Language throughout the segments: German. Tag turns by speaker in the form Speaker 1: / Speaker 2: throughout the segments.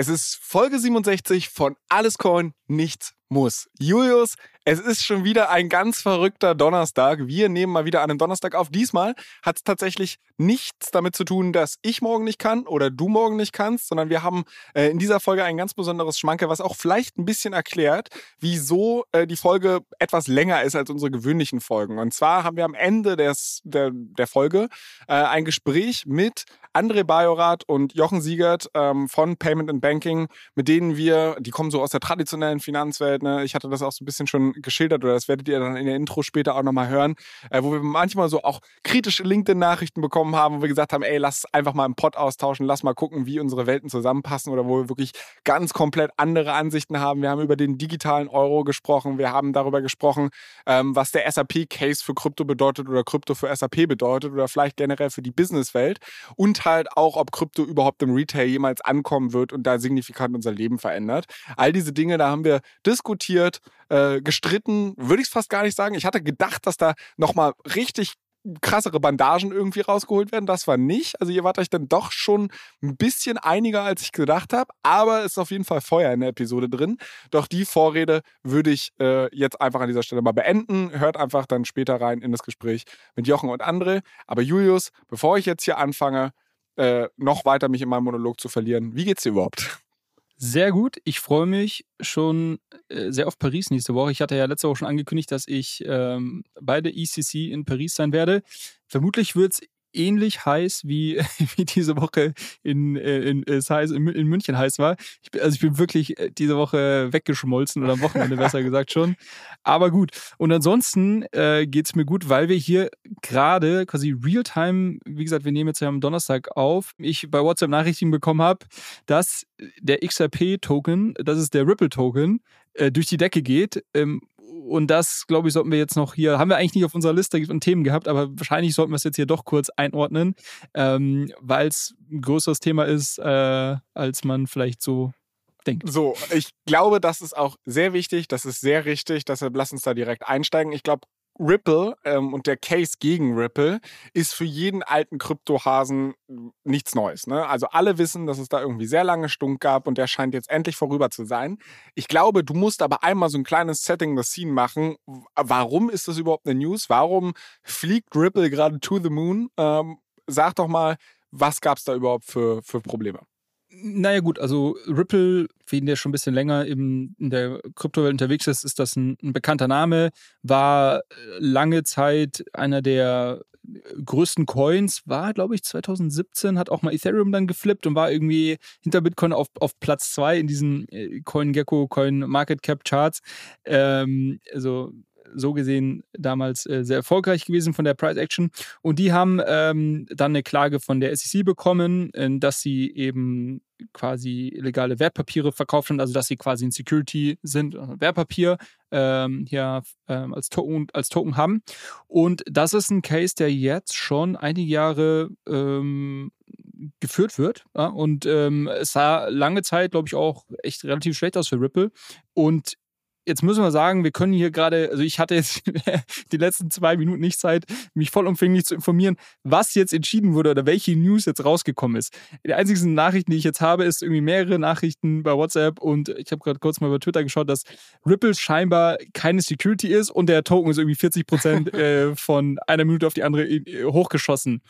Speaker 1: Es ist Folge 67 von Alles Coin, nichts muss. Julius, es ist schon wieder ein ganz verrückter Donnerstag. Wir nehmen mal wieder einen Donnerstag auf. Diesmal hat es tatsächlich nichts damit zu tun, dass ich morgen nicht kann oder du morgen nicht kannst, sondern wir haben äh, in dieser Folge ein ganz besonderes Schmanke, was auch vielleicht ein bisschen erklärt, wieso äh, die Folge etwas länger ist als unsere gewöhnlichen Folgen. Und zwar haben wir am Ende des, der, der Folge äh, ein Gespräch mit André Bajorath und Jochen Siegert ähm, von Payment and Banking, mit denen wir, die kommen so aus der traditionellen Finanzwelt, ne, ich hatte das auch so ein bisschen schon geschildert oder das werdet ihr dann in der Intro später auch nochmal hören, äh, wo wir manchmal so auch kritische LinkedIn-Nachrichten bekommen haben, wo wir gesagt haben, ey, lass einfach mal im Pod austauschen, lass mal gucken, wie unsere Welten zusammenpassen oder wo wir wirklich ganz komplett andere Ansichten haben. Wir haben über den digitalen Euro gesprochen, wir haben darüber gesprochen, ähm, was der SAP-Case für Krypto bedeutet oder Krypto für SAP bedeutet oder vielleicht generell für die Businesswelt und halt auch, ob Krypto überhaupt im Retail jemals ankommen wird und da signifikant unser Leben verändert. All diese Dinge, da haben wir diskutiert diskutiert, äh, gestritten, würde ich es fast gar nicht sagen. Ich hatte gedacht, dass da nochmal richtig krassere Bandagen irgendwie rausgeholt werden. Das war nicht. Also ihr wart euch dann doch schon ein bisschen einiger, als ich gedacht habe. Aber es ist auf jeden Fall Feuer in der Episode drin. Doch die Vorrede würde ich äh, jetzt einfach an dieser Stelle mal beenden. Hört einfach dann später rein in das Gespräch mit Jochen und André. Aber Julius, bevor ich jetzt hier anfange, äh, noch weiter mich in meinem Monolog zu verlieren, wie geht's dir überhaupt?
Speaker 2: Sehr gut. Ich freue mich schon äh, sehr auf Paris nächste Woche. Ich hatte ja letzte Woche schon angekündigt, dass ich ähm, bei der ECC in Paris sein werde. Vermutlich wird es ähnlich heiß wie, wie diese Woche in, äh, in, in, in München heiß war. Ich bin, also ich bin wirklich äh, diese Woche weggeschmolzen oder am Wochenende besser gesagt schon. Aber gut. Und ansonsten äh, geht es mir gut, weil wir hier gerade quasi real-time, wie gesagt, wir nehmen jetzt ja am Donnerstag auf, ich bei WhatsApp Nachrichten bekommen habe, dass der XRP-Token, das ist der Ripple-Token, äh, durch die Decke geht. Ähm, und das, glaube ich, sollten wir jetzt noch hier, haben wir eigentlich nicht auf unserer Liste von Themen gehabt, aber wahrscheinlich sollten wir es jetzt hier doch kurz einordnen, ähm, weil es ein größeres Thema ist, äh, als man vielleicht so denkt.
Speaker 1: So, ich glaube, das ist auch sehr wichtig, das ist sehr richtig, deshalb lass uns da direkt einsteigen. Ich glaube, Ripple ähm, und der Case gegen Ripple ist für jeden alten Kryptohasen nichts Neues. Ne? Also alle wissen, dass es da irgendwie sehr lange Stunk gab und der scheint jetzt endlich vorüber zu sein. Ich glaube, du musst aber einmal so ein kleines Setting the Scene machen. Warum ist das überhaupt eine News? Warum fliegt Ripple gerade to the moon? Ähm, sag doch mal, was gab es da überhaupt für, für Probleme?
Speaker 2: Naja gut, also Ripple, wen der schon ein bisschen länger im, in der Kryptowelt unterwegs ist, ist das ein, ein, bekannter Name, war äh, lange Zeit einer der größten Coins, war glaube ich 2017, hat auch mal Ethereum dann geflippt und war irgendwie hinter Bitcoin auf, auf Platz zwei in diesen äh, CoinGecko, Coin Market Cap Charts. Ähm, also so gesehen damals äh, sehr erfolgreich gewesen von der Price Action. Und die haben ähm, dann eine Klage von der SEC bekommen, äh, dass sie eben quasi illegale Wertpapiere verkauft haben, also dass sie quasi ein Security sind, also Wertpapier ähm, hier ähm, als, Token, als Token haben. Und das ist ein Case, der jetzt schon einige Jahre ähm, geführt wird. Ja? Und ähm, es sah lange Zeit, glaube ich, auch echt relativ schlecht aus für Ripple. Und jetzt müssen wir sagen, wir können hier gerade, also ich hatte jetzt die letzten zwei Minuten nicht Zeit, mich vollumfänglich zu informieren, was jetzt entschieden wurde oder welche News jetzt rausgekommen ist. Die einzigen Nachrichten, die ich jetzt habe, ist irgendwie mehrere Nachrichten bei WhatsApp und ich habe gerade kurz mal über Twitter geschaut, dass Ripple scheinbar keine Security ist und der Token ist irgendwie 40 Prozent äh, von einer Minute auf die andere äh, hochgeschossen.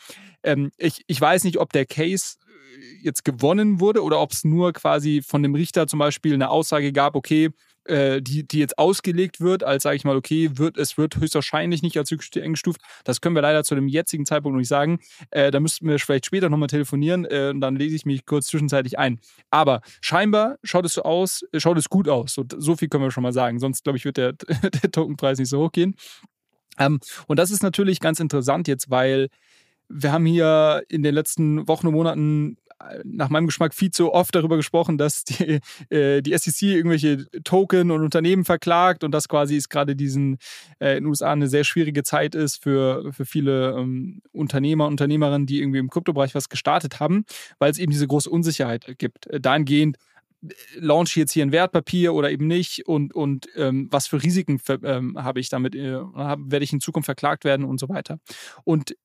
Speaker 2: Ähm, ich, ich weiß nicht, ob der Case äh, jetzt gewonnen wurde oder ob es nur quasi von dem Richter zum Beispiel eine Aussage gab, okay, äh, die, die jetzt ausgelegt wird, als sage ich mal, okay, wird, es wird höchstwahrscheinlich nicht als höchst eingestuft. Das können wir leider zu dem jetzigen Zeitpunkt noch nicht sagen. Äh, da müssten wir vielleicht später nochmal telefonieren äh, und dann lese ich mich kurz zwischenzeitlich ein. Aber scheinbar schaut es so aus, schaut es gut aus. So, so viel können wir schon mal sagen. Sonst, glaube ich, wird der, der Tokenpreis nicht so hoch gehen. Ähm, und das ist natürlich ganz interessant jetzt, weil wir haben hier in den letzten Wochen und Monaten nach meinem Geschmack viel zu oft darüber gesprochen, dass die, äh, die SEC irgendwelche Token und Unternehmen verklagt und das quasi ist gerade diesen äh, in den USA eine sehr schwierige Zeit ist für, für viele ähm, Unternehmer und Unternehmerinnen, die irgendwie im Kryptobereich was gestartet haben, weil es eben diese große Unsicherheit gibt. Äh, dahingehend, äh, launch jetzt hier ein Wertpapier oder eben nicht und, und ähm, was für Risiken ähm, habe ich damit, äh, hab, werde ich in Zukunft verklagt werden und so weiter. Und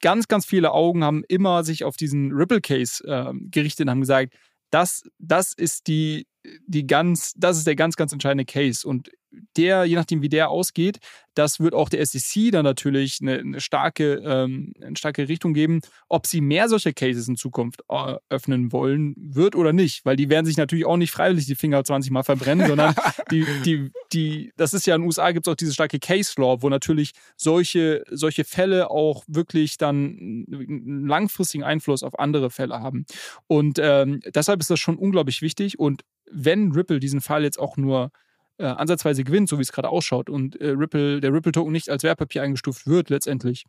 Speaker 2: ganz, ganz viele Augen haben immer sich auf diesen Ripple-Case äh, gerichtet und haben gesagt, das, das ist die, die ganz, das ist der ganz, ganz entscheidende Case. Und der, je nachdem, wie der ausgeht, das wird auch der SEC dann natürlich eine, eine starke, ähm, eine starke Richtung geben, ob sie mehr solcher Cases in Zukunft äh, öffnen wollen wird oder nicht. Weil die werden sich natürlich auch nicht freiwillig die Finger 20 Mal verbrennen, sondern die, die, die, das ist ja in den USA gibt es auch diese starke Case Law, wo natürlich solche, solche Fälle auch wirklich dann einen langfristigen Einfluss auf andere Fälle haben. Und ähm, deshalb ist das schon unglaublich wichtig. Und wenn Ripple diesen Fall jetzt auch nur äh, ansatzweise gewinnt, so wie es gerade ausschaut, und äh, Ripple, der Ripple-Token nicht als Wertpapier eingestuft wird letztendlich,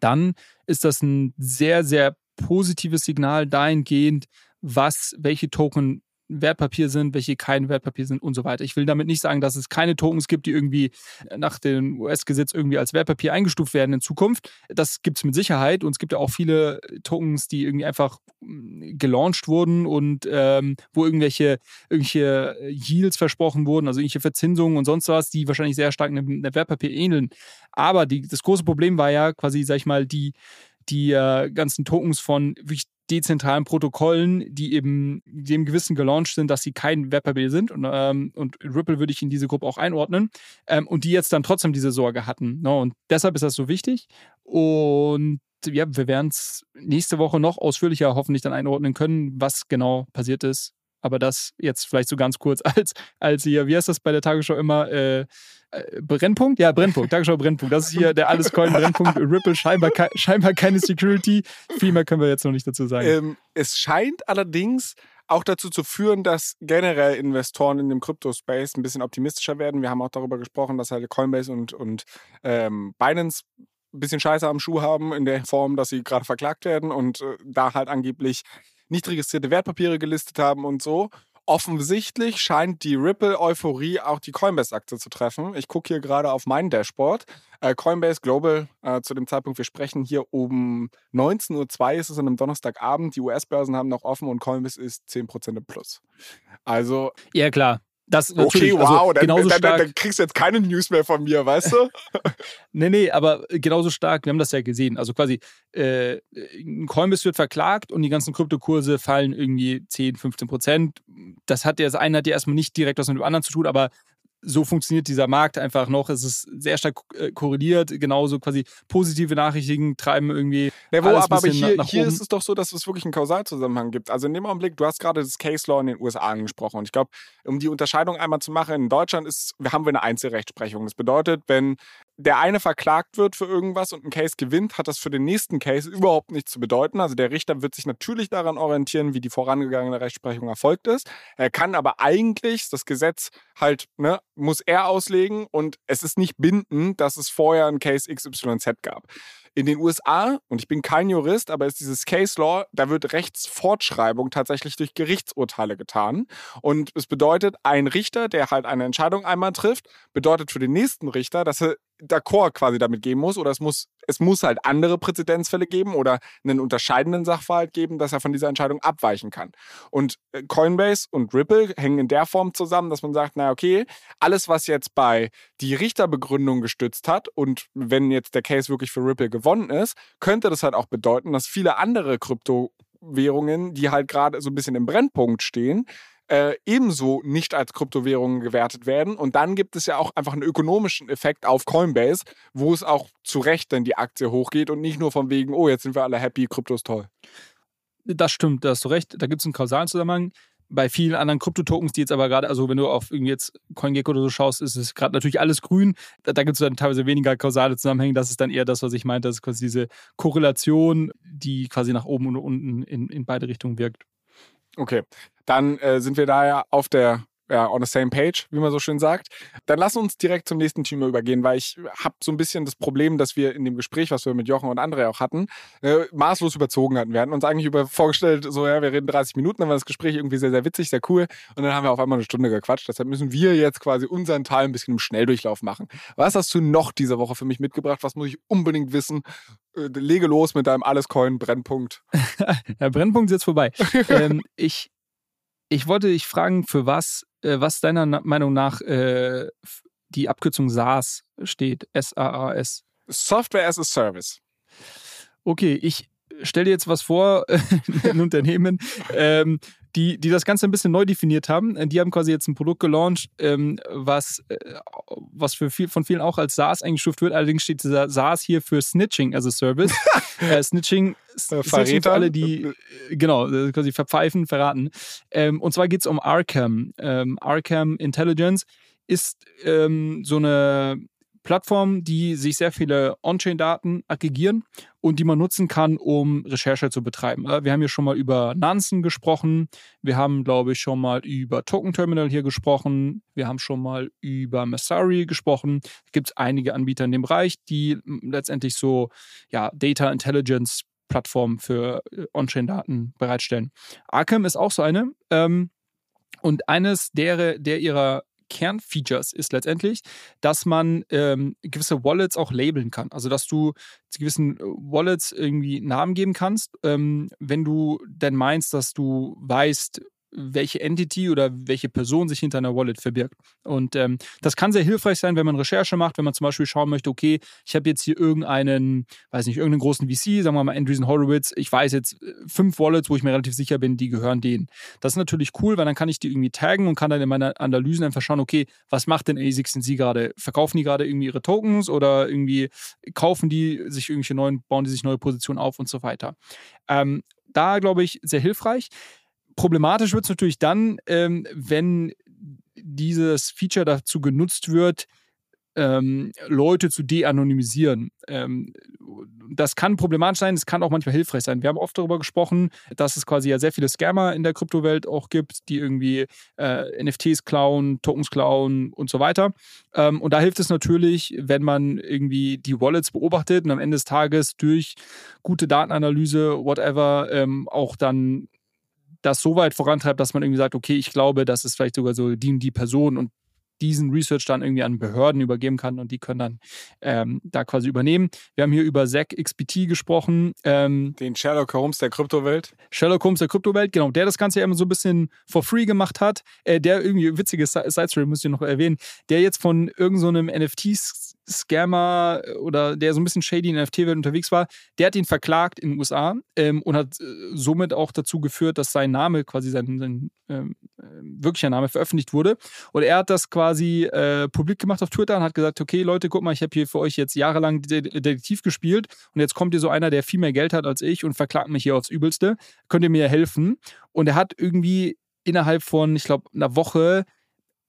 Speaker 2: dann ist das ein sehr, sehr positives Signal dahingehend, was, welche Token Wertpapier sind, welche kein Wertpapier sind und so weiter. Ich will damit nicht sagen, dass es keine Tokens gibt, die irgendwie nach dem US-Gesetz irgendwie als Wertpapier eingestuft werden in Zukunft. Das gibt es mit Sicherheit und es gibt ja auch viele Tokens, die irgendwie einfach mm, gelauncht wurden und ähm, wo irgendwelche, irgendwelche Yields versprochen wurden, also irgendwelche Verzinsungen und sonst was, die wahrscheinlich sehr stark einem, einem Wertpapier ähneln. Aber die, das große Problem war ja quasi, sag ich mal, die die äh, ganzen Tokens von wirklich dezentralen Protokollen, die eben dem Gewissen gelauncht sind, dass sie kein Wertpapier sind. Und, ähm, und Ripple würde ich in diese Gruppe auch einordnen. Ähm, und die jetzt dann trotzdem diese Sorge hatten. Ne? Und deshalb ist das so wichtig. Und ja, wir werden es nächste Woche noch ausführlicher hoffentlich dann einordnen können, was genau passiert ist. Aber das jetzt vielleicht so ganz kurz als, als hier, wie heißt das bei der Tagesschau immer? Äh, äh, Brennpunkt? Ja, Brennpunkt. Tagesschau Brennpunkt. Das ist hier der alles Coin Brennpunkt. Ripple scheinbar, scheinbar keine Security. Viel mehr können wir jetzt noch nicht dazu sagen.
Speaker 1: Ähm, es scheint allerdings auch dazu zu führen, dass generell Investoren in dem Crypto-Space ein bisschen optimistischer werden. Wir haben auch darüber gesprochen, dass halt Coinbase und, und ähm, Binance ein bisschen Scheiße am Schuh haben in der Form, dass sie gerade verklagt werden und äh, da halt angeblich nicht registrierte Wertpapiere gelistet haben und so. Offensichtlich scheint die Ripple-Euphorie auch die Coinbase-Aktie zu treffen. Ich gucke hier gerade auf mein Dashboard. Äh, Coinbase Global, äh, zu dem Zeitpunkt, wir sprechen hier um 19.02 Uhr, ist es an einem Donnerstagabend. Die US-Börsen haben noch offen und Coinbase ist 10% im Plus. Also.
Speaker 2: Ja, klar. Das
Speaker 1: okay, also wow, also dann, dann, dann, dann, kriegst du jetzt keine News mehr von mir, weißt du?
Speaker 2: nee, nee, aber genauso stark, wir haben das ja gesehen. Also quasi, äh, Coinbase wird verklagt und die ganzen Kryptokurse fallen irgendwie 10, 15 Prozent. Das hat ja, das eine hat ja erstmal nicht direkt was mit dem anderen zu tun, aber so funktioniert dieser Markt einfach noch. Es ist sehr stark äh, korreliert. Genauso quasi positive Nachrichten treiben irgendwie.
Speaker 1: Ja, wo, aber, aber hier, hier ist es doch so, dass es wirklich einen Kausalzusammenhang gibt. Also in dem Augenblick, du hast gerade das Case Law in den USA angesprochen. Und ich glaube, um die Unterscheidung einmal zu machen, in Deutschland ist, haben wir eine Einzelrechtsprechung. Das bedeutet, wenn der eine verklagt wird für irgendwas und ein Case gewinnt, hat das für den nächsten Case überhaupt nichts zu bedeuten. Also der Richter wird sich natürlich daran orientieren, wie die vorangegangene Rechtsprechung erfolgt ist. Er kann aber eigentlich das Gesetz halt, ne, muss er auslegen und es ist nicht bindend, dass es vorher ein Case XYZ gab. In den USA, und ich bin kein Jurist, aber ist dieses Case Law, da wird Rechtsfortschreibung tatsächlich durch Gerichtsurteile getan. Und es bedeutet, ein Richter, der halt eine Entscheidung einmal trifft, bedeutet für den nächsten Richter, dass er d'accord quasi damit geben muss oder es muss, es muss halt andere Präzedenzfälle geben oder einen unterscheidenden Sachverhalt geben, dass er von dieser Entscheidung abweichen kann. Und äh, Coinbase und Ripple hängen in der Form zusammen, dass man sagt, na okay, alles, was jetzt bei die Richterbegründung gestützt hat und wenn jetzt der Case wirklich für Ripple gewonnen ist, könnte das halt auch bedeuten, dass viele andere Kryptowährungen, die halt gerade so ein bisschen im Brennpunkt stehen, äh, ebenso nicht als Kryptowährungen gewertet werden. Und dann gibt es ja auch einfach einen ökonomischen Effekt auf Coinbase, wo es auch zu Recht dann die Aktie hochgeht und nicht nur von wegen, oh, jetzt sind wir alle happy, Krypto ist toll.
Speaker 2: Das stimmt, da hast du recht. Da gibt es einen kausalen Zusammenhang. Bei vielen anderen Kryptotokens, die jetzt aber gerade, also wenn du auf irgendwie jetzt CoinGecko oder so schaust, ist es gerade natürlich alles grün. Da, da gibt es dann teilweise weniger kausale Zusammenhänge. Das ist dann eher das, was ich meinte, das ist quasi diese Korrelation, die quasi nach oben und unten in, in beide Richtungen wirkt.
Speaker 1: Okay, dann äh, sind wir da ja auf der ja, on the same page, wie man so schön sagt. Dann lass uns direkt zum nächsten Thema übergehen, weil ich habe so ein bisschen das Problem, dass wir in dem Gespräch, was wir mit Jochen und André auch hatten, äh, maßlos überzogen hatten. Wir hatten uns eigentlich über vorgestellt, so ja, wir reden 30 Minuten, dann war das Gespräch irgendwie sehr, sehr witzig, sehr cool und dann haben wir auf einmal eine Stunde gequatscht. Deshalb müssen wir jetzt quasi unseren Teil ein bisschen im Schnelldurchlauf machen. Was hast du noch diese Woche für mich mitgebracht? Was muss ich unbedingt wissen? Äh, lege los mit deinem Allescoin-Brennpunkt.
Speaker 2: Der Brennpunkt ist jetzt vorbei. ähm, ich, ich wollte dich fragen, für was, was deiner Meinung nach äh, die Abkürzung SaaS steht. S-A-A-S.
Speaker 1: Software as a Service.
Speaker 2: Okay, ich stelle dir jetzt was vor, ein Unternehmen, ähm, die, die das Ganze ein bisschen neu definiert haben. Äh, die haben quasi jetzt ein Produkt gelauncht, ähm, was, äh, was für viel, von vielen auch als SaaS eingestuft wird. Allerdings steht dieser SaaS hier für Snitching as a Service. äh, Snitching,
Speaker 1: äh, Snitching
Speaker 2: für alle, die äh, genau, quasi verpfeifen, verraten. Ähm, und zwar geht es um Arkham. Ähm, Arkham Intelligence ist ähm, so eine Plattform, die sich sehr viele On-Chain-Daten aggregieren und die man nutzen kann, um Recherche zu betreiben. Äh, wir haben hier schon mal über Nansen gesprochen. Wir haben, glaube ich, schon mal über Token Terminal hier gesprochen. Wir haben schon mal über Masari gesprochen. Es gibt einige Anbieter in dem Bereich, die letztendlich so ja, Data Intelligence Plattformen für äh, On-Chain-Daten bereitstellen. Arkham ist auch so eine. Ähm, und eines der, der ihrer Kernfeatures ist letztendlich, dass man ähm, gewisse Wallets auch labeln kann. Also dass du gewissen äh, Wallets irgendwie Namen geben kannst, ähm, wenn du denn meinst, dass du weißt, welche Entity oder welche Person sich hinter einer Wallet verbirgt. Und ähm, das kann sehr hilfreich sein, wenn man Recherche macht, wenn man zum Beispiel schauen möchte, okay, ich habe jetzt hier irgendeinen, weiß nicht, irgendeinen großen VC, sagen wir mal Andreessen Horowitz, ich weiß jetzt äh, fünf Wallets, wo ich mir relativ sicher bin, die gehören denen. Das ist natürlich cool, weil dann kann ich die irgendwie taggen und kann dann in meiner Analysen einfach schauen, okay, was macht denn ASICS gerade? Verkaufen die gerade irgendwie ihre Tokens oder irgendwie kaufen die sich irgendwelche neuen, bauen die sich neue Positionen auf und so weiter. Ähm, da glaube ich sehr hilfreich. Problematisch wird es natürlich dann, ähm, wenn dieses Feature dazu genutzt wird, ähm, Leute zu de-anonymisieren. Ähm, das kann problematisch sein, es kann auch manchmal hilfreich sein. Wir haben oft darüber gesprochen, dass es quasi ja sehr viele Scammer in der Kryptowelt auch gibt, die irgendwie äh, NFTs klauen, Tokens klauen und so weiter. Ähm, und da hilft es natürlich, wenn man irgendwie die Wallets beobachtet und am Ende des Tages durch gute Datenanalyse, whatever, ähm, auch dann das so weit vorantreibt, dass man irgendwie sagt, okay, ich glaube, das ist vielleicht sogar so die, die Person und diesen Research dann irgendwie an Behörden übergeben kann und die können dann ähm, da quasi übernehmen. Wir haben hier über Zack XBT gesprochen.
Speaker 1: Ähm, Den Sherlock Holmes der Kryptowelt.
Speaker 2: Sherlock Holmes der Kryptowelt, genau, der das Ganze ja immer so ein bisschen for free gemacht hat. Äh, der irgendwie, witzige Side-Story muss ich noch erwähnen, der jetzt von irgendeinem so NFTs Scammer äh, oder der so ein bisschen shady in der NFT-Welt unterwegs war, der hat ihn verklagt in den USA ähm, und hat äh, somit auch dazu geführt, dass sein Name, quasi sein, sein ähm, äh, wirklicher Name, veröffentlicht wurde. Und er hat das quasi äh, publik gemacht auf Twitter und hat gesagt: Okay, Leute, guck mal, ich habe hier für euch jetzt jahrelang Detektiv gespielt und jetzt kommt hier so einer, der viel mehr Geld hat als ich und verklagt mich hier aufs Übelste. Könnt ihr mir helfen? Und er hat irgendwie innerhalb von, ich glaube, einer Woche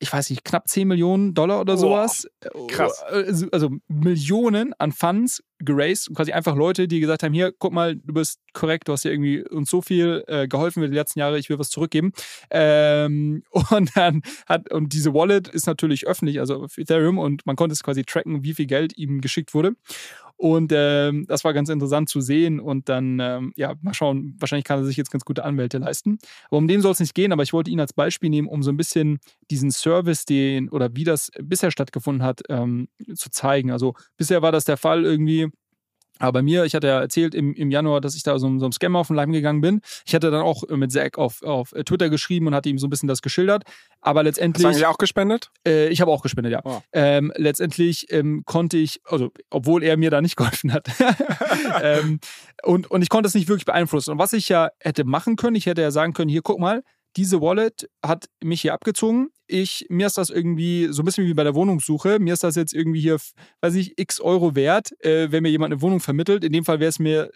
Speaker 2: ich weiß nicht, knapp 10 Millionen Dollar oder sowas.
Speaker 1: Krass.
Speaker 2: Also, also, Millionen an Funds geraced. Quasi einfach Leute, die gesagt haben: Hier, guck mal, du bist korrekt, du hast ja irgendwie uns so viel äh, geholfen für die letzten Jahre, ich will was zurückgeben. Ähm, und dann hat, und diese Wallet ist natürlich öffentlich, also auf Ethereum, und man konnte es quasi tracken, wie viel Geld ihm geschickt wurde. Und ähm, das war ganz interessant zu sehen. Und dann, ähm, ja, mal schauen, wahrscheinlich kann er sich jetzt ganz gute Anwälte leisten. Aber um den soll es nicht gehen, aber ich wollte ihn als Beispiel nehmen, um so ein bisschen diesen Service, den oder wie das bisher stattgefunden hat, ähm, zu zeigen. Also bisher war das der Fall irgendwie aber bei mir, ich hatte ja erzählt im, im Januar, dass ich da so, so einem Scam auf den Leim gegangen bin. Ich hatte dann auch mit Zack auf, auf Twitter geschrieben und hatte ihm so ein bisschen das geschildert. Aber letztendlich.
Speaker 1: Hast du auch gespendet?
Speaker 2: Äh, ich habe auch gespendet, ja. Oh. Ähm, letztendlich ähm, konnte ich, also obwohl er mir da nicht geholfen hat. ähm, und, und ich konnte es nicht wirklich beeinflussen. Und was ich ja hätte machen können, ich hätte ja sagen können: hier, guck mal, diese Wallet hat mich hier abgezogen. Ich, mir ist das irgendwie so ein bisschen wie bei der Wohnungssuche. Mir ist das jetzt irgendwie hier, weiß ich, x Euro wert, äh, wenn mir jemand eine Wohnung vermittelt. In dem Fall wäre es mir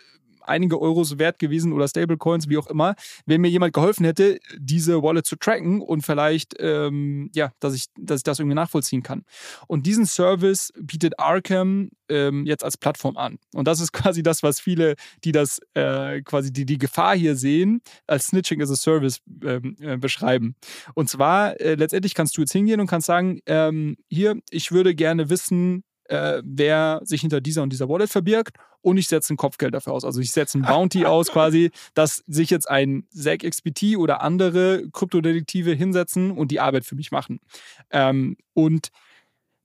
Speaker 2: einige Euros wert gewesen oder Stablecoins, wie auch immer, wenn mir jemand geholfen hätte, diese Wallet zu tracken und vielleicht, ähm, ja, dass ich, dass ich das irgendwie nachvollziehen kann. Und diesen Service bietet Arkham ähm, jetzt als Plattform an. Und das ist quasi das, was viele, die das äh, quasi die, die Gefahr hier sehen, als Snitching as a Service ähm, äh, beschreiben. Und zwar, äh, letztendlich kannst du jetzt hingehen und kannst sagen, ähm, hier, ich würde gerne wissen, äh, wer sich hinter dieser und dieser Wallet verbirgt und ich setze ein Kopfgeld dafür aus. Also ich setze ein Bounty aus quasi, dass sich jetzt ein SEC-XPT oder andere Kryptodetektive hinsetzen und die Arbeit für mich machen. Ähm, und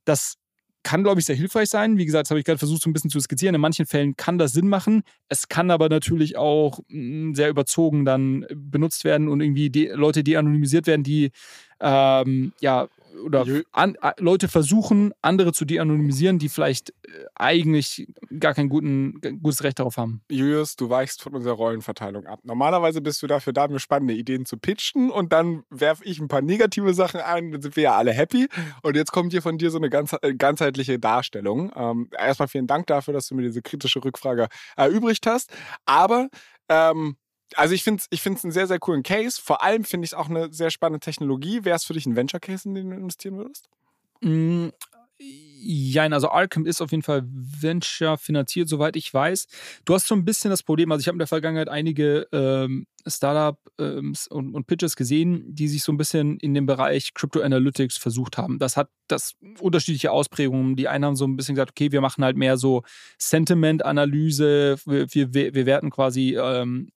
Speaker 2: das kann, glaube ich, sehr hilfreich sein. Wie gesagt, das habe ich gerade versucht, so ein bisschen zu skizzieren. In manchen Fällen kann das Sinn machen. Es kann aber natürlich auch mm, sehr überzogen dann benutzt werden und irgendwie die Leute, die anonymisiert werden, die ähm, ja oder an, Leute versuchen, andere zu de-anonymisieren, die vielleicht äh, eigentlich gar kein guten, gutes Recht darauf haben.
Speaker 1: Julius, du weichst von unserer Rollenverteilung ab. Normalerweise bist du dafür da, mir spannende Ideen zu pitchen und dann werfe ich ein paar negative Sachen ein, dann sind wir ja alle happy. Und jetzt kommt hier von dir so eine ganz, äh, ganzheitliche Darstellung. Ähm, erstmal vielen Dank dafür, dass du mir diese kritische Rückfrage erübrigt hast. Aber ähm, also ich finde es ich einen sehr, sehr coolen Case. Vor allem finde ich es auch eine sehr spannende Technologie. Wäre es für dich ein Venture Case, in den du investieren würdest?
Speaker 2: Mm, ja, also Arkham ist auf jeden Fall Venture finanziert, soweit ich weiß. Du hast so ein bisschen das Problem, also ich habe in der Vergangenheit einige ähm, Startup ähm, und, und, Pitches gesehen, die sich so ein bisschen in dem Bereich Crypto Analytics versucht haben. Das hat das unterschiedliche Ausprägungen. Die einen haben so ein bisschen gesagt, okay, wir machen halt mehr so Sentiment-Analyse, wir, wir, wir werten quasi ähm,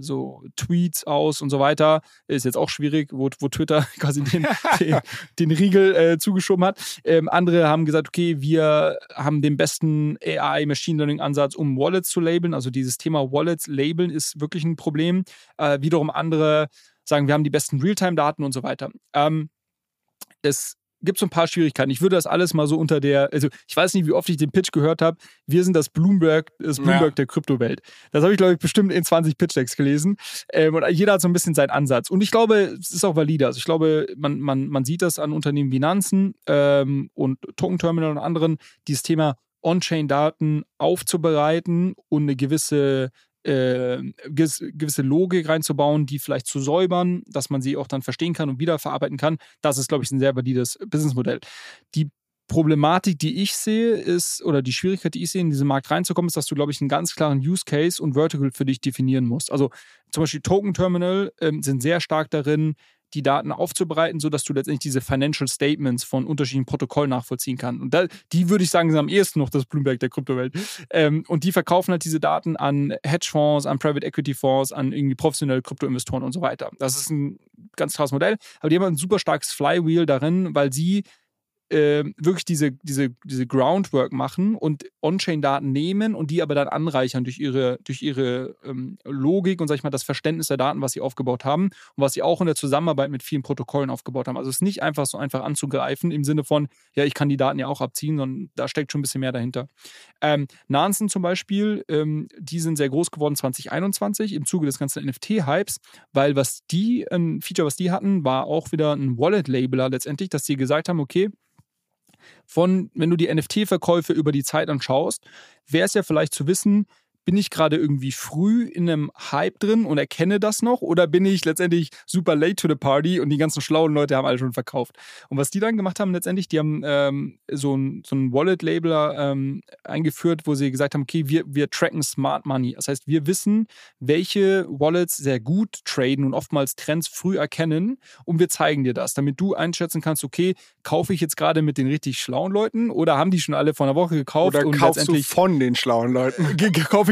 Speaker 2: so Tweets aus und so weiter. Ist jetzt auch schwierig, wo, wo Twitter quasi den, den, den Riegel äh, zugeschoben hat. Ähm, andere haben gesagt, okay, wir haben den besten AI Machine Learning Ansatz, um Wallets zu labeln. Also dieses Thema Wallets labeln ist wirklich ein Problem. Äh, wiederum andere sagen, wir haben die besten Realtime-Daten und so weiter. Ähm, es gibt so ein paar Schwierigkeiten. Ich würde das alles mal so unter der, also ich weiß nicht, wie oft ich den Pitch gehört habe. Wir sind das Bloomberg, das Bloomberg ja. der Kryptowelt. Das habe ich, glaube ich, bestimmt in 20 Pitch-Decks gelesen. Ähm, und jeder hat so ein bisschen seinen Ansatz. Und ich glaube, es ist auch valide. Also ich glaube, man, man, man sieht das an Unternehmen wie Nansen ähm, und Token Terminal und anderen, dieses Thema On-Chain-Daten aufzubereiten und eine gewisse äh, gewisse Logik reinzubauen, die vielleicht zu säubern, dass man sie auch dann verstehen kann und wiederverarbeiten kann. Das ist, glaube ich, ein sehr valides Businessmodell. Die Problematik, die ich sehe, ist, oder die Schwierigkeit, die ich sehe, in diesen Markt reinzukommen, ist, dass du, glaube ich, einen ganz klaren Use Case und Vertical für dich definieren musst. Also zum Beispiel Token Terminal ähm, sind sehr stark darin, die Daten aufzubereiten, sodass du letztendlich diese Financial Statements von unterschiedlichen Protokollen nachvollziehen kannst. Und da, die würde ich sagen, sind am ehesten noch das Bloomberg der Kryptowelt. Ähm, und die verkaufen halt diese Daten an Hedgefonds, an Private Equity Fonds, an irgendwie professionelle Kryptoinvestoren und so weiter. Das ist ein ganz krasses Modell. Aber die haben ein super starkes Flywheel darin, weil sie äh, wirklich diese, diese, diese Groundwork machen und On-Chain-Daten nehmen und die aber dann anreichern durch ihre, durch ihre ähm, Logik und sag ich mal das Verständnis der Daten, was sie aufgebaut haben und was sie auch in der Zusammenarbeit mit vielen Protokollen aufgebaut haben. Also es ist nicht einfach so einfach anzugreifen im Sinne von, ja, ich kann die Daten ja auch abziehen, sondern da steckt schon ein bisschen mehr dahinter. Ähm, Nansen zum Beispiel, ähm, die sind sehr groß geworden 2021 im Zuge des ganzen NFT-Hypes, weil was die, ein Feature, was die hatten, war auch wieder ein Wallet-Labeler letztendlich, dass sie gesagt haben, okay, von, wenn du die NFT-Verkäufe über die Zeit anschaust, wäre es ja vielleicht zu wissen, bin ich gerade irgendwie früh in einem Hype drin und erkenne das noch oder bin ich letztendlich super late to the party und die ganzen schlauen Leute haben alle schon verkauft? Und was die dann gemacht haben letztendlich, die haben ähm, so ein, so ein Wallet-Labeler ähm, eingeführt, wo sie gesagt haben, okay, wir, wir tracken Smart Money. Das heißt, wir wissen, welche Wallets sehr gut traden und oftmals Trends früh erkennen und wir zeigen dir das, damit du einschätzen kannst, okay, kaufe ich jetzt gerade mit den richtig schlauen Leuten oder haben die schon alle vor einer Woche gekauft?
Speaker 1: Oder
Speaker 2: und
Speaker 1: kaufst du von den schlauen Leuten?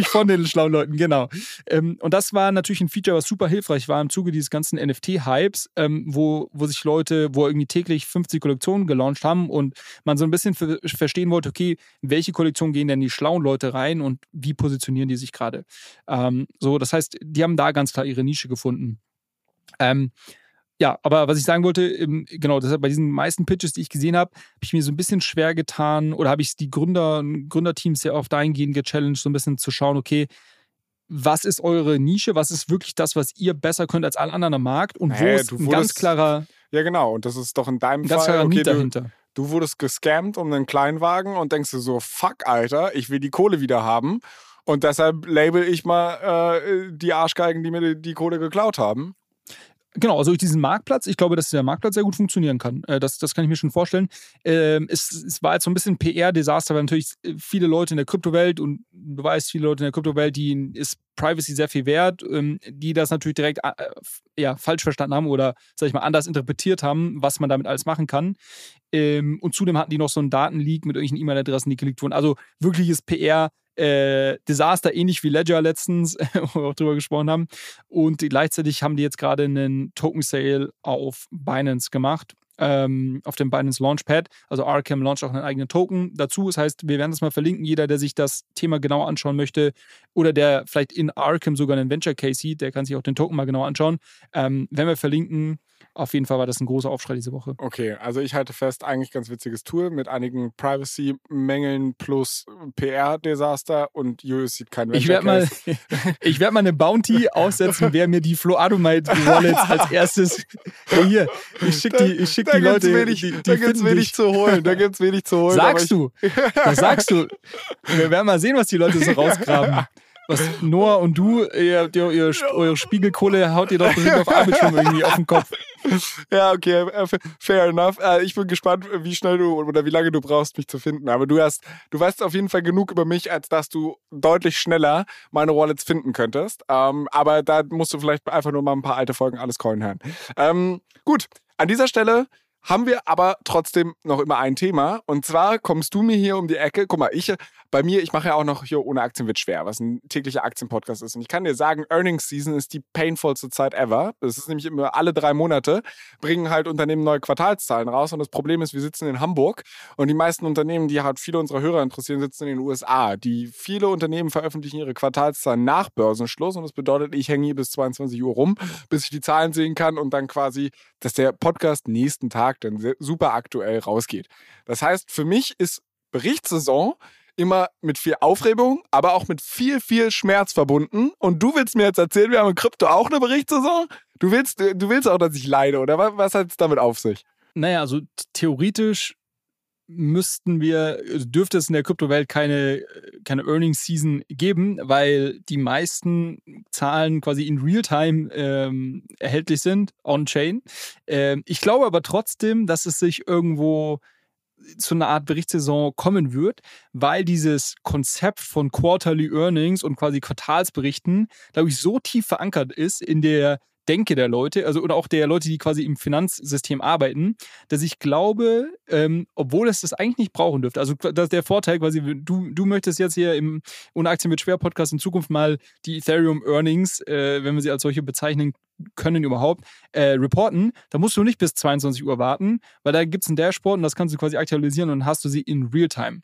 Speaker 2: Ich von den schlauen Leuten, genau. Ähm, und das war natürlich ein Feature, was super hilfreich war im Zuge dieses ganzen NFT-Hypes, ähm, wo, wo sich Leute, wo irgendwie täglich 50 Kollektionen gelauncht haben und man so ein bisschen verstehen wollte, okay, welche Kollektionen gehen denn die schlauen Leute rein und wie positionieren die sich gerade. Ähm, so, das heißt, die haben da ganz klar ihre Nische gefunden. Ähm, ja, aber was ich sagen wollte, genau, deshalb bei diesen meisten Pitches, die ich gesehen habe, habe ich mir so ein bisschen schwer getan oder habe ich die Gründer, Gründerteams sehr oft dahingehend gechallenged, so ein bisschen zu schauen, okay, was ist eure Nische, was ist wirklich das, was ihr besser könnt als alle anderen am Markt und hey, wo ist ein ganz klarer.
Speaker 1: Ja, genau, und das ist doch in deinem
Speaker 2: ganz
Speaker 1: Fall.
Speaker 2: Klarer okay, dahinter.
Speaker 1: Du, du wurdest gescammt um einen Kleinwagen und denkst du so, fuck, Alter, ich will die Kohle wieder haben Und deshalb label ich mal äh, die Arschgeigen, die mir die, die Kohle geklaut haben.
Speaker 2: Genau, also durch diesen Marktplatz, ich glaube, dass der Marktplatz sehr gut funktionieren kann. Äh, das, das kann ich mir schon vorstellen. Ähm, es, es war jetzt so ein bisschen PR-Desaster, weil natürlich viele Leute in der Kryptowelt und du weißt, viele Leute in der Kryptowelt, die ist Privacy sehr viel wert, ähm, die das natürlich direkt äh, ja, falsch verstanden haben oder, sag ich mal, anders interpretiert haben, was man damit alles machen kann. Ähm, und zudem hatten die noch so einen Datenleak mit irgendwelchen E-Mail-Adressen, die geleakt wurden. Also wirkliches PR- äh, Desaster, ähnlich wie Ledger letztens, wo wir auch drüber gesprochen haben. Und gleichzeitig haben die jetzt gerade einen Token Sale auf Binance gemacht. Ähm, auf dem Binance Launchpad. Also Arkham launcht auch einen eigenen Token dazu. Das heißt, wir werden das mal verlinken. Jeder, der sich das Thema genau anschauen möchte oder der vielleicht in Arkham sogar einen Venture Case sieht, der kann sich auch den Token mal genau anschauen. Ähm, wenn wir verlinken, auf jeden Fall war das ein großer Aufschrei diese Woche.
Speaker 1: Okay, also ich halte fest, eigentlich ganz witziges Tool mit einigen Privacy-Mängeln plus PR-Desaster und Julius sieht kein
Speaker 2: Ich werde mal, werd mal eine Bounty aussetzen, wer mir die Floadomite Wallets als erstes. Hier, ich schicke die, ich schick die Leute.
Speaker 1: Wenig,
Speaker 2: die, die
Speaker 1: da gibt es wenig zu holen. Da gibt es wenig zu holen.
Speaker 2: Sagst du? Das sagst du. Wir werden mal sehen, was die Leute so rausgraben. Was Noah und du, ihr, ihr, ihr, eure Spiegelkohle haut ihr doch auf Arbitrum irgendwie auf den Kopf.
Speaker 1: Ja, okay, äh, fair enough. Äh, ich bin gespannt, wie schnell du oder wie lange du brauchst, mich zu finden. Aber du hast, du weißt auf jeden Fall genug über mich, als dass du deutlich schneller meine Wallets finden könntest. Ähm, aber da musst du vielleicht einfach nur mal ein paar alte Folgen alles Coin hören. Ähm, gut, an dieser Stelle haben wir aber trotzdem noch immer ein Thema. Und zwar kommst du mir hier um die Ecke. Guck mal, ich, bei mir, ich mache ja auch noch hier ohne Aktien wird schwer, was ein täglicher Aktienpodcast ist. Und ich kann dir sagen, Earnings Season ist die painfulste Zeit ever. Das ist nämlich immer alle drei Monate bringen halt Unternehmen neue Quartalszahlen raus. Und das Problem ist, wir sitzen in Hamburg und die meisten Unternehmen, die halt viele unserer Hörer interessieren, sitzen in den USA. Die viele Unternehmen veröffentlichen ihre Quartalszahlen nach Börsenschluss. Und das bedeutet, ich hänge hier bis 22 Uhr rum, bis ich die Zahlen sehen kann und dann quasi, dass der Podcast nächsten Tag Tag dann super aktuell rausgeht. Das heißt, für mich ist Berichtssaison immer mit viel Aufregung, aber auch mit viel, viel Schmerz verbunden. Und du willst mir jetzt erzählen, wir haben in Krypto auch eine Berichtssaison? Du willst, du willst auch, dass ich leide, oder was hat es damit auf sich?
Speaker 2: Naja, also theoretisch müssten wir, dürfte es in der Kryptowelt keine, keine Earnings Season geben, weil die meisten Zahlen quasi in Realtime ähm, erhältlich sind, on-chain. Ähm, ich glaube aber trotzdem, dass es sich irgendwo zu einer Art Berichtssaison kommen wird, weil dieses Konzept von Quarterly Earnings und quasi Quartalsberichten, glaube ich, so tief verankert ist in der Denke der Leute, also oder auch der Leute, die quasi im Finanzsystem arbeiten, dass ich glaube, ähm, obwohl es das eigentlich nicht brauchen dürfte, also dass der Vorteil quasi, du, du möchtest jetzt hier im Ohne Aktien mit Schwer Podcast in Zukunft mal die Ethereum Earnings, äh, wenn wir sie als solche bezeichnen können überhaupt, äh, reporten, da musst du nicht bis 22 Uhr warten, weil da gibt es ein Dashboard und das kannst du quasi aktualisieren und hast du sie in Realtime.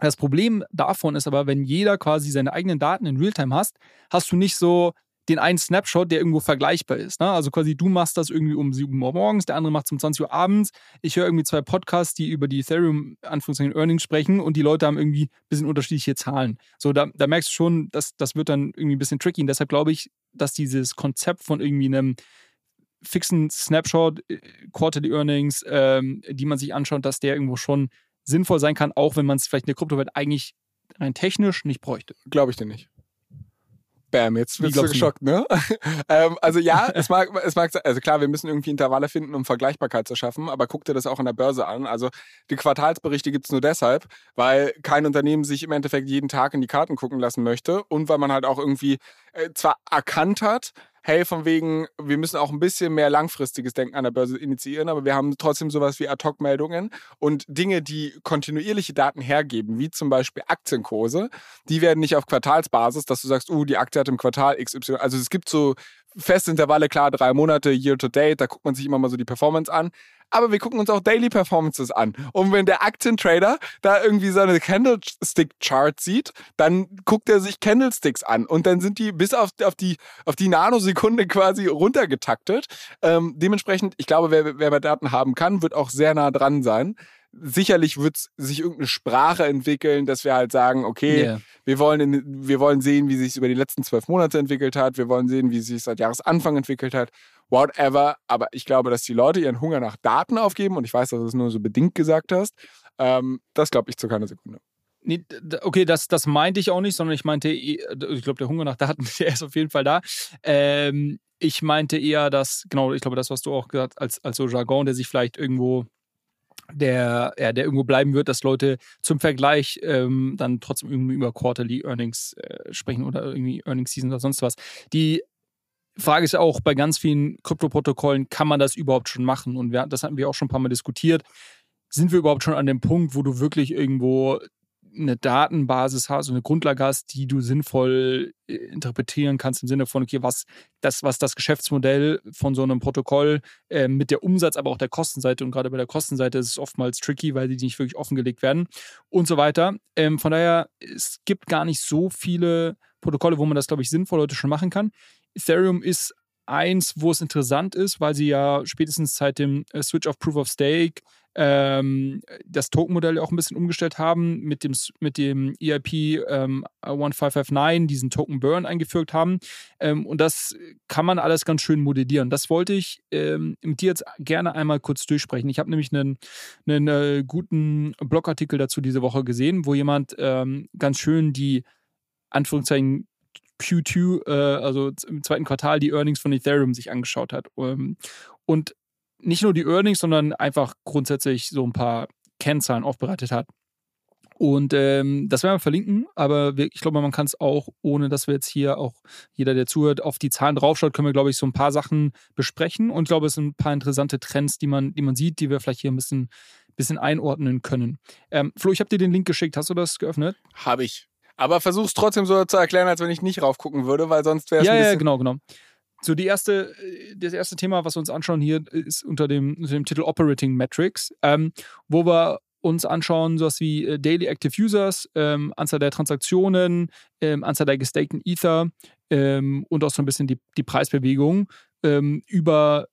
Speaker 2: Das Problem davon ist aber, wenn jeder quasi seine eigenen Daten in Realtime hast, hast du nicht so den einen Snapshot, der irgendwo vergleichbar ist. Ne? Also quasi du machst das irgendwie um 7 Uhr morgens, der andere macht es um 20 Uhr abends. Ich höre irgendwie zwei Podcasts, die über die Ethereum Anführungszeichen Earnings sprechen und die Leute haben irgendwie ein bisschen unterschiedliche Zahlen. So, da, da merkst du schon, dass das wird dann irgendwie ein bisschen tricky. Und deshalb glaube ich, dass dieses Konzept von irgendwie einem fixen Snapshot, äh, Quarterly Earnings, ähm, die man sich anschaut, dass der irgendwo schon sinnvoll sein kann, auch wenn man es vielleicht in der Kryptowelt eigentlich rein technisch nicht bräuchte.
Speaker 1: Glaube ich dir nicht. Bam, jetzt bist du geschockt, ne? ähm, also ja, es mag, es mag, also klar, wir müssen irgendwie Intervalle finden, um Vergleichbarkeit zu schaffen, aber guck dir das auch an der Börse an. Also die Quartalsberichte gibt's nur deshalb, weil kein Unternehmen sich im Endeffekt jeden Tag in die Karten gucken lassen möchte und weil man halt auch irgendwie äh, zwar erkannt hat, hey, von wegen, wir müssen auch ein bisschen mehr langfristiges Denken an der Börse initiieren, aber wir haben trotzdem sowas wie Ad-Hoc-Meldungen und Dinge, die kontinuierliche Daten hergeben, wie zum Beispiel Aktienkurse, die werden nicht auf Quartalsbasis, dass du sagst, uh, die Aktie hat im Quartal XY, also es gibt so feste Intervalle, klar, drei Monate, Year to Date, da guckt man sich immer mal so die Performance an aber wir gucken uns auch Daily Performances an. Und wenn der Aktientrader da irgendwie so eine Candlestick-Chart sieht, dann guckt er sich Candlesticks an und dann sind die bis auf, auf, die, auf die Nanosekunde quasi runtergetaktet. Ähm, dementsprechend, ich glaube, wer, wer Daten haben kann, wird auch sehr nah dran sein sicherlich wird sich irgendeine Sprache entwickeln, dass wir halt sagen, okay, yeah. wir, wollen in, wir wollen sehen, wie sich es über die letzten zwölf Monate entwickelt hat, wir wollen sehen, wie es sich seit Jahresanfang entwickelt hat whatever. Aber ich glaube, dass die Leute ihren Hunger nach Daten aufgeben und ich weiß, dass du es nur so bedingt gesagt hast. Ähm, das glaube ich zu keiner Sekunde.
Speaker 2: Nee, okay, das, das meinte ich auch nicht, sondern ich meinte, ich glaube, der Hunger nach Daten, der ist auf jeden Fall da. Ähm, ich meinte eher, dass, genau, ich glaube, das, was du auch gesagt hast, als, als so Jargon, der sich vielleicht irgendwo der, ja, der irgendwo bleiben wird, dass Leute zum Vergleich ähm, dann trotzdem irgendwie über Quarterly Earnings äh, sprechen oder irgendwie Earnings Season oder sonst was. Die Frage ist auch bei ganz vielen Kryptoprotokollen, kann man das überhaupt schon machen? Und wir, das hatten wir auch schon ein paar Mal diskutiert. Sind wir überhaupt schon an dem Punkt, wo du wirklich irgendwo eine Datenbasis hast, eine Grundlage hast, die du sinnvoll äh, interpretieren kannst im Sinne von, okay, was das, was das Geschäftsmodell von so einem Protokoll äh, mit der Umsatz, aber auch der Kostenseite und gerade bei der Kostenseite ist es oftmals tricky, weil die nicht wirklich offengelegt werden und so weiter. Ähm, von daher, es gibt gar nicht so viele Protokolle, wo man das, glaube ich, sinnvoll heute schon machen kann. Ethereum ist eins, wo es interessant ist, weil sie ja spätestens seit dem äh, Switch auf Proof of Stake ähm, das Token-Modell auch ein bisschen umgestellt haben, mit dem, mit dem EIP ähm, 1559 diesen Token Burn eingeführt haben. Ähm, und das kann man alles ganz schön modellieren. Das wollte ich ähm, mit dir jetzt gerne einmal kurz durchsprechen. Ich habe nämlich einen, einen äh, guten Blogartikel dazu diese Woche gesehen, wo jemand ähm, ganz schön die Anführungszeichen Q2, äh, also im zweiten Quartal, die Earnings von Ethereum sich angeschaut hat. Ähm, und nicht nur die Earnings, sondern einfach grundsätzlich so ein paar Kennzahlen aufbereitet hat. Und ähm, das werden wir verlinken, aber wir, ich glaube, man kann es auch, ohne dass wir jetzt hier auch jeder, der zuhört, auf die Zahlen draufschaut, können wir, glaube ich, so ein paar Sachen besprechen. Und ich glaube, es sind ein paar interessante Trends, die man, die man sieht, die wir vielleicht hier ein bisschen, bisschen einordnen können. Ähm, Flo, ich habe dir den Link geschickt. Hast du das geöffnet?
Speaker 1: Habe ich. Aber versuch es trotzdem so zu erklären, als wenn ich nicht raufgucken würde, weil sonst wäre es.
Speaker 2: Ja, ja, genau, genau. So, die erste, äh, das erste Thema, was wir uns anschauen hier, ist unter dem, unter dem Titel Operating Metrics, ähm, wo wir uns anschauen, sowas wie äh, Daily Active Users, ähm, Anzahl der Transaktionen, ähm, Anzahl der gestakten Ether ähm, und auch so ein bisschen die, die Preisbewegung ähm, über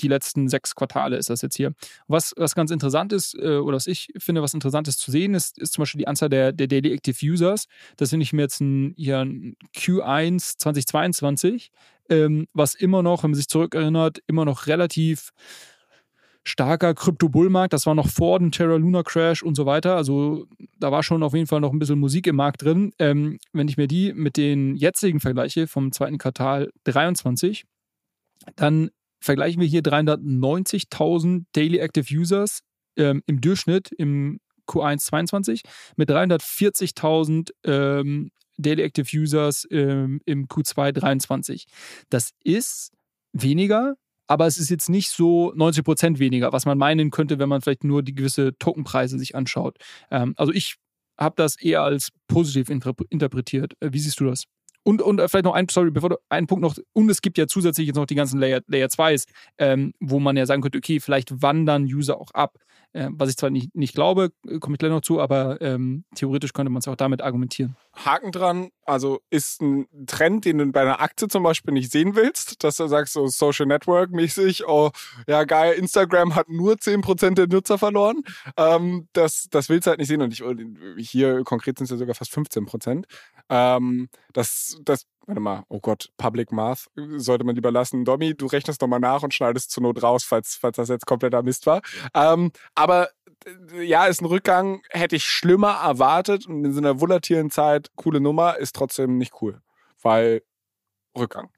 Speaker 2: die letzten sechs Quartale ist das jetzt hier. Was, was ganz interessant ist, äh, oder was ich finde, was interessant ist zu sehen, ist, ist zum Beispiel die Anzahl der, der Daily Active Users. Das finde ich mir jetzt ein, hier ein Q1 2022, ähm, was immer noch, wenn man sich zurückerinnert, immer noch relativ starker Krypto-Bullmarkt. Das war noch vor dem Terra Luna Crash und so weiter. Also da war schon auf jeden Fall noch ein bisschen Musik im Markt drin. Ähm, wenn ich mir die mit den jetzigen vergleiche vom zweiten Quartal 23, dann vergleichen wir hier 390.000 Daily Active Users ähm, im Durchschnitt im Q1 22 mit 340.000 ähm, Daily Active Users ähm, im Q2 23. Das ist weniger, aber es ist jetzt nicht so 90 Prozent weniger, was man meinen könnte, wenn man vielleicht nur die gewisse Tokenpreise sich anschaut. Ähm, also ich habe das eher als positiv interpretiert. Äh, wie siehst du das? Und, und äh, vielleicht noch ein, sorry, bevor du, ein Punkt noch, und es gibt ja zusätzlich jetzt noch die ganzen Layer, Layer 2s, ähm, wo man ja sagen könnte, okay, vielleicht wandern User auch ab. Äh, was ich zwar nicht, nicht glaube, äh, komme ich gleich noch zu, aber ähm, theoretisch könnte man es auch damit argumentieren.
Speaker 1: Haken dran, also ist ein Trend, den du bei einer Aktie zum Beispiel nicht sehen willst, dass du sagst, so Social Network mäßig, oh ja geil, Instagram hat nur 10% der Nutzer verloren. Ähm, das, das willst du halt nicht sehen und ich, hier konkret sind es ja sogar fast 15%. Ähm, das, das, warte mal, oh Gott, Public Math sollte man lieber lassen. Domi, du rechnest nochmal nach und schneidest zur Not raus, falls, falls das jetzt kompletter Mist war. Ähm, aber äh, ja, ist ein Rückgang, hätte ich schlimmer erwartet und in so einer volatilen Zeit, coole Nummer, ist trotzdem nicht cool, weil Rückgang.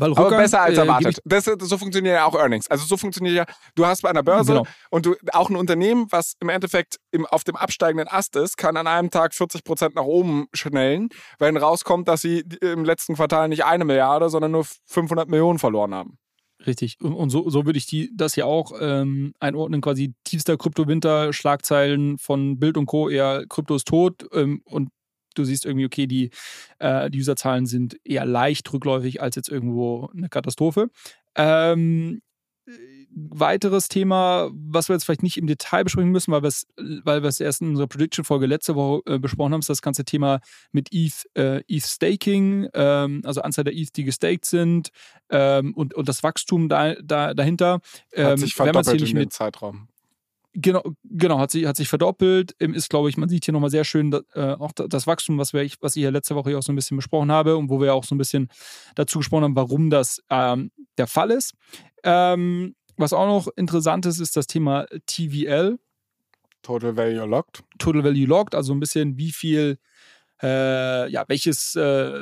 Speaker 1: Aber besser als äh, erwartet. Äh, das, so funktionieren ja auch Earnings. Also so funktioniert ja, du hast bei einer Börse genau. und du auch ein Unternehmen, was im Endeffekt im, auf dem absteigenden Ast ist, kann an einem Tag 40 Prozent nach oben schnellen, wenn rauskommt, dass sie im letzten Quartal nicht eine Milliarde, sondern nur 500 Millionen verloren haben.
Speaker 2: Richtig. Und, so, so würde ich die, das ja auch ähm, einordnen, quasi tiefster Kryptowinter, Schlagzeilen von Bild und Co. eher Krypto ist tot ähm, und du siehst irgendwie, okay, die, äh, die Userzahlen sind eher leicht rückläufig als jetzt irgendwo eine Katastrophe. Ähm, weiteres Thema, was wir jetzt vielleicht nicht im Detail besprechen müssen, weil wir es, weil erst in unserer Prediction-Folge letzte Woche äh, besprochen haben, ist das ganze Thema mit ETH, äh, ETH Staking, ähm, also Anzahl der ETH, die gestaked sind ähm, und, und das Wachstum da, da, dahinter.
Speaker 1: Ähm, Hat sich verdoppelt in dem Zeitraum.
Speaker 2: Genau, genau, hat sich, hat sich verdoppelt. Ist, glaube ich, man sieht hier nochmal sehr schön äh, auch das Wachstum, was, wir, was ich ja letzte Woche auch so ein bisschen besprochen habe und wo wir auch so ein bisschen dazu gesprochen haben, warum das ähm, der Fall ist. Ähm, was auch noch interessant ist, ist das Thema TVL.
Speaker 1: Total Value Locked.
Speaker 2: Total Value Locked, also ein bisschen wie viel, äh, ja, welches, äh,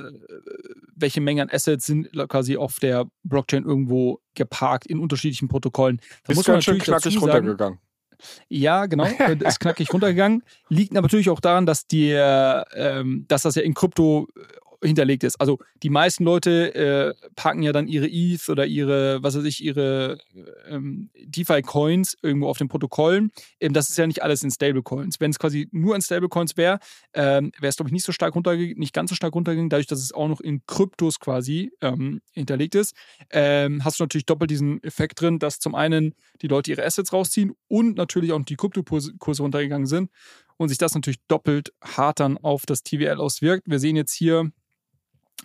Speaker 2: welche Menge an Assets sind quasi auf der Blockchain irgendwo geparkt in unterschiedlichen Protokollen.
Speaker 1: Da ist muss man ganz schön knackig runtergegangen.
Speaker 2: Ja, genau, ist knackig runtergegangen. Liegt natürlich auch daran, dass, die, ähm, dass das ja in Krypto hinterlegt ist. Also die meisten Leute äh, packen ja dann ihre ETH oder ihre, was weiß ich, ihre ähm, DeFi-Coins irgendwo auf den Protokollen. Ähm, das ist ja nicht alles in Stablecoins. Wenn es quasi nur in Stablecoins wäre, ähm, wäre es, glaube ich, nicht so stark runtergegangen, nicht ganz so stark runtergegangen, dadurch, dass es auch noch in Kryptos quasi ähm, hinterlegt ist. Ähm, hast du natürlich doppelt diesen Effekt drin, dass zum einen die Leute ihre Assets rausziehen und natürlich auch die Kryptokurse runtergegangen sind und sich das natürlich doppelt hart dann auf das TVL auswirkt. Wir sehen jetzt hier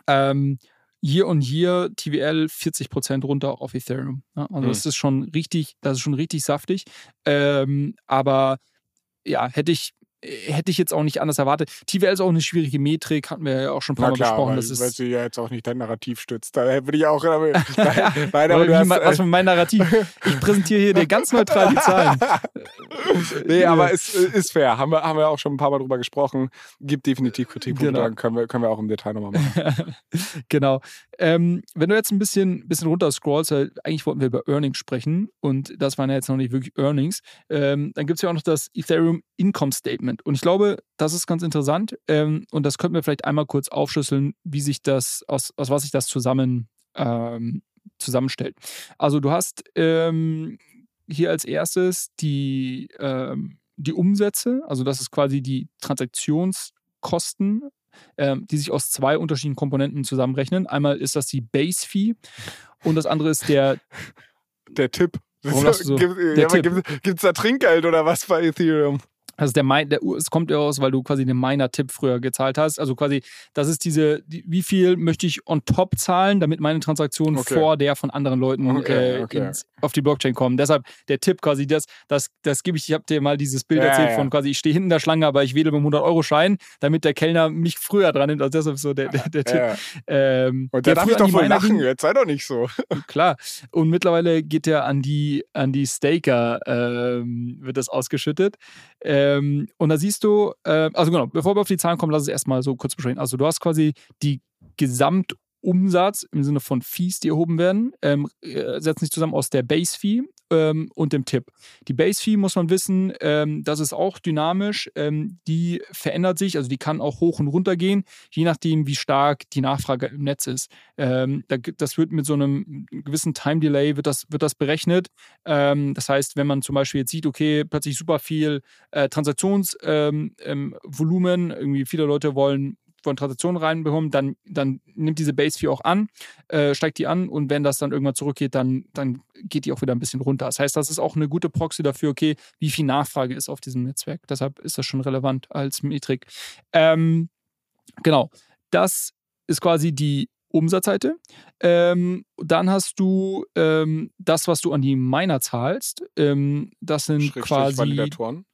Speaker 2: ähm, year on year TVL 40% runter auf Ethereum. Ja, also mhm. das ist schon richtig, das ist schon richtig saftig. Ähm, aber ja, hätte ich hätte ich jetzt auch nicht anders erwartet. TVL ist auch eine schwierige Metrik, hatten wir ja auch schon ein paar Mal besprochen. Weil,
Speaker 1: das ist, weil sie ja jetzt auch nicht dein Narrativ stützt. Da würde ich auch. Nein,
Speaker 2: nein, aber du hast, was für mein Narrativ? Ich präsentiere hier dir ganz neutral die Zahlen.
Speaker 1: nee, aber es ist, ist fair. Haben wir, haben wir auch schon ein paar Mal drüber gesprochen. Gibt definitiv Kritikpunkte, genau. dann können wir, können wir auch im Detail nochmal machen.
Speaker 2: genau. Ähm, wenn du jetzt ein bisschen, bisschen runter scrollst, eigentlich wollten wir über Earnings sprechen und das waren ja jetzt noch nicht wirklich Earnings, ähm, dann gibt es ja auch noch das Ethereum Income Statement. Und ich glaube, das ist ganz interessant ähm, und das könnten wir vielleicht einmal kurz aufschlüsseln, wie sich das, aus, aus was sich das zusammen, ähm, zusammenstellt. Also du hast ähm, hier als erstes die, ähm, die Umsätze, also das ist quasi die Transaktionskosten ähm, die sich aus zwei unterschiedlichen Komponenten zusammenrechnen. Einmal ist das die Base Fee und das andere ist der
Speaker 1: der Tipp. So, gibt es da Trinkgeld oder was bei Ethereum?
Speaker 2: Also der, der es kommt ja aus, weil du quasi den Miner-Tipp früher gezahlt hast. Also quasi, das ist diese, die, wie viel möchte ich on top zahlen, damit meine Transaktionen okay. vor der von anderen Leuten okay, äh, okay. Ins, auf die Blockchain kommen. Deshalb der Tipp quasi, das, das, das gebe ich, ich habe dir mal dieses Bild ja, erzählt ja. von quasi, ich stehe hinten der Schlange, aber ich wähle mit 100-Euro-Schein, damit der Kellner mich früher dran nimmt. Also deshalb so der, der, der Tipp.
Speaker 1: Ähm, Und der darf ich doch wohl lachen, ging, jetzt sei doch nicht so.
Speaker 2: Klar. Und mittlerweile geht der an die, an die Staker, ähm, wird das ausgeschüttet. Ähm, und da siehst du, äh, also genau, bevor wir auf die Zahlen kommen, lass es erstmal so kurz besprechen. Also du hast quasi die Gesamtumsatz im Sinne von Fees, die erhoben werden, ähm, äh, setzen sich zusammen aus der Base Fee, ähm, und dem Tipp. Die Base Fee muss man wissen, ähm, das ist auch dynamisch. Ähm, die verändert sich, also die kann auch hoch und runter gehen, je nachdem, wie stark die Nachfrage im Netz ist. Ähm, da, das wird mit so einem gewissen Time Delay wird das, wird das berechnet. Ähm, das heißt, wenn man zum Beispiel jetzt sieht, okay, plötzlich super viel äh, Transaktionsvolumen, irgendwie viele Leute wollen wollen Transaktionen reinbekommen, dann, dann nimmt diese Base Fee auch an, äh, steigt die an und wenn das dann irgendwann zurückgeht, dann, dann geht die auch wieder ein bisschen runter. Das heißt, das ist auch eine gute Proxy dafür, okay, wie viel Nachfrage ist auf diesem Netzwerk. Deshalb ist das schon relevant als Metrik. Ähm, genau, das ist quasi die Umsatzseite. Ähm, dann hast du ähm, das, was du an die Miner zahlst. Ähm, das sind quasi.
Speaker 1: Validatoren.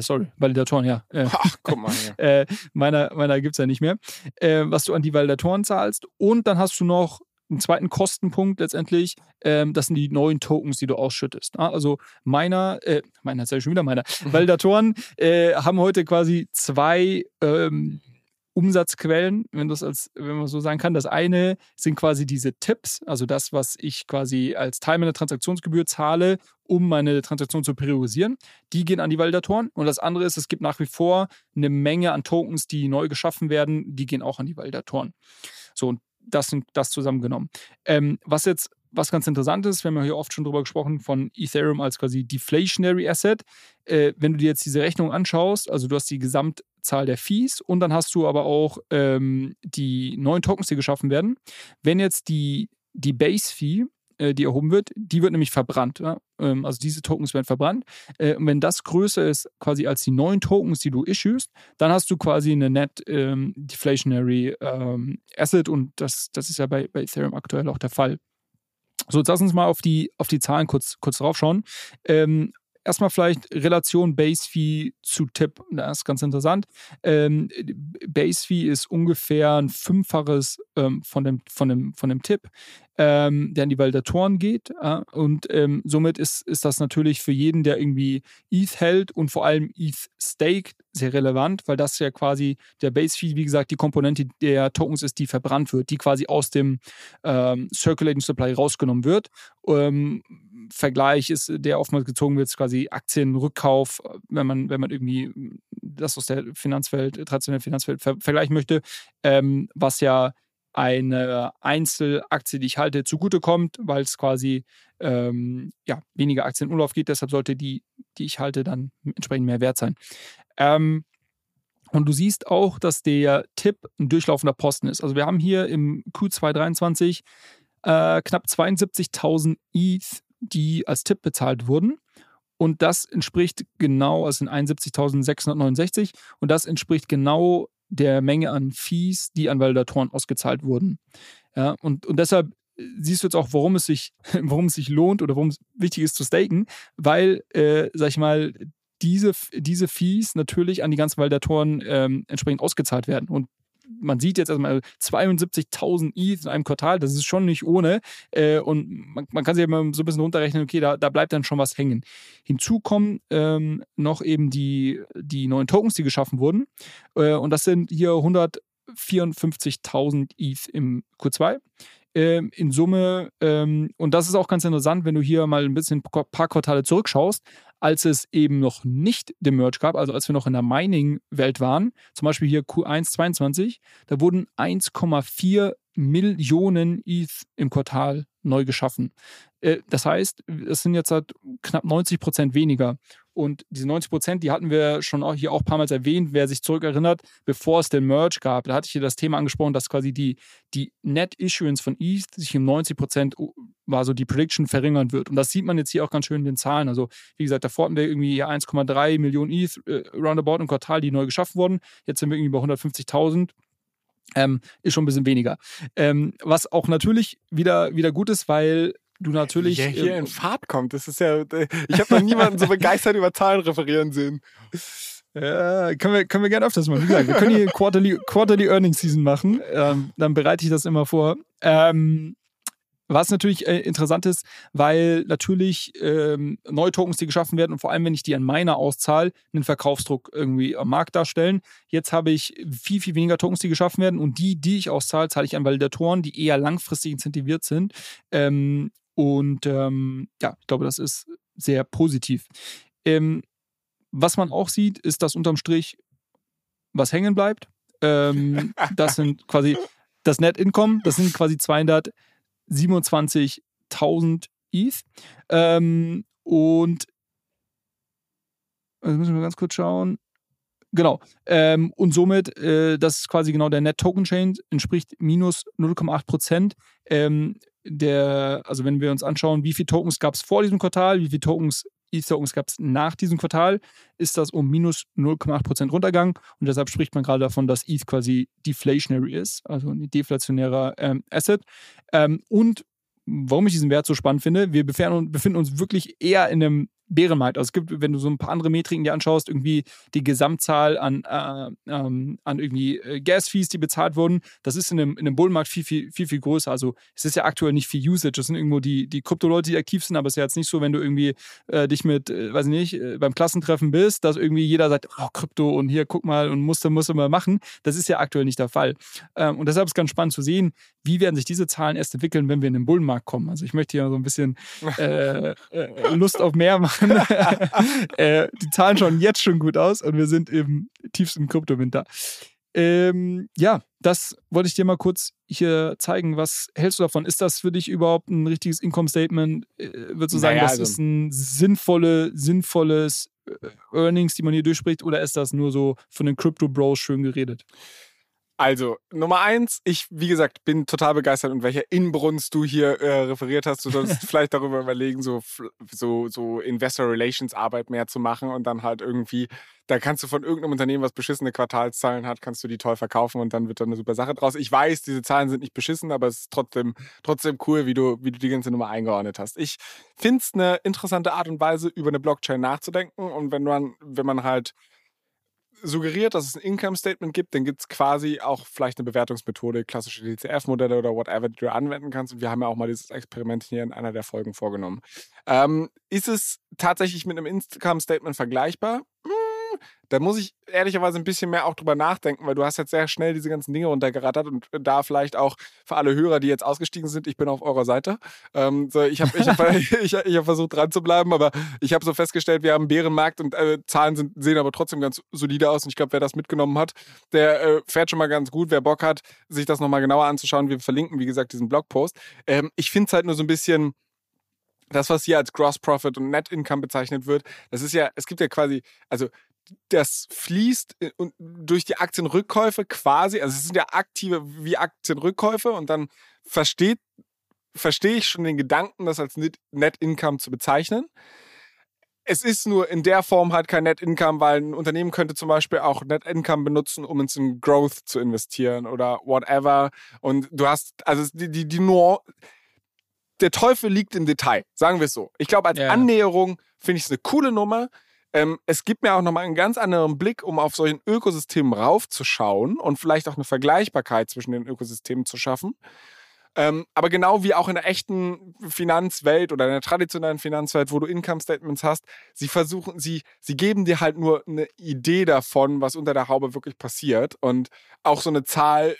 Speaker 2: Sorry, Validatoren, ja.
Speaker 1: Äh, Ach, guck mal.
Speaker 2: äh, meiner meiner gibt es ja nicht mehr. Äh, was du an die Validatoren zahlst. Und dann hast du noch einen zweiten Kostenpunkt letztendlich. Ähm, das sind die neuen Tokens, die du ausschüttest. Ah, also meiner, äh, meiner, ist ja schon wieder meiner. Validatoren äh, haben heute quasi zwei. Ähm, Umsatzquellen, wenn das als, wenn man so sagen kann. Das eine sind quasi diese Tipps, also das, was ich quasi als Teil meiner Transaktionsgebühr zahle, um meine Transaktion zu priorisieren. Die gehen an die Validatoren. Und das andere ist, es gibt nach wie vor eine Menge an Tokens, die neu geschaffen werden, die gehen auch an die Validatoren. So, und das sind das zusammengenommen. Ähm, was jetzt was ganz interessant ist, wir haben ja hier oft schon drüber gesprochen, von Ethereum als quasi Deflationary Asset. Äh, wenn du dir jetzt diese Rechnung anschaust, also du hast die Gesamtzahl der Fees und dann hast du aber auch ähm, die neuen Tokens, die geschaffen werden. Wenn jetzt die, die Base-Fee, äh, die erhoben wird, die wird nämlich verbrannt. Ja? Ähm, also diese Tokens werden verbrannt. Äh, und wenn das größer ist quasi als die neuen Tokens, die du issuest, dann hast du quasi eine Net ähm, Deflationary ähm, Asset und das, das ist ja bei, bei Ethereum aktuell auch der Fall. So, jetzt lass uns mal auf die, auf die Zahlen kurz, kurz drauf schauen. Ähm, erstmal vielleicht Relation Base Fee zu Tipp. Das ist ganz interessant. Ähm, Base Fee ist ungefähr ein Fünffaches ähm, von, dem, von, dem, von dem Tipp, ähm, der an die Validatoren geht. Äh, und ähm, somit ist, ist das natürlich für jeden, der irgendwie ETH hält und vor allem ETH staked, sehr relevant, weil das ja quasi der Base Fee, wie gesagt, die Komponente der Tokens ist, die verbrannt wird, die quasi aus dem ähm, Circulating Supply rausgenommen wird. Ähm, Vergleich ist, der oftmals gezogen wird, quasi Aktienrückkauf, wenn man, wenn man irgendwie das aus der Finanzwelt, traditionellen Finanzwelt ver vergleichen möchte, ähm, was ja eine Einzelaktie, die ich halte, zugutekommt, weil es quasi ähm, ja, weniger Aktien in Umlauf geht. Deshalb sollte die, die ich halte, dann entsprechend mehr wert sein. Ähm, und du siehst auch, dass der Tipp ein durchlaufender Posten ist. Also wir haben hier im Q2 23 äh, knapp 72.000 ETH, die als Tipp bezahlt wurden. Und das entspricht genau, also sind 71.669 und das entspricht genau der Menge an Fees, die an Validatoren ausgezahlt wurden. Ja, und, und deshalb siehst du jetzt auch, warum es sich, warum es sich lohnt oder warum es wichtig ist zu staken, weil, äh, sag ich mal, diese, diese Fees natürlich an die ganzen Validatoren ähm, entsprechend ausgezahlt werden. Und man sieht jetzt erstmal 72.000 ETH in einem Quartal, das ist schon nicht ohne. Äh, und man, man, kann sich immer so ein bisschen runterrechnen, okay, da, da bleibt dann schon was hängen. Hinzu kommen ähm, noch eben die, die neuen Tokens, die geschaffen wurden. Äh, und das sind hier 154.000 ETH im Q2 ähm, in Summe, ähm, und das ist auch ganz interessant, wenn du hier mal ein bisschen ein paar Quartale zurückschaust, als es eben noch nicht den Merge gab, also als wir noch in der Mining-Welt waren, zum Beispiel hier Q1 22, da wurden 1,4 Millionen ETH im Quartal neu geschaffen. Äh, das heißt, es sind jetzt halt knapp 90 Prozent weniger. Und diese 90 Prozent, die hatten wir schon auch hier auch ein paar Mal erwähnt, wer sich zurückerinnert, bevor es den Merge gab. Da hatte ich hier das Thema angesprochen, dass quasi die, die Net Issuance von ETH sich um 90 Prozent war so die Prediction verringern wird. Und das sieht man jetzt hier auch ganz schön in den Zahlen. Also, wie gesagt, davor hatten wir irgendwie 1,3 Millionen ETH äh, roundabout im Quartal, die neu geschaffen wurden. Jetzt sind wir irgendwie bei 150.000. Ähm, ist schon ein bisschen weniger. Ähm, was auch natürlich wieder, wieder gut ist, weil du natürlich.
Speaker 1: Ja, hier äh, in Fahrt kommt. Das ist ja. Äh, ich habe noch niemanden so begeistert über Zahlen referieren sehen.
Speaker 2: Ja, können wir, können wir gerne öfters machen. Wie gesagt, wir können hier Quarterly, Quarterly Earnings Season machen. Ähm, dann bereite ich das immer vor. Ähm, was natürlich äh, interessant ist, weil natürlich ähm, neue Tokens, die geschaffen werden und vor allem, wenn ich die an meiner auszahle, einen Verkaufsdruck irgendwie am Markt darstellen. Jetzt habe ich viel, viel weniger Tokens, die geschaffen werden und die, die ich auszahle, zahle ich an Validatoren, die eher langfristig incentiviert sind. Ähm, und ähm, ja, ich glaube, das ist sehr positiv. Ähm, was man auch sieht, ist, dass unterm Strich was hängen bleibt. Ähm, das sind quasi das Net Income, das sind quasi 227.000 ETH. Ähm, und also müssen wir ganz kurz schauen. Genau. Ähm, und somit, äh, das ist quasi genau der Net Token Chain, entspricht minus 0,8 Prozent. Ähm, der, also wenn wir uns anschauen, wie viele Tokens gab es vor diesem Quartal, wie viele Tokens ETH-Tokens gab es nach diesem Quartal, ist das um minus 0,8 Prozent runtergegangen. Und deshalb spricht man gerade davon, dass ETH quasi deflationary ist, also ein deflationärer ähm, Asset. Ähm, und warum ich diesen Wert so spannend finde, wir befinden uns wirklich eher in einem Bärenmarkt. Also es gibt, wenn du so ein paar andere Metriken dir anschaust, irgendwie die Gesamtzahl an, äh, ähm, an irgendwie äh, Gas-Fees, die bezahlt wurden, das ist in einem, in einem Bullenmarkt viel, viel, viel, viel größer. Also es ist ja aktuell nicht viel Usage. Das sind irgendwo die, die Krypto-Leute, die aktiv sind, aber es ist ja jetzt nicht so, wenn du irgendwie äh, dich mit, äh, weiß ich nicht, äh, beim Klassentreffen bist, dass irgendwie jeder sagt, oh, Krypto und hier, guck mal und musste, musste mal machen. Das ist ja aktuell nicht der Fall. Ähm, und deshalb ist es ganz spannend zu sehen, wie werden sich diese Zahlen erst entwickeln, wenn wir in den Bullenmarkt kommen. Also ich möchte hier so ein bisschen äh, Lust auf mehr machen machen. äh, die Zahlen schauen jetzt schon gut aus und wir sind im tiefsten Kryptowinter. Ähm, ja, das wollte ich dir mal kurz hier zeigen. Was hältst du davon? Ist das für dich überhaupt ein richtiges Income Statement? Äh, würdest du sagen, naja, das also, ist ein sinnvolle, sinnvolles äh, Earnings, die man hier durchspricht, oder ist das nur so von den Crypto Bros schön geredet?
Speaker 1: Also, Nummer eins, ich, wie gesagt, bin total begeistert, in welcher Inbrunst du hier äh, referiert hast. Du solltest vielleicht darüber überlegen, so, so, so Investor Relations Arbeit mehr zu machen und dann halt irgendwie, da kannst du von irgendeinem Unternehmen, was beschissene Quartalszahlen hat, kannst du die toll verkaufen und dann wird da eine super Sache draus. Ich weiß, diese Zahlen sind nicht beschissen, aber es ist trotzdem, trotzdem cool, wie du, wie du die ganze Nummer eingeordnet hast. Ich finde es eine interessante Art und Weise, über eine Blockchain nachzudenken und wenn man, wenn man halt suggeriert, dass es ein Income Statement gibt, dann gibt es quasi auch vielleicht eine Bewertungsmethode, klassische DCF-Modelle oder whatever, die du anwenden kannst. Und wir haben ja auch mal dieses Experiment hier in einer der Folgen vorgenommen. Ähm, ist es tatsächlich mit einem Income Statement vergleichbar? Hm, da muss ich ehrlicherweise ein bisschen mehr auch drüber nachdenken, weil du hast jetzt sehr schnell diese ganzen Dinge runtergerattert und da vielleicht auch für alle Hörer, die jetzt ausgestiegen sind, ich bin auf eurer Seite. Ähm, so, ich habe ich hab, ich, ich hab versucht dran zu bleiben, aber ich habe so festgestellt, wir haben einen Bärenmarkt und äh, Zahlen sind, sehen aber trotzdem ganz solide aus und ich glaube, wer das mitgenommen hat, der äh, fährt schon mal ganz gut. Wer Bock hat, sich das nochmal genauer anzuschauen, wir verlinken, wie gesagt, diesen Blogpost. Ähm, ich finde es halt nur so ein bisschen das, was hier als Gross Profit und Net Income bezeichnet wird, das ist ja, es gibt ja quasi, also das fließt äh, durch die Aktienrückkäufe quasi, also es sind ja aktive wie Aktienrückkäufe und dann versteht, verstehe ich schon den Gedanken, das als Net Income zu bezeichnen. Es ist nur in der Form halt kein Net Income, weil ein Unternehmen könnte zum Beispiel auch Net Income benutzen, um ins Growth zu investieren oder whatever. Und du hast, also die, die, die nur, der Teufel liegt im Detail, sagen wir es so. Ich glaube, als ja. Annäherung finde ich es eine coole Nummer. Ähm, es gibt mir auch nochmal einen ganz anderen Blick, um auf solchen Ökosystemen raufzuschauen und vielleicht auch eine Vergleichbarkeit zwischen den Ökosystemen zu schaffen. Ähm, aber genau wie auch in der echten Finanzwelt oder in der traditionellen Finanzwelt, wo du Income Statements hast, sie versuchen, sie, sie geben dir halt nur eine Idee davon, was unter der Haube wirklich passiert. Und auch so eine Zahl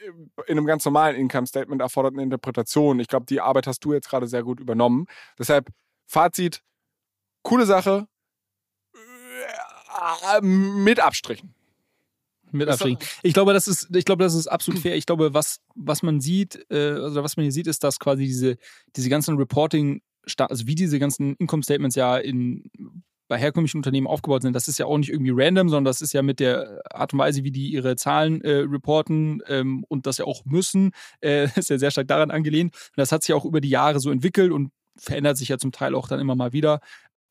Speaker 1: in einem ganz normalen Income Statement erfordert eine Interpretation. Ich glaube, die Arbeit hast du jetzt gerade sehr gut übernommen. Deshalb, Fazit, coole Sache, äh, mit Abstrichen.
Speaker 2: Mit Abstrichen. Ich glaube, das ist, ich glaube, das ist absolut fair. Ich glaube, was, was man sieht, äh, also was man hier sieht, ist, dass quasi diese, diese ganzen Reporting, also wie diese ganzen Income Statements ja in bei herkömmlichen Unternehmen aufgebaut sind, das ist ja auch nicht irgendwie random, sondern das ist ja mit der Art und Weise, wie die ihre Zahlen äh, reporten ähm, und das ja auch müssen, äh, ist ja sehr stark daran angelehnt. Und das hat sich auch über die Jahre so entwickelt und verändert sich ja zum Teil auch dann immer mal wieder.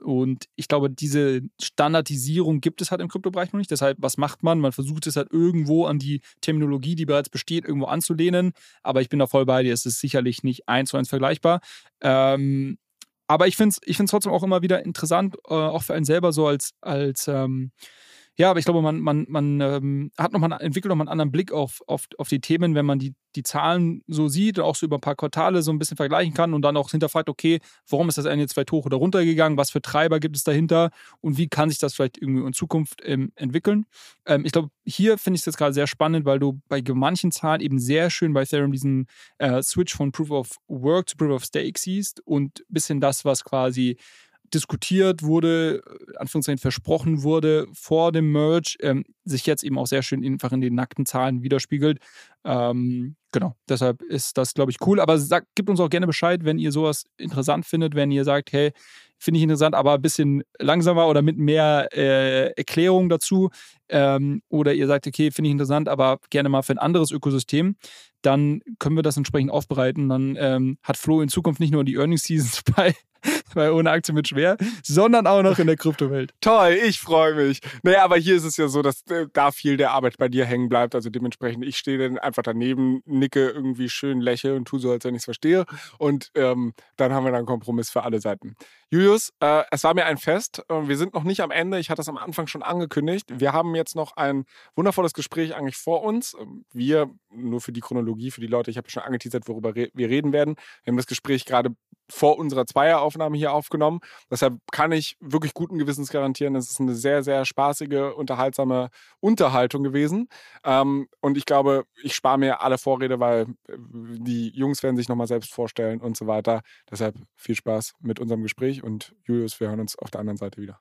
Speaker 2: Und ich glaube, diese Standardisierung gibt es halt im Kryptobereich noch nicht. Deshalb, was macht man? Man versucht es halt irgendwo an die Terminologie, die bereits besteht, irgendwo anzulehnen. Aber ich bin da voll bei dir. Es ist sicherlich nicht eins zu eins vergleichbar. Ähm, aber ich finde es ich trotzdem auch immer wieder interessant, äh, auch für einen selber so als, als ähm, ja, aber ich glaube, man, man, man ähm, hat noch mal, entwickelt nochmal einen anderen Blick auf, auf, auf die Themen, wenn man die, die Zahlen so sieht und auch so über ein paar Quartale so ein bisschen vergleichen kann und dann auch hinterfragt, okay, warum ist das eine jetzt vielleicht hoch oder runter gegangen, was für Treiber gibt es dahinter und wie kann sich das vielleicht irgendwie in Zukunft ähm, entwickeln. Ähm, ich glaube, hier finde ich es jetzt gerade sehr spannend, weil du bei manchen Zahlen eben sehr schön bei Ethereum diesen äh, Switch von Proof of Work zu Proof of Stake siehst und ein bisschen das, was quasi diskutiert wurde, äh, Anführungszeichen versprochen wurde vor dem Merge, ähm, sich jetzt eben auch sehr schön einfach in den nackten Zahlen widerspiegelt. Ähm, genau, deshalb ist das, glaube ich, cool. Aber sagt, gebt uns auch gerne Bescheid, wenn ihr sowas interessant findet, wenn ihr sagt, hey, finde ich interessant, aber ein bisschen langsamer oder mit mehr äh, Erklärung dazu. Ähm, oder ihr sagt, okay, finde ich interessant, aber gerne mal für ein anderes Ökosystem, dann können wir das entsprechend aufbereiten. Dann ähm, hat Flo in Zukunft nicht nur die Earnings Seasons bei weil ohne Aktien wird schwer, sondern auch noch in der Kryptowelt.
Speaker 1: Toll, ich freue mich. Naja, aber hier ist es ja so, dass äh, da viel der Arbeit bei dir hängen bleibt. Also dementsprechend, ich stehe dann einfach daneben, nicke irgendwie schön, lächle und tue so, als wenn ich es verstehe. Und ähm, dann haben wir dann einen Kompromiss für alle Seiten. Julius, äh, es war mir ein Fest. Wir sind noch nicht am Ende. Ich hatte das am Anfang schon angekündigt. Wir haben jetzt noch ein wundervolles Gespräch eigentlich vor uns. Wir, nur für die Chronologie, für die Leute, ich habe schon angeteasert, worüber wir reden werden. Wir haben das Gespräch gerade vor unserer Zweieraufnahme hier aufgenommen. Deshalb kann ich wirklich guten Gewissens garantieren, es ist eine sehr, sehr spaßige, unterhaltsame Unterhaltung gewesen. Ähm, und ich glaube, ich spare mir alle Vorrede, weil äh, die Jungs werden sich nochmal selbst vorstellen und so weiter. Deshalb viel Spaß mit unserem Gespräch und Julius, wir hören uns auf der anderen Seite wieder.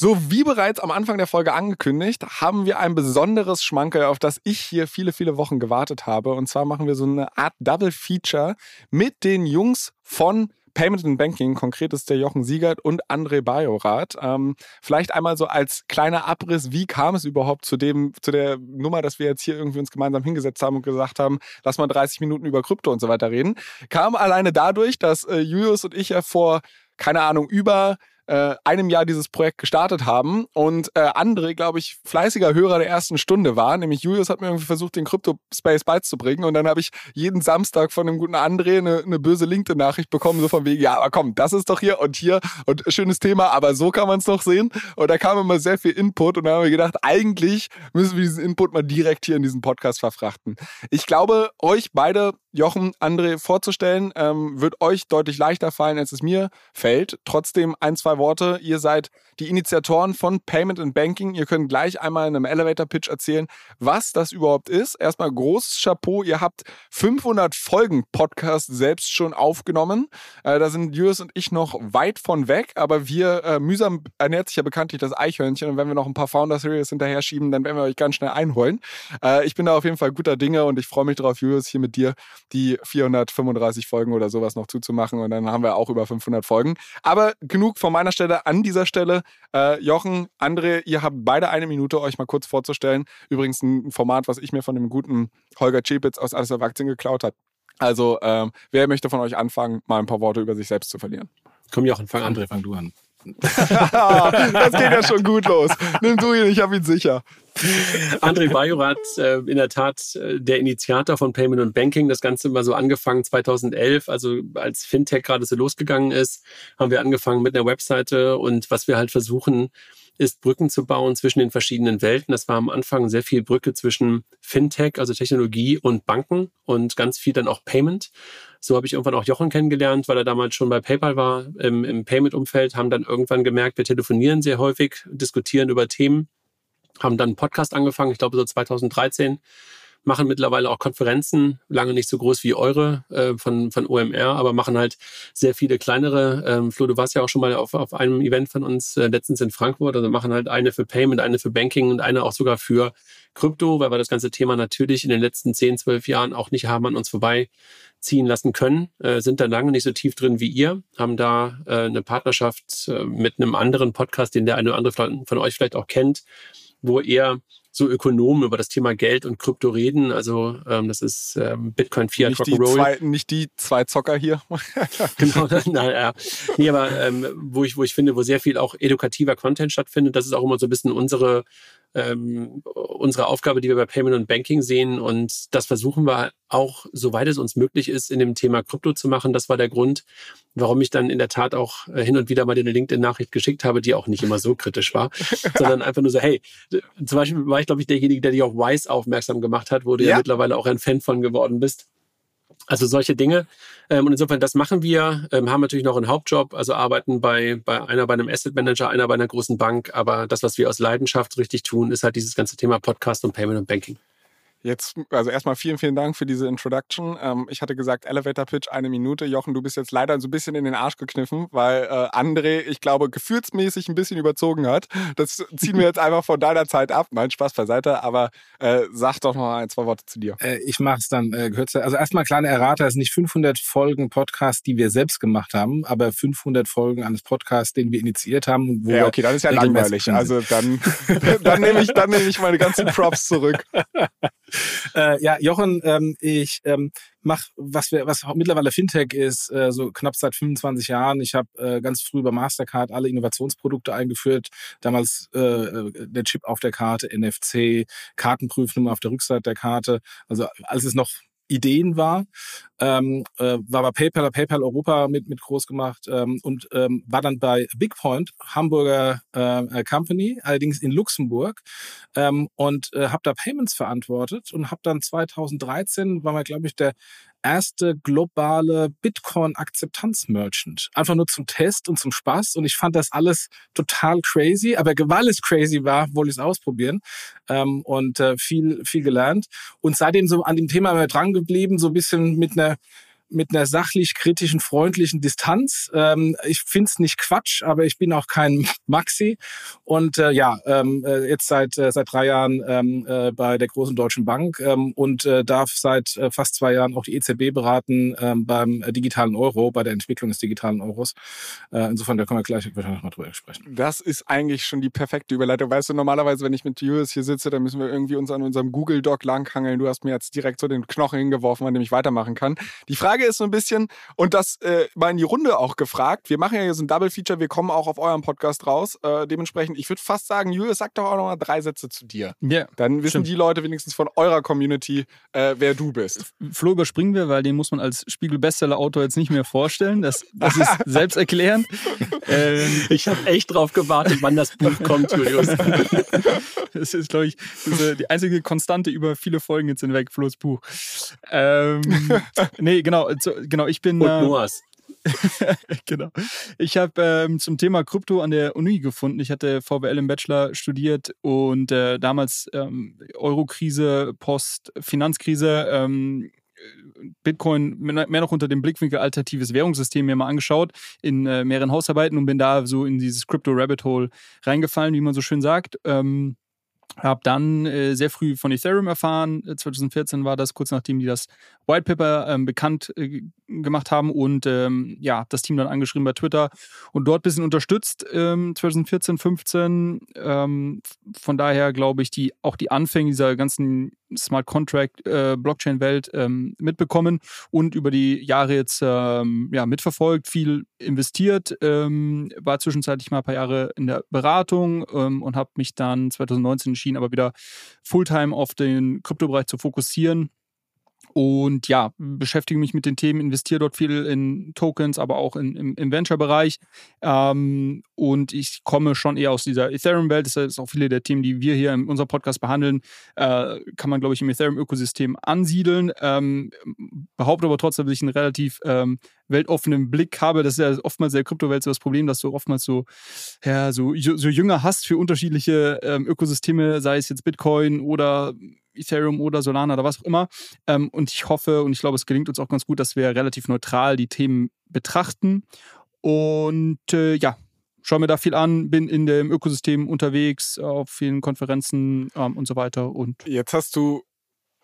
Speaker 1: So wie bereits am Anfang der Folge angekündigt, haben wir ein besonderes Schmankerl, auf das ich hier viele, viele Wochen gewartet habe. Und zwar machen wir so eine Art Double Feature mit den Jungs von Payment and Banking. Konkret ist der Jochen Siegert und André Bajorath. Ähm, vielleicht einmal so als kleiner Abriss, wie kam es überhaupt zu dem, zu der Nummer, dass wir jetzt hier irgendwie uns gemeinsam hingesetzt haben und gesagt haben, lass mal 30 Minuten über Krypto und so weiter reden. Kam alleine dadurch, dass äh, Julius und ich ja vor, keine Ahnung, über äh, einem Jahr dieses Projekt gestartet haben und äh, André, glaube ich, fleißiger Hörer der ersten Stunde war. Nämlich Julius hat mir irgendwie versucht, den Crypto-Space beizubringen und dann habe ich jeden Samstag von dem guten André eine, eine böse LinkedIn-Nachricht bekommen, so von wegen, ja, aber komm, das ist doch hier und hier und schönes Thema, aber so kann man es doch sehen. Und da kam immer sehr viel Input und da haben wir gedacht, eigentlich müssen wir diesen Input mal direkt hier in diesen Podcast verfrachten. Ich glaube, euch beide Jochen, André vorzustellen, ähm, wird euch deutlich leichter fallen, als es mir fällt. Trotzdem ein, zwei Worte. Ihr seid die Initiatoren von Payment and Banking. Ihr könnt gleich einmal in einem Elevator-Pitch erzählen, was das überhaupt ist. Erstmal großes Chapeau. Ihr habt 500 Folgen Podcast selbst schon aufgenommen. Äh, da sind Julius und ich noch weit von weg, aber wir, äh, mühsam ernährt sich ja bekanntlich das Eichhörnchen und wenn wir noch ein paar Founder-Series hinterher schieben, dann werden wir euch ganz schnell einholen. Äh, ich bin da auf jeden Fall guter Dinge und ich freue mich darauf, Julius, hier mit dir die 435 Folgen oder sowas noch zuzumachen und dann haben wir auch über 500 Folgen. Aber genug von meiner Stelle an dieser Stelle. Äh, Jochen, André, ihr habt beide eine Minute, euch mal kurz vorzustellen. Übrigens ein Format, was ich mir von dem guten Holger Czepitz aus Alles auf Aktien geklaut habe. Also, ähm, wer möchte von euch anfangen, mal ein paar Worte über sich selbst zu verlieren?
Speaker 3: Komm, Jochen, fang André, fang du an.
Speaker 1: Das geht ja schon gut los. Nimm du ihn, ich habe ihn sicher.
Speaker 3: André Bajorat, äh, in der Tat äh, der Initiator von Payment und Banking. Das Ganze mal so angefangen 2011, also als Fintech gerade so losgegangen ist, haben wir angefangen mit einer Webseite und was wir halt versuchen, ist Brücken zu bauen zwischen den verschiedenen Welten. Das war am Anfang sehr viel Brücke zwischen Fintech, also Technologie und Banken und ganz viel dann auch Payment. So habe ich irgendwann auch Jochen kennengelernt, weil er damals schon bei PayPal war im, im Payment-Umfeld, haben dann irgendwann gemerkt, wir telefonieren sehr häufig, diskutieren über Themen, haben dann einen Podcast angefangen, ich glaube so 2013 machen mittlerweile auch Konferenzen, lange nicht so groß wie eure äh, von, von OMR, aber machen halt sehr viele kleinere. Ähm, Flo, du warst ja auch schon mal auf, auf einem Event von uns äh, letztens in Frankfurt, also machen halt eine für Payment, eine für Banking und eine auch sogar für Krypto, weil wir das ganze Thema natürlich in den letzten 10, 12 Jahren auch nicht haben an uns vorbeiziehen lassen können, äh, sind da lange nicht so tief drin wie ihr, haben da äh, eine Partnerschaft äh, mit einem anderen Podcast, den der eine oder andere von euch vielleicht auch kennt, wo er so Ökonomen über das Thema Geld und Krypto reden. Also ähm, das ist ähm, Bitcoin, Fiat,
Speaker 1: nicht Rock'n'Roll. Zwei, nicht die zwei Zocker hier.
Speaker 3: genau, naja. Nee, aber ähm, wo, ich, wo ich finde, wo sehr viel auch edukativer Content stattfindet, das ist auch immer so ein bisschen unsere ähm, unsere Aufgabe, die wir bei Payment und Banking sehen. Und das versuchen wir auch, soweit es uns möglich ist, in dem Thema Krypto zu machen. Das war der Grund, warum ich dann in der Tat auch äh, hin und wieder mal eine LinkedIn-Nachricht geschickt habe, die auch nicht immer so kritisch war, sondern einfach nur so, hey, zum Beispiel war ich, glaube ich, derjenige, der dich auf Wise aufmerksam gemacht hat, wo du ja, ja mittlerweile auch ein Fan von geworden bist. Also solche Dinge. Ähm, und insofern, das machen wir, ähm, haben natürlich noch einen Hauptjob, also arbeiten bei, bei einer bei einem Asset Manager, einer bei einer großen Bank. Aber das, was wir aus Leidenschaft richtig tun, ist halt dieses ganze Thema Podcast und Payment und Banking.
Speaker 1: Jetzt, also erstmal vielen, vielen Dank für diese Introduction. Ähm, ich hatte gesagt, Elevator Pitch, eine Minute. Jochen, du bist jetzt leider so ein bisschen in den Arsch gekniffen, weil äh, André, ich glaube, gefühlsmäßig ein bisschen überzogen hat. Das ziehen wir jetzt einfach von deiner Zeit ab. Mein Spaß beiseite, aber äh, sag doch noch ein, zwei Worte zu dir.
Speaker 4: Äh, ich mache es dann äh, kürzer. Also erstmal kleine Errata, es sind nicht 500 Folgen Podcast, die wir selbst gemacht haben, aber 500 Folgen eines Podcasts, den wir initiiert haben.
Speaker 1: ja, okay, das ist ja langweilig. Also dann, dann nehme ich, dann nehme ich meine ganzen Props zurück.
Speaker 4: äh, ja, Jochen, ähm, ich ähm, mache, was wir, was mittlerweile Fintech ist, äh, so knapp seit 25 Jahren. Ich habe äh, ganz früh bei Mastercard alle Innovationsprodukte eingeführt. Damals äh, äh der Chip auf der Karte, NFC, Kartenprüfnummer auf der Rückseite der Karte. Also als es noch Ideen war. Ähm, äh, war bei PayPal, PayPal Europa mit, mit groß gemacht ähm, und ähm, war dann bei Bigpoint, Hamburger äh, Company, allerdings in Luxemburg ähm, und äh, habe da Payments verantwortet und habe dann 2013, war mal glaube ich der erste globale Bitcoin-Akzeptanz-Merchant. Einfach nur zum Test und zum Spaß. Und ich fand das alles total crazy. Aber weil es crazy war, wollte ich es ausprobieren ähm, und äh, viel, viel gelernt. Und seitdem so an dem Thema dran geblieben, so ein bisschen mit einer mit einer sachlich kritischen, freundlichen Distanz. Ähm, ich find's nicht Quatsch, aber ich bin auch kein Maxi. Und äh, ja, ähm, äh, jetzt seit äh, seit drei Jahren ähm, äh, bei der großen deutschen Bank ähm, und äh, darf seit äh, fast zwei Jahren auch die EZB beraten ähm, beim äh, digitalen Euro, bei der Entwicklung des digitalen Euros. Äh, insofern, da können wir gleich wahrscheinlich mal drüber sprechen.
Speaker 1: Das ist eigentlich schon die perfekte Überleitung. Weißt du, normalerweise, wenn ich mit Julius hier sitze, dann müssen wir irgendwie uns an unserem Google Doc langhangeln. Du hast mir jetzt direkt so den Knochen hingeworfen, an dem ich weitermachen kann. Die Frage ist so ein bisschen, und das äh, mal in die Runde auch gefragt, wir machen ja hier so ein Double Feature, wir kommen auch auf eurem Podcast raus. Äh, dementsprechend, ich würde fast sagen, Julius, sag doch auch noch mal drei Sätze zu dir.
Speaker 2: Ja. Yeah,
Speaker 1: Dann wissen
Speaker 2: stimmt.
Speaker 1: die Leute wenigstens von eurer Community, äh, wer du bist.
Speaker 2: Flo überspringen wir, weil den muss man als Spiegel-Bestseller-Autor jetzt nicht mehr vorstellen. Das, das ist selbsterklärend.
Speaker 3: ähm, ich habe echt drauf gewartet, wann das Buch kommt, Julius.
Speaker 2: das ist, glaube ich, diese, die einzige Konstante über viele Folgen jetzt hinweg, Flo's Buch. Ähm, nee, genau, so, genau, ich bin.
Speaker 3: Und Noahs.
Speaker 2: genau. Ich habe ähm, zum Thema Krypto an der Uni gefunden. Ich hatte VWL im Bachelor studiert und äh, damals ähm, Eurokrise, Post-Finanzkrise, ähm, Bitcoin mehr noch unter dem Blickwinkel alternatives Währungssystem mir mal angeschaut in äh, mehreren Hausarbeiten und bin da so in dieses Crypto-Rabbit-Hole reingefallen, wie man so schön sagt. Ähm, habe dann äh, sehr früh von Ethereum erfahren. 2014 war das, kurz nachdem die das White Paper ähm, bekannt äh, gemacht haben und ähm, ja, das Team dann angeschrieben bei Twitter und dort ein bisschen unterstützt ähm, 2014, 15. Ähm, von daher glaube ich, die auch die Anfänge dieser ganzen Smart Contract äh, Blockchain Welt ähm, mitbekommen und über die Jahre jetzt ähm, ja mitverfolgt, viel investiert, ähm, war zwischenzeitlich mal ein paar Jahre in der Beratung und habe mich dann 2019 entschieden, aber wieder Fulltime auf den Kryptobereich zu fokussieren und ja, beschäftige mich mit den Themen, investiere dort viel in Tokens, aber auch in, im, im Venture-Bereich. Ähm, und ich komme schon eher aus dieser Ethereum-Welt. Das ist auch viele der Themen, die wir hier in unserem Podcast behandeln, äh, kann man, glaube ich, im Ethereum-Ökosystem ansiedeln. Ähm, behaupte aber trotzdem, dass ich einen relativ ähm, weltoffenen Blick habe. Das ist ja oftmals der Kryptowelt so das Problem, dass du oftmals so, ja, so, so Jünger hast für unterschiedliche ähm, Ökosysteme, sei es jetzt Bitcoin oder Ethereum oder Solana oder was auch immer. Ähm, und ich hoffe und ich glaube, es gelingt uns auch ganz gut, dass wir relativ neutral die Themen betrachten. Und äh, ja, schaue mir da viel an, bin in dem Ökosystem unterwegs, auf vielen Konferenzen ähm, und so weiter. Und
Speaker 1: Jetzt hast du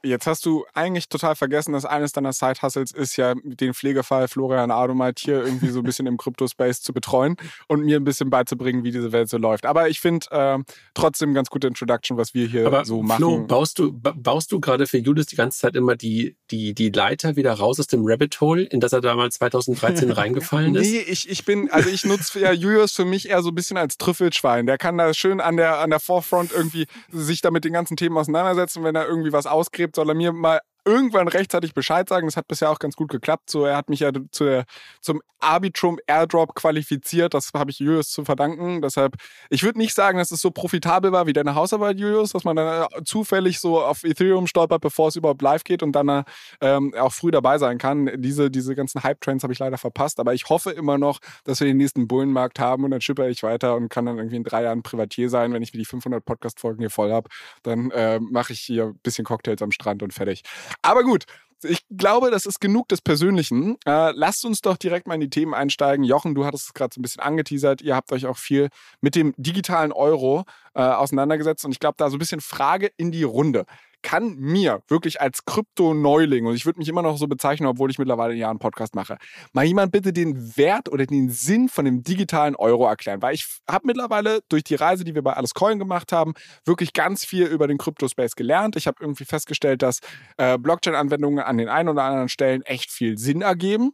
Speaker 1: Jetzt hast du eigentlich total vergessen, dass eines deiner Side-Hustles ist ja, den Pflegefall Florian Adomeit hier irgendwie so ein bisschen im Crypto-Space zu betreuen und mir ein bisschen beizubringen, wie diese Welt so läuft. Aber ich finde äh, trotzdem ganz gute Introduction, was wir hier
Speaker 3: Aber
Speaker 1: so
Speaker 3: Flo,
Speaker 1: machen.
Speaker 3: baust du, baust du gerade für Julius die ganze Zeit immer die, die, die Leiter wieder raus aus dem Rabbit Hole, in das er damals 2013 reingefallen ist?
Speaker 1: Nee, ich, ich bin, also ich nutze ja Julius für mich eher so ein bisschen als Trüffelschwein. Der kann da schön an der, an der Forefront irgendwie sich da mit den ganzen Themen auseinandersetzen. Wenn er irgendwie was ausgräbt, soll er mir mal irgendwann rechtzeitig Bescheid sagen. Das hat bisher auch ganz gut geklappt. So, er hat mich ja zu der, zum Arbitrum Airdrop qualifiziert. Das habe ich Julius zu verdanken. Deshalb, ich würde nicht sagen, dass es so profitabel war wie deine Hausarbeit, Julius, dass man dann äh, zufällig so auf Ethereum stolpert, bevor es überhaupt live geht und dann ähm, auch früh dabei sein kann. Diese, diese ganzen Hype-Trains habe ich leider verpasst. Aber ich hoffe immer noch, dass wir den nächsten Bullenmarkt haben und dann schippere ich weiter und kann dann irgendwie in drei Jahren Privatier sein. Wenn ich mir die 500 Podcast-Folgen hier voll habe, dann äh, mache ich hier ein bisschen Cocktails am Strand und fertig. Aber gut, ich glaube, das ist genug des Persönlichen. Äh, lasst uns doch direkt mal in die Themen einsteigen. Jochen, du hattest es gerade so ein bisschen angeteasert. Ihr habt euch auch viel mit dem digitalen Euro äh, auseinandergesetzt. Und ich glaube, da so ein bisschen Frage in die Runde. Kann mir wirklich als Krypto-Neuling, und ich würde mich immer noch so bezeichnen, obwohl ich mittlerweile ein Jahr einen Podcast mache, mal jemand bitte den Wert oder den Sinn von dem digitalen Euro erklären? Weil ich habe mittlerweile durch die Reise, die wir bei Alles Coin gemacht haben, wirklich ganz viel über den Krypto-Space gelernt. Ich habe irgendwie festgestellt, dass äh, Blockchain-Anwendungen an den einen oder anderen Stellen echt viel Sinn ergeben.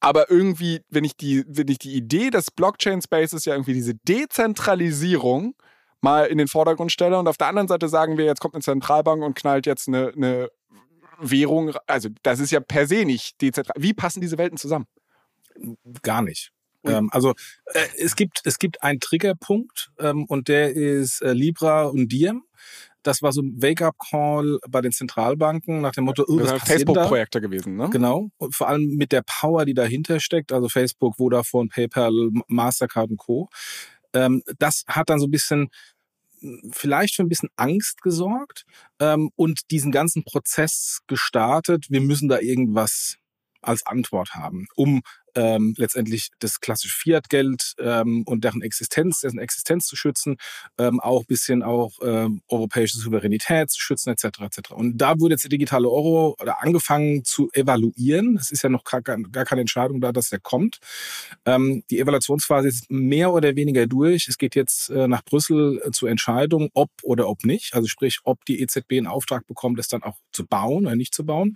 Speaker 1: Aber irgendwie, wenn ich die, wenn ich die Idee des Blockchain-Spaces ja irgendwie diese Dezentralisierung mal in den Vordergrund stelle und auf der anderen Seite sagen wir, jetzt kommt eine Zentralbank und knallt jetzt eine, eine Währung, also das ist ja per se nicht dezentral. Wie passen diese Welten zusammen?
Speaker 4: Gar nicht. Ähm, also äh, es gibt es gibt einen Triggerpunkt ähm, und der ist äh, Libra und Diem. Das war so ein Wake-up-Call bei den Zentralbanken nach dem Motto, oh, was
Speaker 1: Facebook-Projekte gewesen, ne?
Speaker 4: Genau. Und vor allem mit der Power, die dahinter steckt, also Facebook, Vodafone, PayPal, Mastercard und Co. Ähm, das hat dann so ein bisschen vielleicht für ein bisschen Angst gesorgt ähm, und diesen ganzen Prozess gestartet. Wir müssen da irgendwas als Antwort haben, um ähm, letztendlich das klassische Fiat-Geld ähm, und deren Existenz, dessen Existenz zu schützen, ähm, auch bisschen auch ähm, europäische Souveränität zu schützen, etc. etc. Und da wurde jetzt der digitale Euro oder angefangen zu evaluieren. Es ist ja noch gar, gar keine Entscheidung da, dass er kommt. Ähm, die Evaluationsphase ist mehr oder weniger durch. Es geht jetzt äh, nach Brüssel äh, zur Entscheidung, ob oder ob nicht. Also sprich, ob die EZB einen Auftrag bekommt, es dann auch zu bauen oder nicht zu bauen.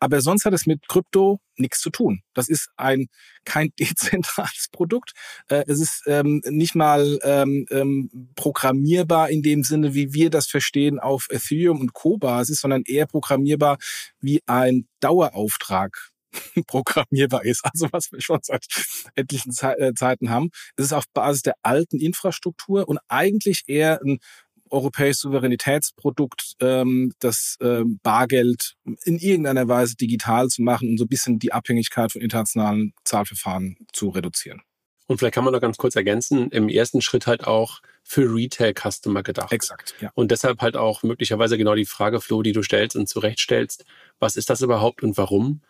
Speaker 4: Aber sonst hat es mit Krypto nichts zu tun. Das ist ein kein dezentrales Produkt. Äh, es ist ähm, nicht mal ähm, ähm, programmierbar in dem Sinne, wie wir das verstehen auf Ethereum und Co-Basis, sondern eher programmierbar wie ein Dauerauftrag programmierbar ist, also was wir schon seit etlichen äh, Zeiten haben. Es ist auf Basis der alten Infrastruktur und eigentlich eher ein europäisches Souveränitätsprodukt, ähm, das ähm, Bargeld in irgendeiner Weise digital zu machen und so ein bisschen die Abhängigkeit von internationalen Zahlverfahren zu reduzieren.
Speaker 3: Und vielleicht kann man noch ganz kurz ergänzen, im ersten Schritt halt auch für Retail-Customer gedacht.
Speaker 4: Exakt, ja.
Speaker 3: Und deshalb halt auch möglicherweise genau die Frage, Flo, die du stellst und zurechtstellst, was ist das überhaupt und warum?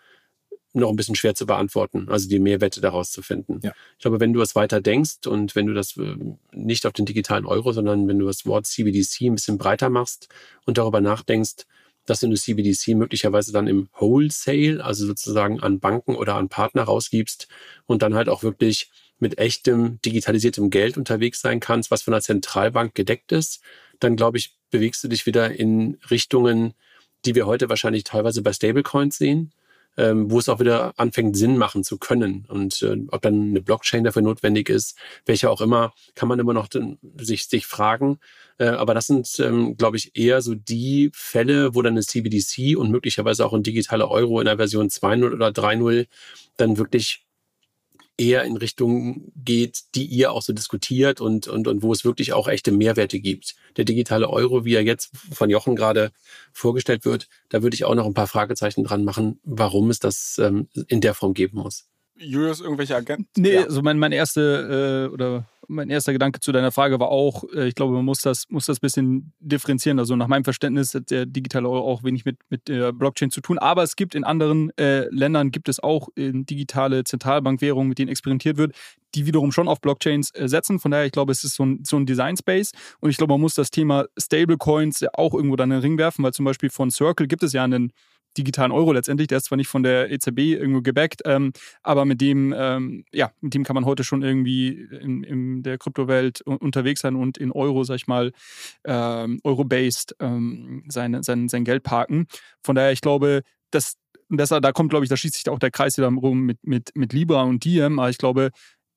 Speaker 3: Noch ein bisschen schwer zu beantworten, also die Mehrwerte daraus zu finden. Ja. Ich glaube, wenn du es weiter denkst und wenn du das äh, nicht auf den digitalen Euro, sondern wenn du das Wort CBDC ein bisschen breiter machst und darüber nachdenkst, dass du CBDC möglicherweise dann im Wholesale, also sozusagen an Banken oder an Partner rausgibst und dann halt auch wirklich mit echtem digitalisiertem Geld unterwegs sein kannst, was von der Zentralbank gedeckt ist, dann glaube ich, bewegst du dich wieder in Richtungen, die wir heute wahrscheinlich teilweise bei Stablecoins sehen ähm, wo es auch wieder anfängt, Sinn machen zu können. Und äh, ob dann eine Blockchain dafür notwendig ist, welche auch immer, kann man immer noch sich, sich fragen. Äh, aber das sind, ähm, glaube ich, eher so die Fälle, wo dann eine CBDC und möglicherweise auch ein digitaler Euro in der Version 2.0 oder 3.0 dann wirklich eher in Richtung geht, die ihr auch so diskutiert und, und, und wo es wirklich auch echte Mehrwerte gibt. Der digitale Euro, wie er jetzt von Jochen gerade vorgestellt wird, da würde ich auch noch ein paar Fragezeichen dran machen, warum es das ähm, in der Form geben muss.
Speaker 1: Julius, irgendwelche Agenten?
Speaker 2: Nee, ja. also mein, mein erste äh, oder mein erster Gedanke zu deiner Frage war auch, äh, ich glaube, man muss das, muss das ein bisschen differenzieren. Also nach meinem Verständnis hat der digitale Euro auch wenig mit, mit der Blockchain zu tun. Aber es gibt in anderen äh, Ländern gibt es auch äh, digitale Zentralbankwährungen, mit denen experimentiert wird, die wiederum schon auf Blockchains äh, setzen. Von daher, ich glaube, es ist so ein, so ein Design-Space. Und ich glaube, man muss das Thema Stablecoins auch irgendwo dann in den Ring werfen, weil zum Beispiel von Circle gibt es ja einen digitalen Euro letztendlich. Der ist zwar nicht von der EZB irgendwo gebackt, ähm, aber mit dem, ähm, ja, mit dem kann man heute schon irgendwie in, in der Kryptowelt unterwegs sein und in Euro, sag ich mal, ähm, Euro-based ähm, sein, sein, sein Geld parken. Von daher, ich glaube, dass das, da kommt, glaube ich, da schließt sich auch der Kreis wieder rum mit, mit, mit Libra und Diem, aber ich glaube,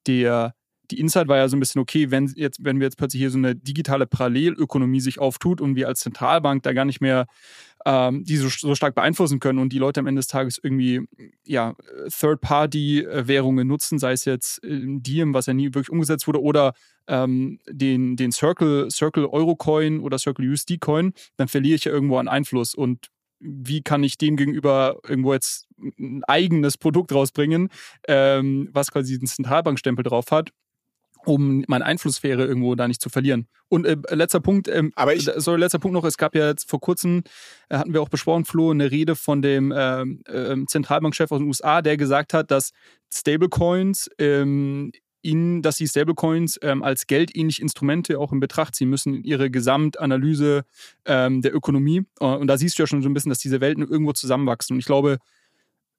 Speaker 2: der, die Insight war ja so ein bisschen, okay, wenn, jetzt, wenn wir jetzt plötzlich hier so eine digitale Parallelökonomie sich auftut und wir als Zentralbank da gar nicht mehr ähm, die so, so, stark beeinflussen können und die Leute am Ende des Tages irgendwie ja, Third-Party-Währungen nutzen, sei es jetzt Diem, was ja nie wirklich umgesetzt wurde, oder ähm, den, den Circle, Circle Euro-Coin oder Circle USD-Coin, dann verliere ich ja irgendwo an Einfluss. Und wie kann ich dem gegenüber irgendwo jetzt ein eigenes Produkt rausbringen, ähm, was quasi diesen Zentralbankstempel drauf hat um meine Einflusssphäre irgendwo da nicht zu verlieren. Und äh, letzter Punkt, ähm, aber ich, sorry, letzter Punkt noch, es gab ja jetzt vor kurzem, äh, hatten wir auch besprochen, Flo, eine Rede von dem ähm, äh, Zentralbankchef aus den USA, der gesagt hat, dass Stablecoins ähm, ihnen, dass sie Stablecoins ähm, als geldähnliche Instrumente auch in Betracht ziehen müssen in ihre Gesamtanalyse ähm, der Ökonomie. Äh, und da siehst du ja schon so ein bisschen, dass diese Welten irgendwo zusammenwachsen. Und ich glaube,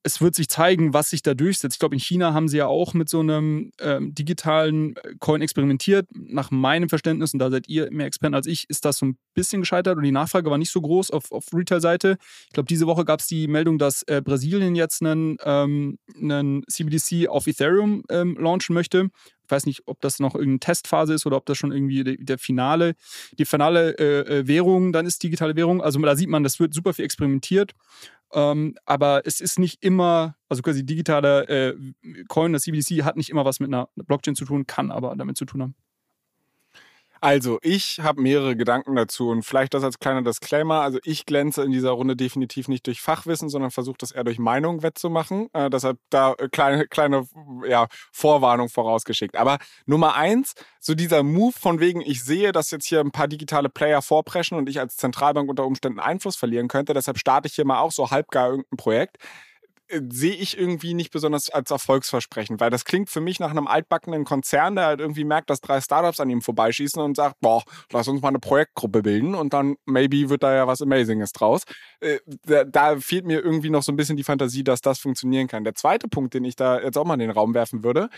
Speaker 2: es wird sich zeigen, was sich da durchsetzt. Ich glaube, in China haben sie ja auch mit so einem ähm, digitalen äh, Coin experimentiert. Nach meinem Verständnis, und da seid ihr mehr Experten als ich, ist das so ein bisschen gescheitert und die Nachfrage war nicht so groß auf, auf Retail-Seite. Ich glaube, diese Woche gab es die Meldung, dass äh, Brasilien jetzt einen, ähm, einen CBDC auf Ethereum ähm, launchen möchte. Ich weiß nicht, ob das noch irgendeine Testphase ist oder ob das schon irgendwie der, der finale, die finale äh, äh, Währung dann ist, digitale Währung. Also da sieht man, das wird super viel experimentiert. Ähm, aber es ist nicht immer, also quasi digitaler äh, Coin, das CBDC hat nicht immer was mit einer Blockchain zu tun, kann aber damit zu tun haben.
Speaker 1: Also, ich habe mehrere Gedanken dazu und vielleicht das als kleiner Disclaimer. Also, ich glänze in dieser Runde definitiv nicht durch Fachwissen, sondern versuche das eher durch Meinung wettzumachen. Äh, deshalb da äh, kleine, kleine ja, Vorwarnung vorausgeschickt. Aber Nummer eins, so dieser Move von wegen, ich sehe, dass jetzt hier ein paar digitale Player vorpreschen und ich als Zentralbank unter Umständen Einfluss verlieren könnte. Deshalb starte ich hier mal auch so halbgar irgendein Projekt sehe ich irgendwie nicht besonders als erfolgsversprechend, weil das klingt für mich nach einem altbackenen Konzern, der halt irgendwie merkt, dass drei Startups an ihm vorbeischießen und sagt, boah, lass uns mal eine Projektgruppe bilden und dann maybe wird da ja was Amazinges draus. Äh, da fehlt mir irgendwie noch so ein bisschen die Fantasie, dass das funktionieren kann. Der zweite Punkt, den ich da jetzt auch mal in den Raum werfen würde,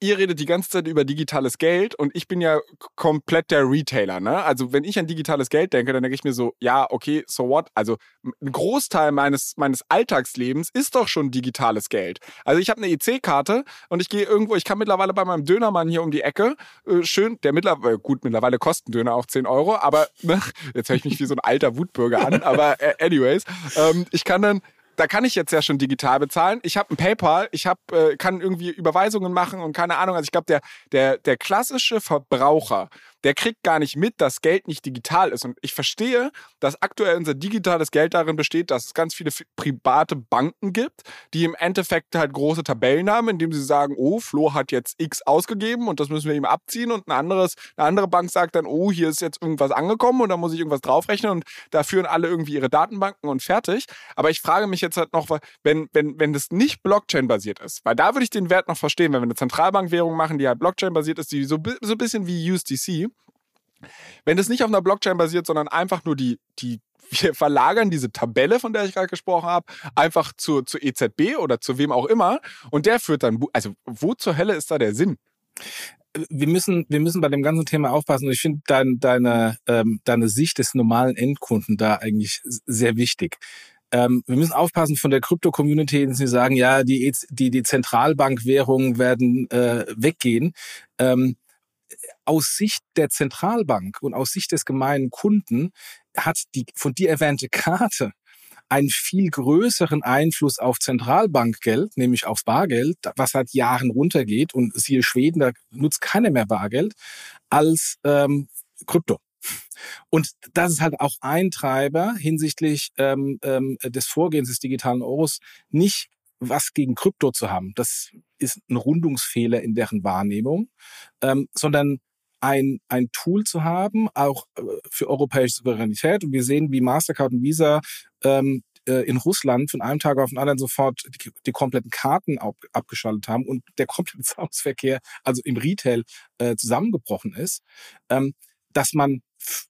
Speaker 1: ihr redet die ganze Zeit über digitales Geld und ich bin ja komplett der Retailer. Ne? Also wenn ich an digitales Geld denke, dann denke ich mir so, ja, okay, so what? Also ein Großteil meines, meines Alltagslebens ist doch schon digitales Geld. Also ich habe eine EC-Karte und ich gehe irgendwo, ich kann mittlerweile bei meinem Dönermann hier um die Ecke, äh, schön, der mittlerweile, gut, mittlerweile kosten Döner auch 10 Euro, aber ne, jetzt höre ich mich wie so ein alter Wutbürger an, aber äh, anyways, ähm, ich kann dann da kann ich jetzt ja schon digital bezahlen. Ich habe ein PayPal, ich hab, äh, kann irgendwie Überweisungen machen und keine Ahnung. Also ich glaube, der, der, der klassische Verbraucher, der kriegt gar nicht mit, dass Geld nicht digital ist. Und ich verstehe, dass aktuell unser digitales Geld darin besteht, dass es ganz viele private Banken gibt, die im Endeffekt halt große Tabellen haben, indem sie sagen, oh, Flo hat jetzt X ausgegeben und das müssen wir ihm abziehen. Und ein anderes, eine andere Bank sagt dann, oh, hier ist jetzt irgendwas angekommen und da muss ich irgendwas draufrechnen und da führen alle irgendwie ihre Datenbanken und fertig. Aber ich frage mich jetzt halt noch, wenn, wenn, wenn das nicht Blockchain-basiert ist, weil da würde ich den Wert noch verstehen, wenn wir eine Zentralbankwährung machen, die halt Blockchain-basiert ist, die so, so ein bisschen wie USDC, wenn es nicht auf einer Blockchain basiert, sondern einfach nur die, die wir verlagern diese Tabelle, von der ich gerade gesprochen habe, einfach zur, zur EZB oder zu wem auch immer und der führt dann, also wo zur Hölle ist da der Sinn?
Speaker 4: wir müssen, wir müssen bei dem ganzen Thema aufpassen. Ich finde dein, deine, ähm, deine Sicht des normalen Endkunden da eigentlich sehr wichtig. Ähm, wir müssen aufpassen von der Krypto-Community, die sagen, ja, die, die, die Zentralbankwährungen werden äh, weggehen. Ähm, aus Sicht der Zentralbank und aus Sicht des gemeinen Kunden hat die von dir erwähnte Karte einen viel größeren Einfluss auf Zentralbankgeld, nämlich auf Bargeld, was seit Jahren runtergeht und siehe Schweden, da nutzt keiner mehr Bargeld, als ähm, Krypto. Und das ist halt auch ein Treiber hinsichtlich ähm, ähm, des Vorgehens des digitalen Euros, nicht was gegen Krypto zu haben. Das ist ein Rundungsfehler in deren Wahrnehmung, ähm, sondern ein, ein Tool zu haben, auch äh, für europäische Souveränität. Und wir sehen, wie Mastercard und Visa ähm, äh, in Russland von einem Tag auf den anderen sofort die, die kompletten Karten ab, abgeschaltet haben und der komplette Zahlungsverkehr, also im Retail, äh, zusammengebrochen ist, ähm, dass man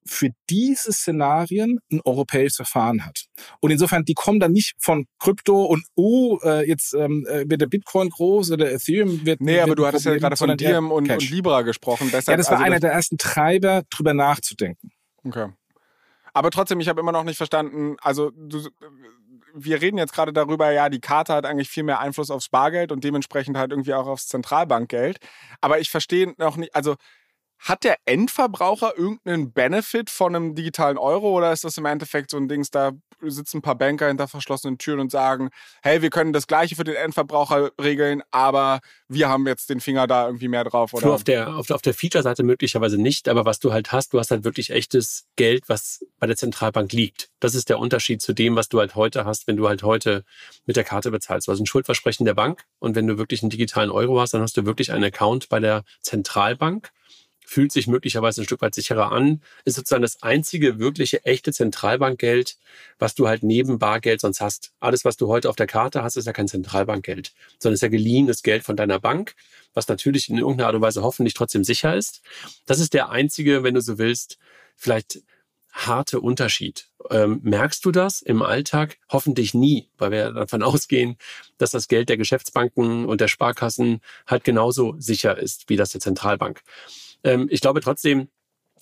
Speaker 4: für diese Szenarien ein europäisches Verfahren hat. Und insofern, die kommen dann nicht von Krypto und, oh, äh, jetzt ähm, äh, wird der Bitcoin groß oder Ethereum wird.
Speaker 1: Nee,
Speaker 4: wird
Speaker 1: aber du hattest ja gerade von Diem und, und, Libra gesprochen.
Speaker 4: Deshalb, ja, das war also einer der ersten Treiber, drüber nachzudenken.
Speaker 1: Okay. Aber trotzdem, ich habe immer noch nicht verstanden, also du, wir reden jetzt gerade darüber, ja, die Karte hat eigentlich viel mehr Einfluss aufs Bargeld und dementsprechend halt irgendwie auch aufs Zentralbankgeld. Aber ich verstehe noch nicht, also hat der Endverbraucher irgendeinen Benefit von einem digitalen Euro oder ist das im Endeffekt so ein Ding, da sitzen ein paar Banker hinter verschlossenen Türen und sagen, hey, wir können das Gleiche für den Endverbraucher regeln, aber wir haben jetzt den Finger da irgendwie mehr drauf? Oder?
Speaker 3: Auf der, auf, auf der Feature-Seite möglicherweise nicht, aber was du halt hast, du hast halt wirklich echtes Geld, was bei der Zentralbank liegt. Das ist der Unterschied zu dem, was du halt heute hast, wenn du halt heute mit der Karte bezahlst. Du hast ein Schuldversprechen der Bank und wenn du wirklich einen digitalen Euro hast, dann hast du wirklich einen Account bei der Zentralbank fühlt sich möglicherweise ein Stück weit sicherer an, ist sozusagen das einzige wirkliche echte Zentralbankgeld, was du halt neben Bargeld sonst hast. Alles, was du heute auf der Karte hast, ist ja kein Zentralbankgeld, sondern ist ja geliehenes Geld von deiner Bank, was natürlich in irgendeiner Art und Weise hoffentlich trotzdem sicher ist. Das ist der einzige, wenn du so willst, vielleicht harte Unterschied. Ähm, merkst du das im Alltag? Hoffentlich nie, weil wir davon ausgehen, dass das Geld der Geschäftsbanken und der Sparkassen halt genauso sicher ist wie das der Zentralbank. Ähm, ich glaube trotzdem,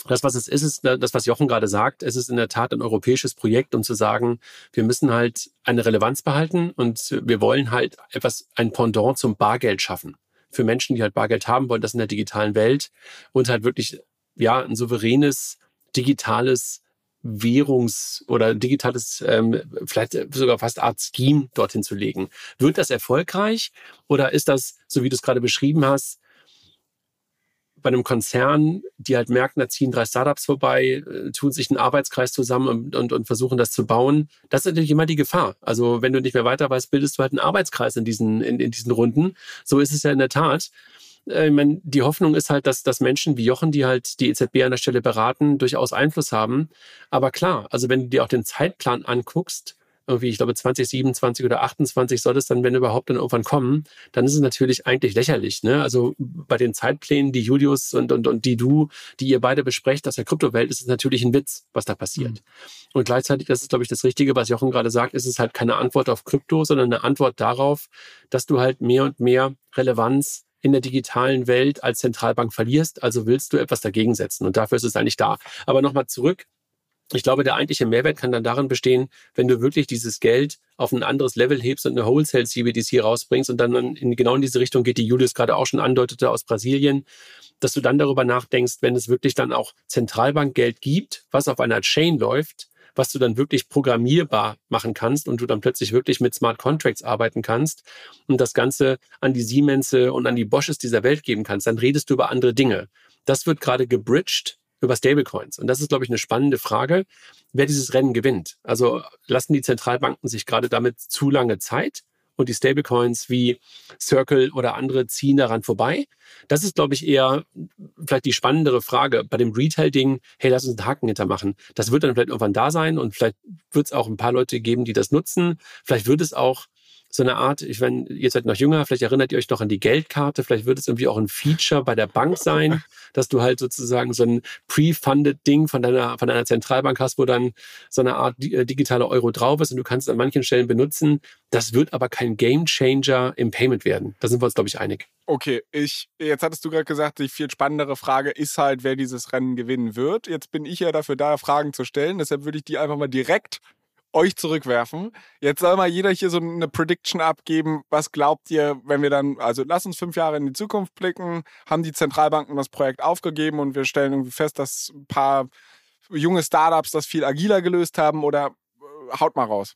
Speaker 3: das, was es ist, ist das, was Jochen gerade sagt. Es ist in der Tat ein europäisches Projekt, um zu sagen, wir müssen halt eine Relevanz behalten und wir wollen halt etwas, ein Pendant zum Bargeld schaffen. Für Menschen, die halt Bargeld haben wollen, das in der digitalen Welt und halt wirklich, ja, ein souveränes, digitales Währungs- oder digitales, ähm, vielleicht sogar fast Art Scheme dorthin zu legen. Wird das erfolgreich oder ist das, so wie du es gerade beschrieben hast, bei einem Konzern, die halt merken, da ziehen drei Startups vorbei, äh, tun sich einen Arbeitskreis zusammen und, und, und, versuchen das zu bauen. Das ist natürlich immer die Gefahr. Also wenn du nicht mehr weiter weißt, bildest du halt einen Arbeitskreis in diesen, in, in diesen Runden. So ist es ja in der Tat. Äh, ich meine, die Hoffnung ist halt, dass, dass Menschen wie Jochen, die halt die EZB an der Stelle beraten, durchaus Einfluss haben. Aber klar, also wenn du dir auch den Zeitplan anguckst, irgendwie, ich glaube 2027 oder 28 soll es dann, wenn überhaupt, dann irgendwann kommen, dann ist es natürlich eigentlich lächerlich. Ne? Also bei den Zeitplänen, die Julius und, und, und die du, die ihr beide besprecht aus der Kryptowelt, ist es natürlich ein Witz, was da passiert. Mhm. Und gleichzeitig, das ist, glaube ich, das Richtige, was Jochen gerade sagt, ist es halt keine Antwort auf Krypto, sondern eine Antwort darauf, dass du halt mehr und mehr Relevanz in der digitalen Welt als Zentralbank verlierst. Also willst du etwas dagegen setzen. Und dafür ist es eigentlich da. Aber nochmal zurück ich glaube, der eigentliche Mehrwert kann dann darin bestehen, wenn du wirklich dieses Geld auf ein anderes Level hebst und eine Wholesale CBDC rausbringst und dann in, genau in diese Richtung geht, die Julius gerade auch schon andeutete aus Brasilien, dass du dann darüber nachdenkst, wenn es wirklich dann auch Zentralbankgeld gibt, was auf einer Chain läuft, was du dann wirklich programmierbar machen kannst und du dann plötzlich wirklich mit Smart Contracts arbeiten kannst und das Ganze an die Siemens und an die Bosches dieser Welt geben kannst, dann redest du über andere Dinge. Das wird gerade gebridged über Stablecoins. Und das ist, glaube ich, eine spannende Frage, wer dieses Rennen gewinnt. Also lassen die Zentralbanken sich gerade damit zu lange Zeit und die Stablecoins wie Circle oder andere ziehen daran vorbei? Das ist, glaube ich, eher vielleicht die spannendere Frage. Bei dem Retail-Ding, hey, lass uns einen Haken hintermachen. Das wird dann vielleicht irgendwann da sein und vielleicht wird es auch ein paar Leute geben, die das nutzen. Vielleicht wird es auch so eine Art, ich meine, ihr seid noch jünger, vielleicht erinnert ihr euch noch an die Geldkarte, vielleicht wird es irgendwie auch ein Feature bei der Bank sein, dass du halt sozusagen so ein pre-funded Ding von deiner, von deiner Zentralbank hast, wo dann so eine Art äh, digitale Euro drauf ist und du kannst es an manchen Stellen benutzen. Das wird aber kein Game Changer im Payment werden. Da sind wir uns, glaube ich, einig.
Speaker 1: Okay, ich, jetzt hattest du gerade gesagt, die viel spannendere Frage ist halt, wer dieses Rennen gewinnen wird. Jetzt bin ich ja dafür da, Fragen zu stellen. Deshalb würde ich die einfach mal direkt euch zurückwerfen. Jetzt soll mal jeder hier so eine Prediction abgeben. Was glaubt ihr, wenn wir dann, also lass uns fünf Jahre in die Zukunft blicken, haben die Zentralbanken das Projekt aufgegeben und wir stellen irgendwie fest, dass ein paar junge Startups das viel agiler gelöst haben oder äh, haut mal raus.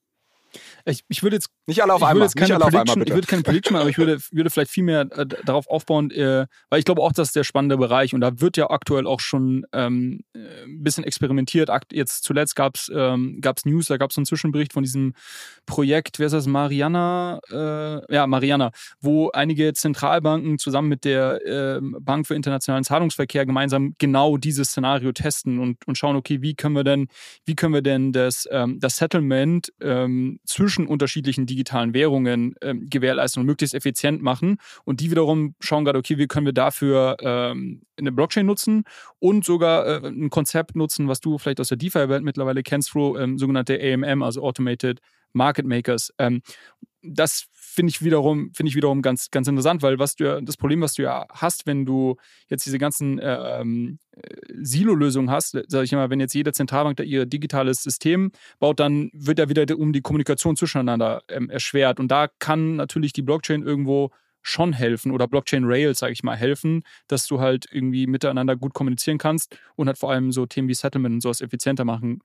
Speaker 2: Ich, ich würde jetzt
Speaker 1: nicht alle auf einmal.
Speaker 2: Würde keine Prediction, einmal, ich würde keine Prediction machen, aber ich würde, würde vielleicht viel mehr äh, darauf aufbauen, äh, weil ich glaube auch, das ist der spannende Bereich und da wird ja aktuell auch schon ähm, ein bisschen experimentiert. Jetzt zuletzt gab es ähm, gab's News, da gab es einen Zwischenbericht von diesem Projekt, wer ist das, Mariana, äh, ja, Mariana, wo einige Zentralbanken zusammen mit der äh, Bank für internationalen Zahlungsverkehr gemeinsam genau dieses Szenario testen und, und schauen, okay, wie können wir denn, wie können wir denn das, ähm, das Settlement ähm, zwischen unterschiedlichen digitalen Währungen ähm, gewährleisten und möglichst effizient machen. Und die wiederum schauen gerade, okay, wie können wir dafür ähm, eine Blockchain nutzen und sogar äh, ein Konzept nutzen, was du vielleicht aus der DeFi-Welt mittlerweile kennst, Fro, ähm, sogenannte AMM, also Automated Market Makers. Ähm, das finde ich wiederum, finde ich wiederum ganz, ganz interessant, weil was du das Problem, was du ja hast, wenn du jetzt diese ganzen äh, ähm, Silo-Lösungen hast, sage ich immer, wenn jetzt jede Zentralbank da ihr digitales System baut, dann wird ja wieder um die Kommunikation zwischeneinander ähm, erschwert. Und da kann natürlich die Blockchain irgendwo schon helfen oder Blockchain Rails, sage ich mal, helfen, dass du halt irgendwie miteinander gut kommunizieren kannst und halt vor allem so Themen wie Settlement und sowas effizienter machen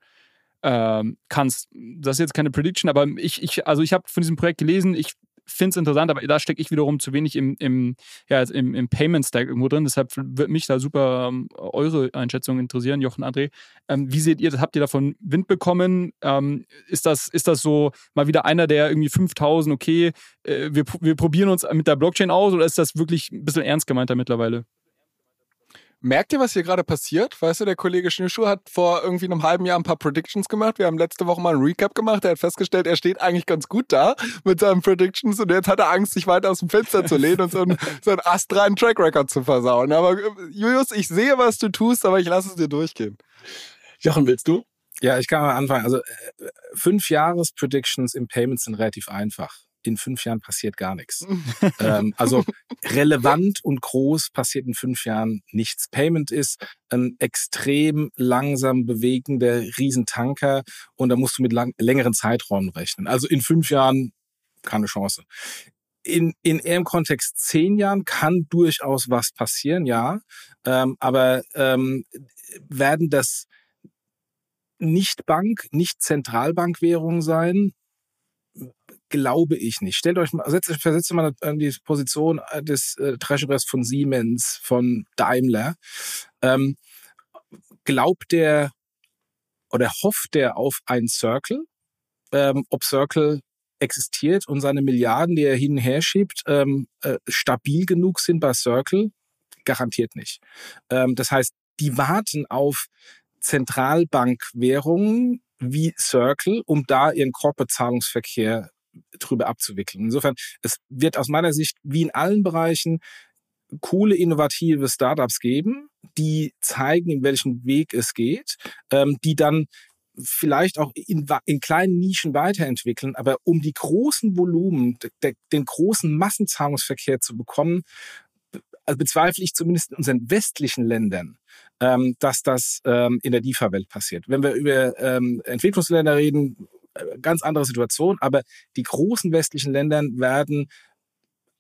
Speaker 2: ähm, kannst. Das ist jetzt keine Prediction, aber ich, ich also ich habe von diesem Projekt gelesen, ich finde es interessant, aber da stecke ich wiederum zu wenig im, im, ja, im, im Payment Stack irgendwo drin. Deshalb würde mich da super ähm, eure Einschätzung interessieren, Jochen, André. Ähm, wie seht ihr das? Habt ihr davon Wind bekommen? Ähm, ist, das, ist das so mal wieder einer, der irgendwie 5000, okay, äh, wir, wir probieren uns mit der Blockchain aus oder ist das wirklich ein bisschen ernst gemeinter mittlerweile?
Speaker 1: Merkt ihr, was hier gerade passiert? Weißt du, der Kollege Schnürschuh hat vor irgendwie einem halben Jahr ein paar Predictions gemacht. Wir haben letzte Woche mal einen Recap gemacht. Er hat festgestellt, er steht eigentlich ganz gut da mit seinen Predictions und jetzt hat er Angst, sich weiter aus dem Fenster zu lehnen und so einen, so einen astreinen Track Record zu versauen. Aber äh, Julius, ich sehe, was du tust, aber ich lasse es dir durchgehen.
Speaker 3: Jochen, willst du?
Speaker 4: Ja, ich kann mal anfangen. Also äh, fünf Jahres Predictions im Payment sind relativ einfach in fünf Jahren passiert gar nichts. ähm, also relevant und groß passiert in fünf Jahren nichts. Payment ist ein extrem langsam bewegender Riesentanker und da musst du mit lang, längeren Zeiträumen rechnen. Also in fünf Jahren keine Chance. In, in eher im Kontext zehn Jahren kann durchaus was passieren, ja. Ähm, aber ähm, werden das nicht Bank, nicht Zentralbankwährung sein, glaube ich nicht. Stellt euch mal, setzt, versetzt mal in die Position äh, des äh, Treasurers von Siemens, von Daimler. Ähm, glaubt der oder hofft der auf ein Circle? Ähm, ob Circle existiert und seine Milliarden, die er hin und her schiebt, ähm, äh, stabil genug sind bei Circle? Garantiert nicht. Ähm, das heißt, die warten auf Zentralbankwährungen, wie Circle, um da ihren Corporate-Zahlungsverkehr drüber abzuwickeln. Insofern, es wird aus meiner Sicht wie in allen Bereichen coole, innovative Startups geben, die zeigen, in welchen Weg es geht, ähm, die dann vielleicht auch in, in kleinen Nischen weiterentwickeln, aber um die großen Volumen, de, den großen Massenzahlungsverkehr zu bekommen, also bezweifle ich zumindest in unseren westlichen Ländern, ähm, dass das ähm, in der DIFA-Welt passiert. Wenn wir über ähm, Entwicklungsländer reden, ganz andere Situation, aber die großen westlichen Länder werden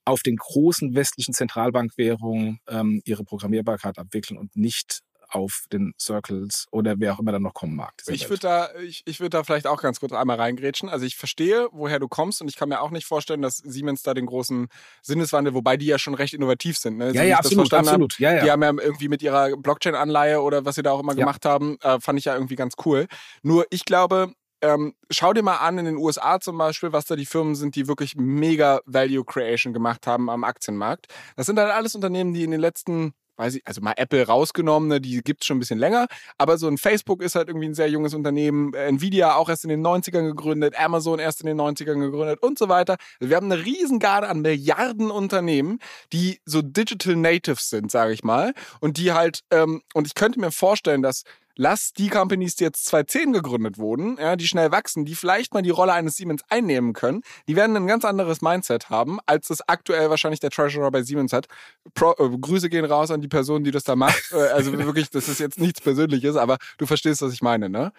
Speaker 4: auf den großen westlichen Zentralbankwährungen ähm, ihre Programmierbarkeit abwickeln und nicht auf den Circles oder wer auch immer dann noch kommen mag.
Speaker 1: Ich würde da, ich, ich würde da vielleicht auch ganz kurz einmal reingrätschen. Also ich verstehe, woher du kommst und ich kann mir auch nicht vorstellen, dass Siemens da den großen Sinneswandel, wobei die ja schon recht innovativ sind. Ne?
Speaker 4: Ja, ja, absolut, absolut.
Speaker 1: Ja, ja. Die haben ja irgendwie mit ihrer Blockchain-Anleihe oder was sie da auch immer ja. gemacht haben, äh, fand ich ja irgendwie ganz cool. Nur ich glaube, ähm, schau dir mal an in den USA zum Beispiel, was da die Firmen sind, die wirklich mega Value Creation gemacht haben am Aktienmarkt. Das sind halt alles Unternehmen, die in den letzten weiß ich, also mal Apple rausgenommen, ne, die gibt es schon ein bisschen länger, aber so ein Facebook ist halt irgendwie ein sehr junges Unternehmen, Nvidia auch erst in den 90ern gegründet, Amazon erst in den 90ern gegründet und so weiter. Also wir haben eine Riesengarde an Milliarden Unternehmen, die so Digital Natives sind, sage ich mal, und die halt, ähm, und ich könnte mir vorstellen, dass lass die Companies, die jetzt 2010 gegründet wurden, ja, die schnell wachsen, die vielleicht mal die Rolle eines Siemens einnehmen können, die werden ein ganz anderes Mindset haben, als das aktuell wahrscheinlich der Treasurer bei Siemens hat. Pro, äh, Grüße gehen raus an die Person, die das da macht. Äh, also wirklich, das ist jetzt nichts Persönliches, aber du verstehst, was ich meine, ne?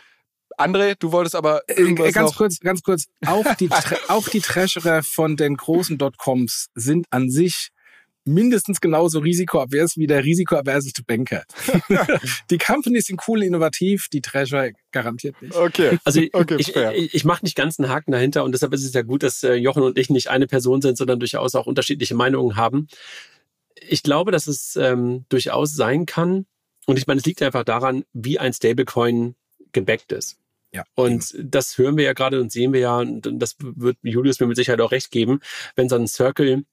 Speaker 1: André, du wolltest aber äh, irgendwas äh,
Speaker 4: ganz
Speaker 1: noch
Speaker 4: kurz, ganz kurz. Auch die, auch die Treasurer von den großen Dotcoms sind an sich mindestens genauso risikoavers wie der risikoaverseste Banker. die Companies sind cool, innovativ, die Treasure garantiert nicht.
Speaker 3: Okay. Also okay, ich, ich, ich mache nicht ganz einen Haken dahinter und deshalb ist es ja gut, dass äh, Jochen und ich nicht eine Person sind, sondern durchaus auch unterschiedliche Meinungen haben. Ich glaube, dass es ähm, durchaus sein kann, und ich meine, es liegt einfach daran, wie ein Stablecoin gebackt ist. Ja. Und das hören wir ja gerade und sehen wir ja, und das wird Julius mir mit Sicherheit auch recht geben, wenn so ein Circle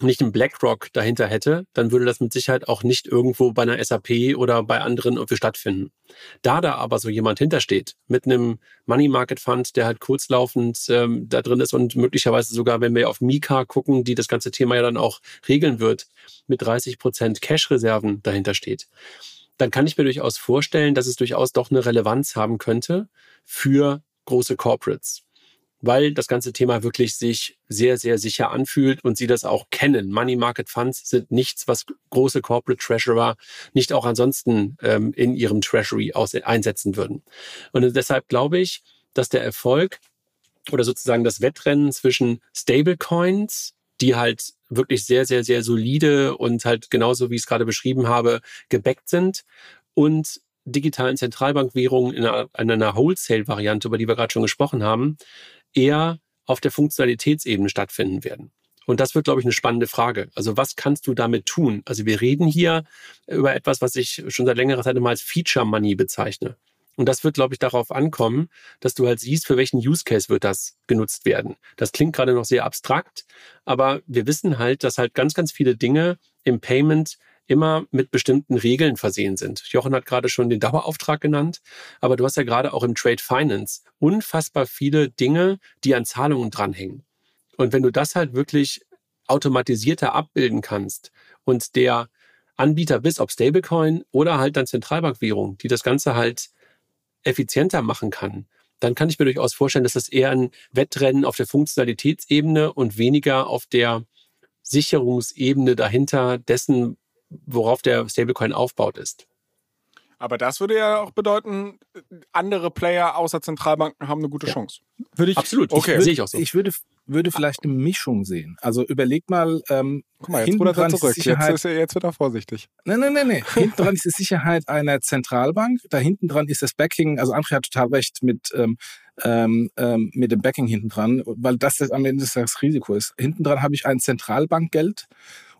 Speaker 3: nicht einen BlackRock dahinter hätte, dann würde das mit Sicherheit auch nicht irgendwo bei einer SAP oder bei anderen irgendwie stattfinden. Da da aber so jemand hintersteht, mit einem Money Market Fund, der halt kurzlaufend ähm, da drin ist und möglicherweise sogar, wenn wir auf Mika gucken, die das ganze Thema ja dann auch regeln wird, mit 30 Prozent Cash-Reserven dahinter steht, dann kann ich mir durchaus vorstellen, dass es durchaus doch eine Relevanz haben könnte für große Corporates weil das ganze Thema wirklich sich sehr, sehr sicher anfühlt und sie das auch kennen. Money Market Funds sind nichts, was große Corporate Treasurer nicht auch ansonsten ähm, in ihrem Treasury aus, einsetzen würden. Und deshalb glaube ich, dass der Erfolg oder sozusagen das Wettrennen zwischen Stablecoins, die halt wirklich sehr, sehr, sehr solide und halt genauso, wie ich es gerade beschrieben habe, gebackt sind und digitalen Zentralbankwährungen in einer, in einer Wholesale-Variante, über die wir gerade schon gesprochen haben, eher auf der Funktionalitätsebene stattfinden werden. Und das wird, glaube ich, eine spannende Frage. Also was kannst du damit tun? Also wir reden hier über etwas, was ich schon seit längerer Zeit immer als Feature Money bezeichne. Und das wird, glaube ich, darauf ankommen, dass du halt siehst, für welchen Use Case wird das genutzt werden. Das klingt gerade noch sehr abstrakt, aber wir wissen halt, dass halt ganz, ganz viele Dinge im Payment immer mit bestimmten Regeln versehen sind. Jochen hat gerade schon den Dauerauftrag genannt, aber du hast ja gerade auch im Trade Finance unfassbar viele Dinge, die an Zahlungen dranhängen. Und wenn du das halt wirklich automatisierter abbilden kannst und der Anbieter bist, ob Stablecoin oder halt dann Zentralbankwährung, die das Ganze halt effizienter machen kann, dann kann ich mir durchaus vorstellen, dass das eher ein Wettrennen auf der Funktionalitätsebene und weniger auf der Sicherungsebene dahinter dessen, worauf der Stablecoin aufbaut ist.
Speaker 1: Aber das würde ja auch bedeuten, andere Player außer Zentralbanken haben eine gute ja. Chance.
Speaker 3: Würde ich, Absolut,
Speaker 4: okay. sehe ich auch so. Ich würde, würde vielleicht eine Mischung sehen. Also überleg mal, ähm,
Speaker 1: Guck mal, jetzt rudert er zurück. Jetzt, ist er, jetzt wird er vorsichtig.
Speaker 4: Nein, nein, nein, nein. hinten dran ist die Sicherheit einer Zentralbank. Da hinten dran ist das Backing. Also André hat total recht mit, ähm, ähm, ähm mit dem Backing hinten dran, weil das, das am Ende das Risiko ist. Hinten dran habe ich ein Zentralbankgeld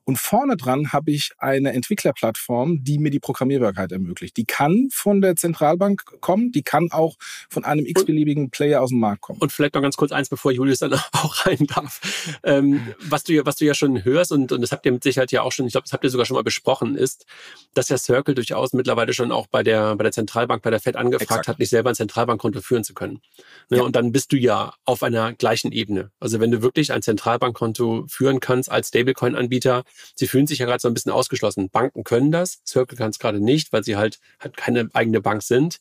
Speaker 4: Und vorne dran habe ich eine Entwicklerplattform, die mir die Programmierbarkeit ermöglicht. Die kann von der Zentralbank kommen, die kann auch von einem x-beliebigen Player aus dem Markt kommen.
Speaker 3: Und vielleicht noch ganz kurz eins, bevor Julius dann auch rein darf. Ähm, was, du, was du ja schon hörst, und, und das habt ihr mit Sicherheit ja auch schon, ich glaube, das habt ihr sogar schon mal besprochen, ist, dass der Circle durchaus mittlerweile schon auch bei der, bei der Zentralbank, bei der Fed angefragt Exakt. hat, nicht selber ein Zentralbankkonto führen zu können. Ne? Ja. Und dann bist du ja auf einer gleichen Ebene. Also wenn du wirklich ein Zentralbankkonto führen kannst als Stablecoin-Anbieter, sie fühlen sich ja gerade so ein bisschen ausgeschlossen. Banken können das, Circle kann es gerade nicht, weil sie halt, halt keine eigene Bank sind.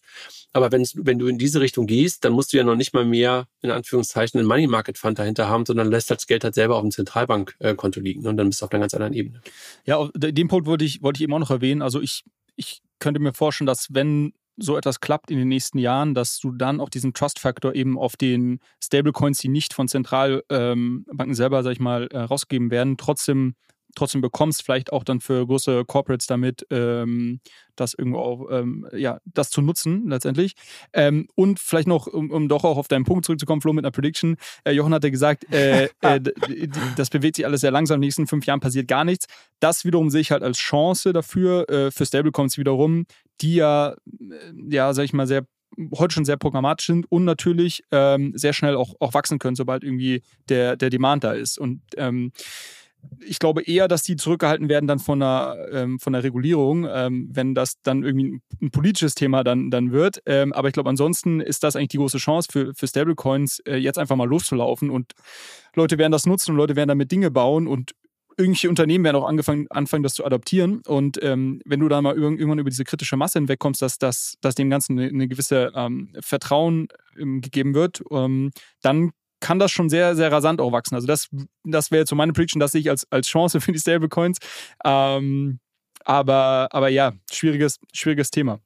Speaker 3: Aber wenn, du in diese Richtung gehst, dann musst du ja noch nicht mal mehr, in Anführungszeichen, einen Money Market Fund dahinter haben, sondern lässt das Geld halt selber auf dem Zentralbankkonto liegen. Und dann bist du auf einer ganz anderen Ebene.
Speaker 2: Ja, auf den Punkt wollte ich, wollte ich eben auch noch erwähnen. Also ich, ich könnte mir vorstellen, dass wenn so etwas klappt in den nächsten Jahren, dass du dann auch diesen Trust-Faktor eben auf den Stablecoins, die nicht von Zentralbanken ähm, selber, sag ich mal, äh, rausgegeben werden, trotzdem trotzdem bekommst, vielleicht auch dann für große Corporates damit, ähm, das irgendwo auch, ähm, ja, das zu nutzen letztendlich. Ähm, und vielleicht noch, um, um, doch auch auf deinen Punkt zurückzukommen, Flo, mit einer Prediction. Äh, Jochen hatte gesagt, äh, äh, das bewegt sich alles sehr langsam, in den nächsten fünf Jahren passiert gar nichts. Das wiederum sehe ich halt als Chance dafür, äh, für Stablecoins wiederum, die ja, äh, ja, sag ich mal, sehr heute schon sehr programmatisch sind und natürlich ähm, sehr schnell auch, auch wachsen können, sobald irgendwie der, der Demand da ist. Und ähm, ich glaube eher, dass die zurückgehalten werden dann von der, ähm, von der Regulierung, ähm, wenn das dann irgendwie ein, ein, politisches Thema dann, dann wird. Ähm, aber ich glaube, ansonsten ist das eigentlich die große Chance für, für Stablecoins, äh, jetzt einfach mal loszulaufen und Leute werden das nutzen und Leute werden damit Dinge bauen und irgendwelche Unternehmen werden auch angefangen, anfangen, das zu adaptieren. Und ähm, wenn du da mal irgendwann über diese kritische Masse hinwegkommst, dass, dass, dass dem Ganzen eine, eine gewisse ähm, Vertrauen ähm, gegeben wird, ähm, dann kann das schon sehr, sehr rasant auch wachsen. Also das, das wäre jetzt so meine Prediction, das sehe ich als, als Chance für die Stablecoins. Ähm, aber, aber ja, schwieriges, schwieriges Thema.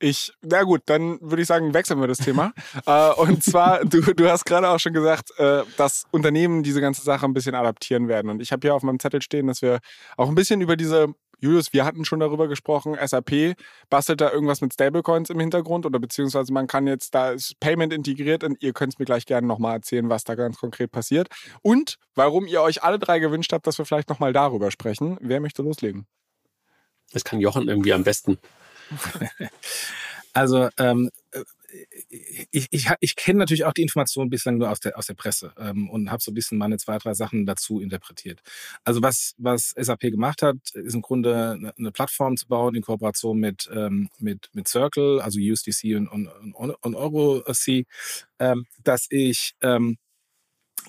Speaker 1: Ich, na gut, dann würde ich sagen, wechseln wir das Thema. äh, und zwar, du, du hast gerade auch schon gesagt, äh, dass Unternehmen diese ganze Sache ein bisschen adaptieren werden. Und ich habe hier auf meinem Zettel stehen, dass wir auch ein bisschen über diese Julius, wir hatten schon darüber gesprochen, SAP bastelt da irgendwas mit Stablecoins im Hintergrund oder beziehungsweise man kann jetzt, da ist Payment integriert und ihr könnt es mir gleich gerne nochmal erzählen, was da ganz konkret passiert und warum ihr euch alle drei gewünscht habt, dass wir vielleicht nochmal darüber sprechen. Wer möchte loslegen?
Speaker 3: Das kann Jochen irgendwie am besten.
Speaker 4: Also ähm, ich, ich, ich kenne natürlich auch die Informationen bislang nur aus der, aus der Presse ähm, und habe so ein bisschen meine zwei, drei Sachen dazu interpretiert. Also was, was SAP gemacht hat, ist im Grunde eine, eine Plattform zu bauen in Kooperation mit, ähm, mit, mit Circle, also USDC und, und, und, und EuroC, ähm, dass ich ähm,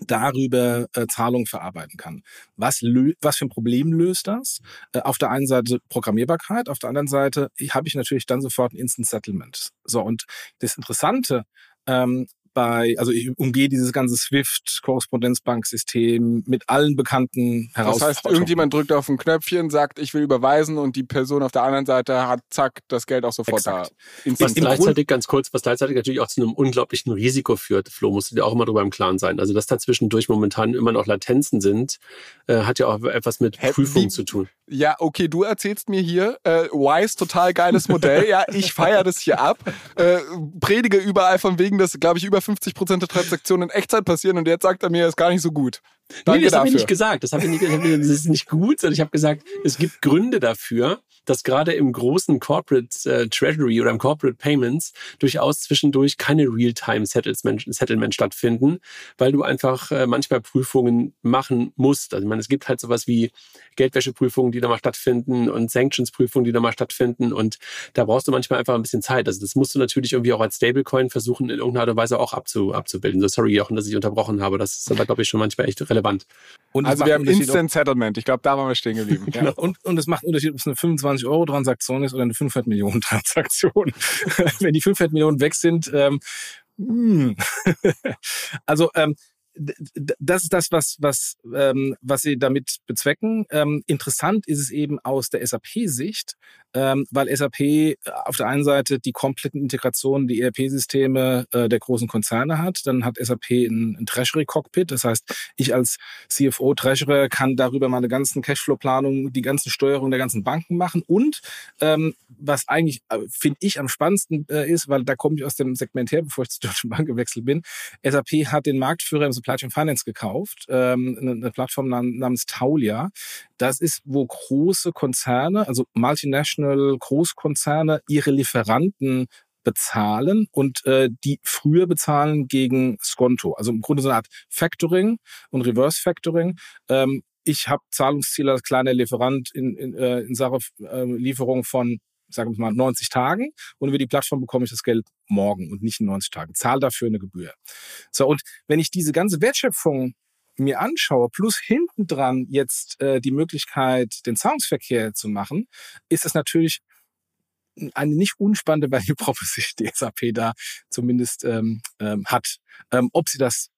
Speaker 4: darüber äh, Zahlungen verarbeiten kann. Was, was für ein Problem löst das? Äh, auf der einen Seite Programmierbarkeit, auf der anderen Seite habe ich natürlich dann sofort ein Instant Settlement. So, und das Interessante ähm, bei, also ich umgehe dieses ganze Swift-Korrespondenzbanksystem mit allen bekannten
Speaker 1: Herausforderungen. Das heißt, irgendjemand drückt auf ein Knöpfchen, sagt, ich will überweisen und die Person auf der anderen Seite hat, zack, das Geld auch sofort Exakt.
Speaker 3: da. Was gleichzeitig, ganz kurz, was gleichzeitig natürlich auch zu einem unglaublichen Risiko führt, Flo, musst du dir auch immer drüber im Klaren sein. Also, dass da zwischendurch momentan immer noch Latenzen sind, äh, hat ja auch etwas mit Hä, Prüfung zu tun.
Speaker 1: Ja, okay, du erzählst mir hier, äh, Wise, total geiles Modell. ja, ich feiere das hier ab. Äh, predige überall von wegen, dass, glaube ich, über 50 Prozent der Transaktionen in Echtzeit passieren und jetzt sagt er mir, ist gar nicht so gut.
Speaker 3: Danke nee, das habe ich nicht gesagt. Das, hab ich nicht, das ist nicht gut, sondern ich habe gesagt, es gibt Gründe dafür, dass gerade im großen Corporate äh, Treasury oder im Corporate Payments durchaus zwischendurch keine Real-Time Settlement, Settlement stattfinden, weil du einfach äh, manchmal Prüfungen machen musst. Also ich meine, es gibt halt sowas wie Geldwäscheprüfungen, die da mal stattfinden und Sanctions-Prüfungen, die da mal stattfinden und da brauchst du manchmal einfach ein bisschen Zeit. Also das musst du natürlich irgendwie auch als Stablecoin versuchen, in irgendeiner Art und Weise auch abzu, abzubilden. So, sorry, Jochen, dass ich unterbrochen habe. Das ist aber, glaube ich, schon manchmal echt relevant.
Speaker 1: Und also wir haben Instant Settlement. Ich glaube, da waren wir stehen geblieben.
Speaker 4: Ja. und, und es macht einen Unterschied, ob es eine 25 Euro Transaktion ist oder eine 500 Millionen Transaktion. Wenn die 500 Millionen weg sind, ähm, hm. also ähm, das ist das, was, was, ähm, was sie damit bezwecken. Ähm, interessant ist es eben aus der SAP-Sicht, ähm, weil SAP äh, auf der einen Seite die kompletten Integrationen, die ERP-Systeme äh, der großen Konzerne hat. Dann hat SAP ein, ein Treasury-Cockpit. Das heißt, ich als CFO, Treasurer kann darüber meine ganzen Cashflow-Planungen, die ganzen Steuerung der ganzen Banken machen. Und ähm, was eigentlich, äh, finde ich, am spannendsten äh, ist, weil da komme ich aus dem Segment her, bevor ich zur Deutschen Bank gewechselt bin. SAP hat den Marktführer im Supply Chain Finance gekauft, ähm, eine, eine Plattform namens Taulia. Das ist, wo große Konzerne, also multinational Großkonzerne, ihre Lieferanten bezahlen und äh, die früher bezahlen gegen Skonto. Also im Grunde so eine Art Factoring und Reverse Factoring. Ähm, ich habe Zahlungsziele als kleiner Lieferant in, in, äh, in Sache äh, Lieferung von sagen wir mal 90 Tagen und über die Plattform bekomme ich das Geld morgen und nicht in 90 Tagen. Zahl dafür eine Gebühr. So und wenn ich diese ganze Wertschöpfung mir anschaue, plus hinten dran jetzt äh, die Möglichkeit, den Zahlungsverkehr zu machen, ist es natürlich eine nicht unspannende Value Proposition, die SAP da zumindest ähm, ähm, hat. Ähm, ob sie das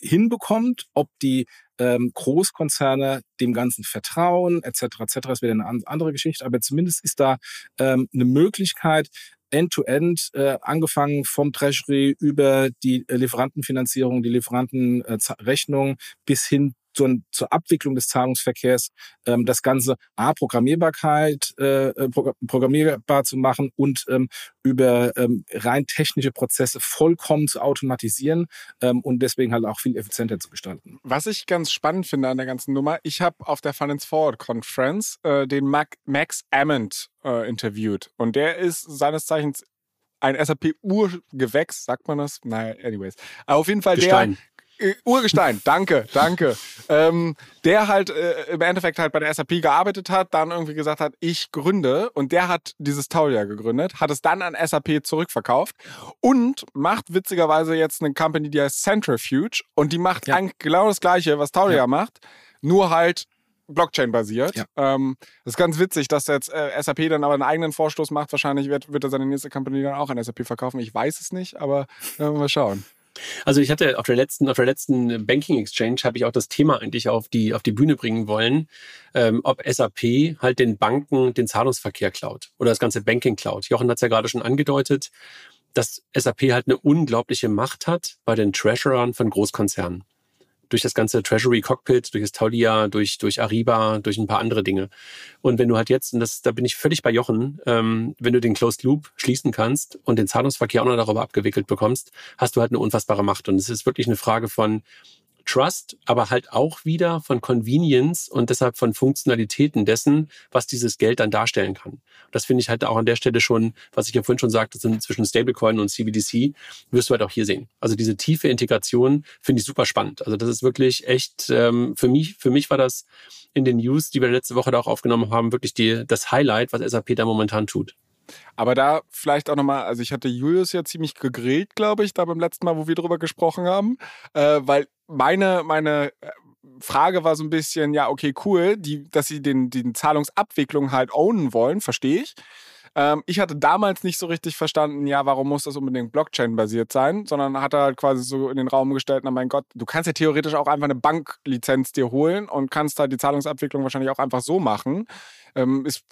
Speaker 4: hinbekommt, ob die ähm, Großkonzerne dem Ganzen vertrauen, etc., etc., das wäre eine andere Geschichte, aber zumindest ist da ähm, eine Möglichkeit, end-to-end, -end, äh, angefangen vom Treasury über die äh, Lieferantenfinanzierung, die Lieferantenrechnung äh, bis hin zur, zur Abwicklung des Zahlungsverkehrs ähm, das Ganze A, Programmierbarkeit, äh, äh programmierbar zu machen und ähm, über ähm, rein technische Prozesse vollkommen zu automatisieren ähm, und deswegen halt auch viel effizienter zu gestalten.
Speaker 1: Was ich ganz spannend finde an der ganzen Nummer, ich habe auf der Finance Forward Conference äh, den Mac, Max Ammond äh, interviewt und der ist seines Zeichens ein SAP-Urgewächs, sagt man das? Naja, anyways. Aber auf jeden Fall Gestein. der Urgestein, danke, danke. Ähm, der halt äh, im Endeffekt halt bei der SAP gearbeitet hat, dann irgendwie gesagt hat, ich gründe und der hat dieses Taulia gegründet, hat es dann an SAP zurückverkauft und macht witzigerweise jetzt eine Company, die heißt Centrifuge und die macht ja. eigentlich genau das gleiche, was Taulia ja. macht, nur halt Blockchain-basiert. Ja. Ähm, das ist ganz witzig, dass jetzt äh, SAP dann aber einen eigenen Vorstoß macht. Wahrscheinlich wird, wird er seine nächste Company dann auch an SAP verkaufen. Ich weiß es nicht, aber äh, mal schauen.
Speaker 3: Also ich hatte auf der letzten, auf der letzten Banking Exchange habe ich auch das Thema eigentlich auf die, auf die Bühne bringen wollen, ähm, ob SAP halt den Banken den Zahlungsverkehr klaut oder das ganze Banking klaut. Jochen hat es ja gerade schon angedeutet, dass SAP halt eine unglaubliche Macht hat bei den Treasurern von Großkonzernen durch das ganze Treasury Cockpit, durch das Taulia, durch, durch Ariba, durch ein paar andere Dinge. Und wenn du halt jetzt, und das, da bin ich völlig bei Jochen, ähm, wenn du den Closed Loop schließen kannst und den Zahlungsverkehr auch noch darüber abgewickelt bekommst, hast du halt eine unfassbare Macht. Und es ist wirklich eine Frage von, Trust, aber halt auch wieder von Convenience und deshalb von Funktionalitäten dessen, was dieses Geld dann darstellen kann. Das finde ich halt auch an der Stelle schon, was ich ja vorhin schon sagte, zwischen Stablecoin und CBDC, wirst du halt auch hier sehen. Also diese tiefe Integration finde ich super spannend. Also das ist wirklich echt, ähm, für mich, für mich war das in den News, die wir letzte Woche da auch aufgenommen haben, wirklich die, das Highlight, was SAP da momentan tut.
Speaker 1: Aber da vielleicht auch nochmal, also ich hatte Julius ja ziemlich gegrillt, glaube ich, da beim letzten Mal, wo wir drüber gesprochen haben, äh, weil meine, meine äh, Frage war so ein bisschen, ja, okay, cool, die, dass sie den, den Zahlungsabwicklung halt ownen wollen, verstehe ich. Ähm, ich hatte damals nicht so richtig verstanden, ja, warum muss das unbedingt Blockchain-basiert sein, sondern hat er halt quasi so in den Raum gestellt, na mein Gott, du kannst ja theoretisch auch einfach eine Banklizenz dir holen und kannst halt die Zahlungsabwicklung wahrscheinlich auch einfach so machen. Ähm, ist,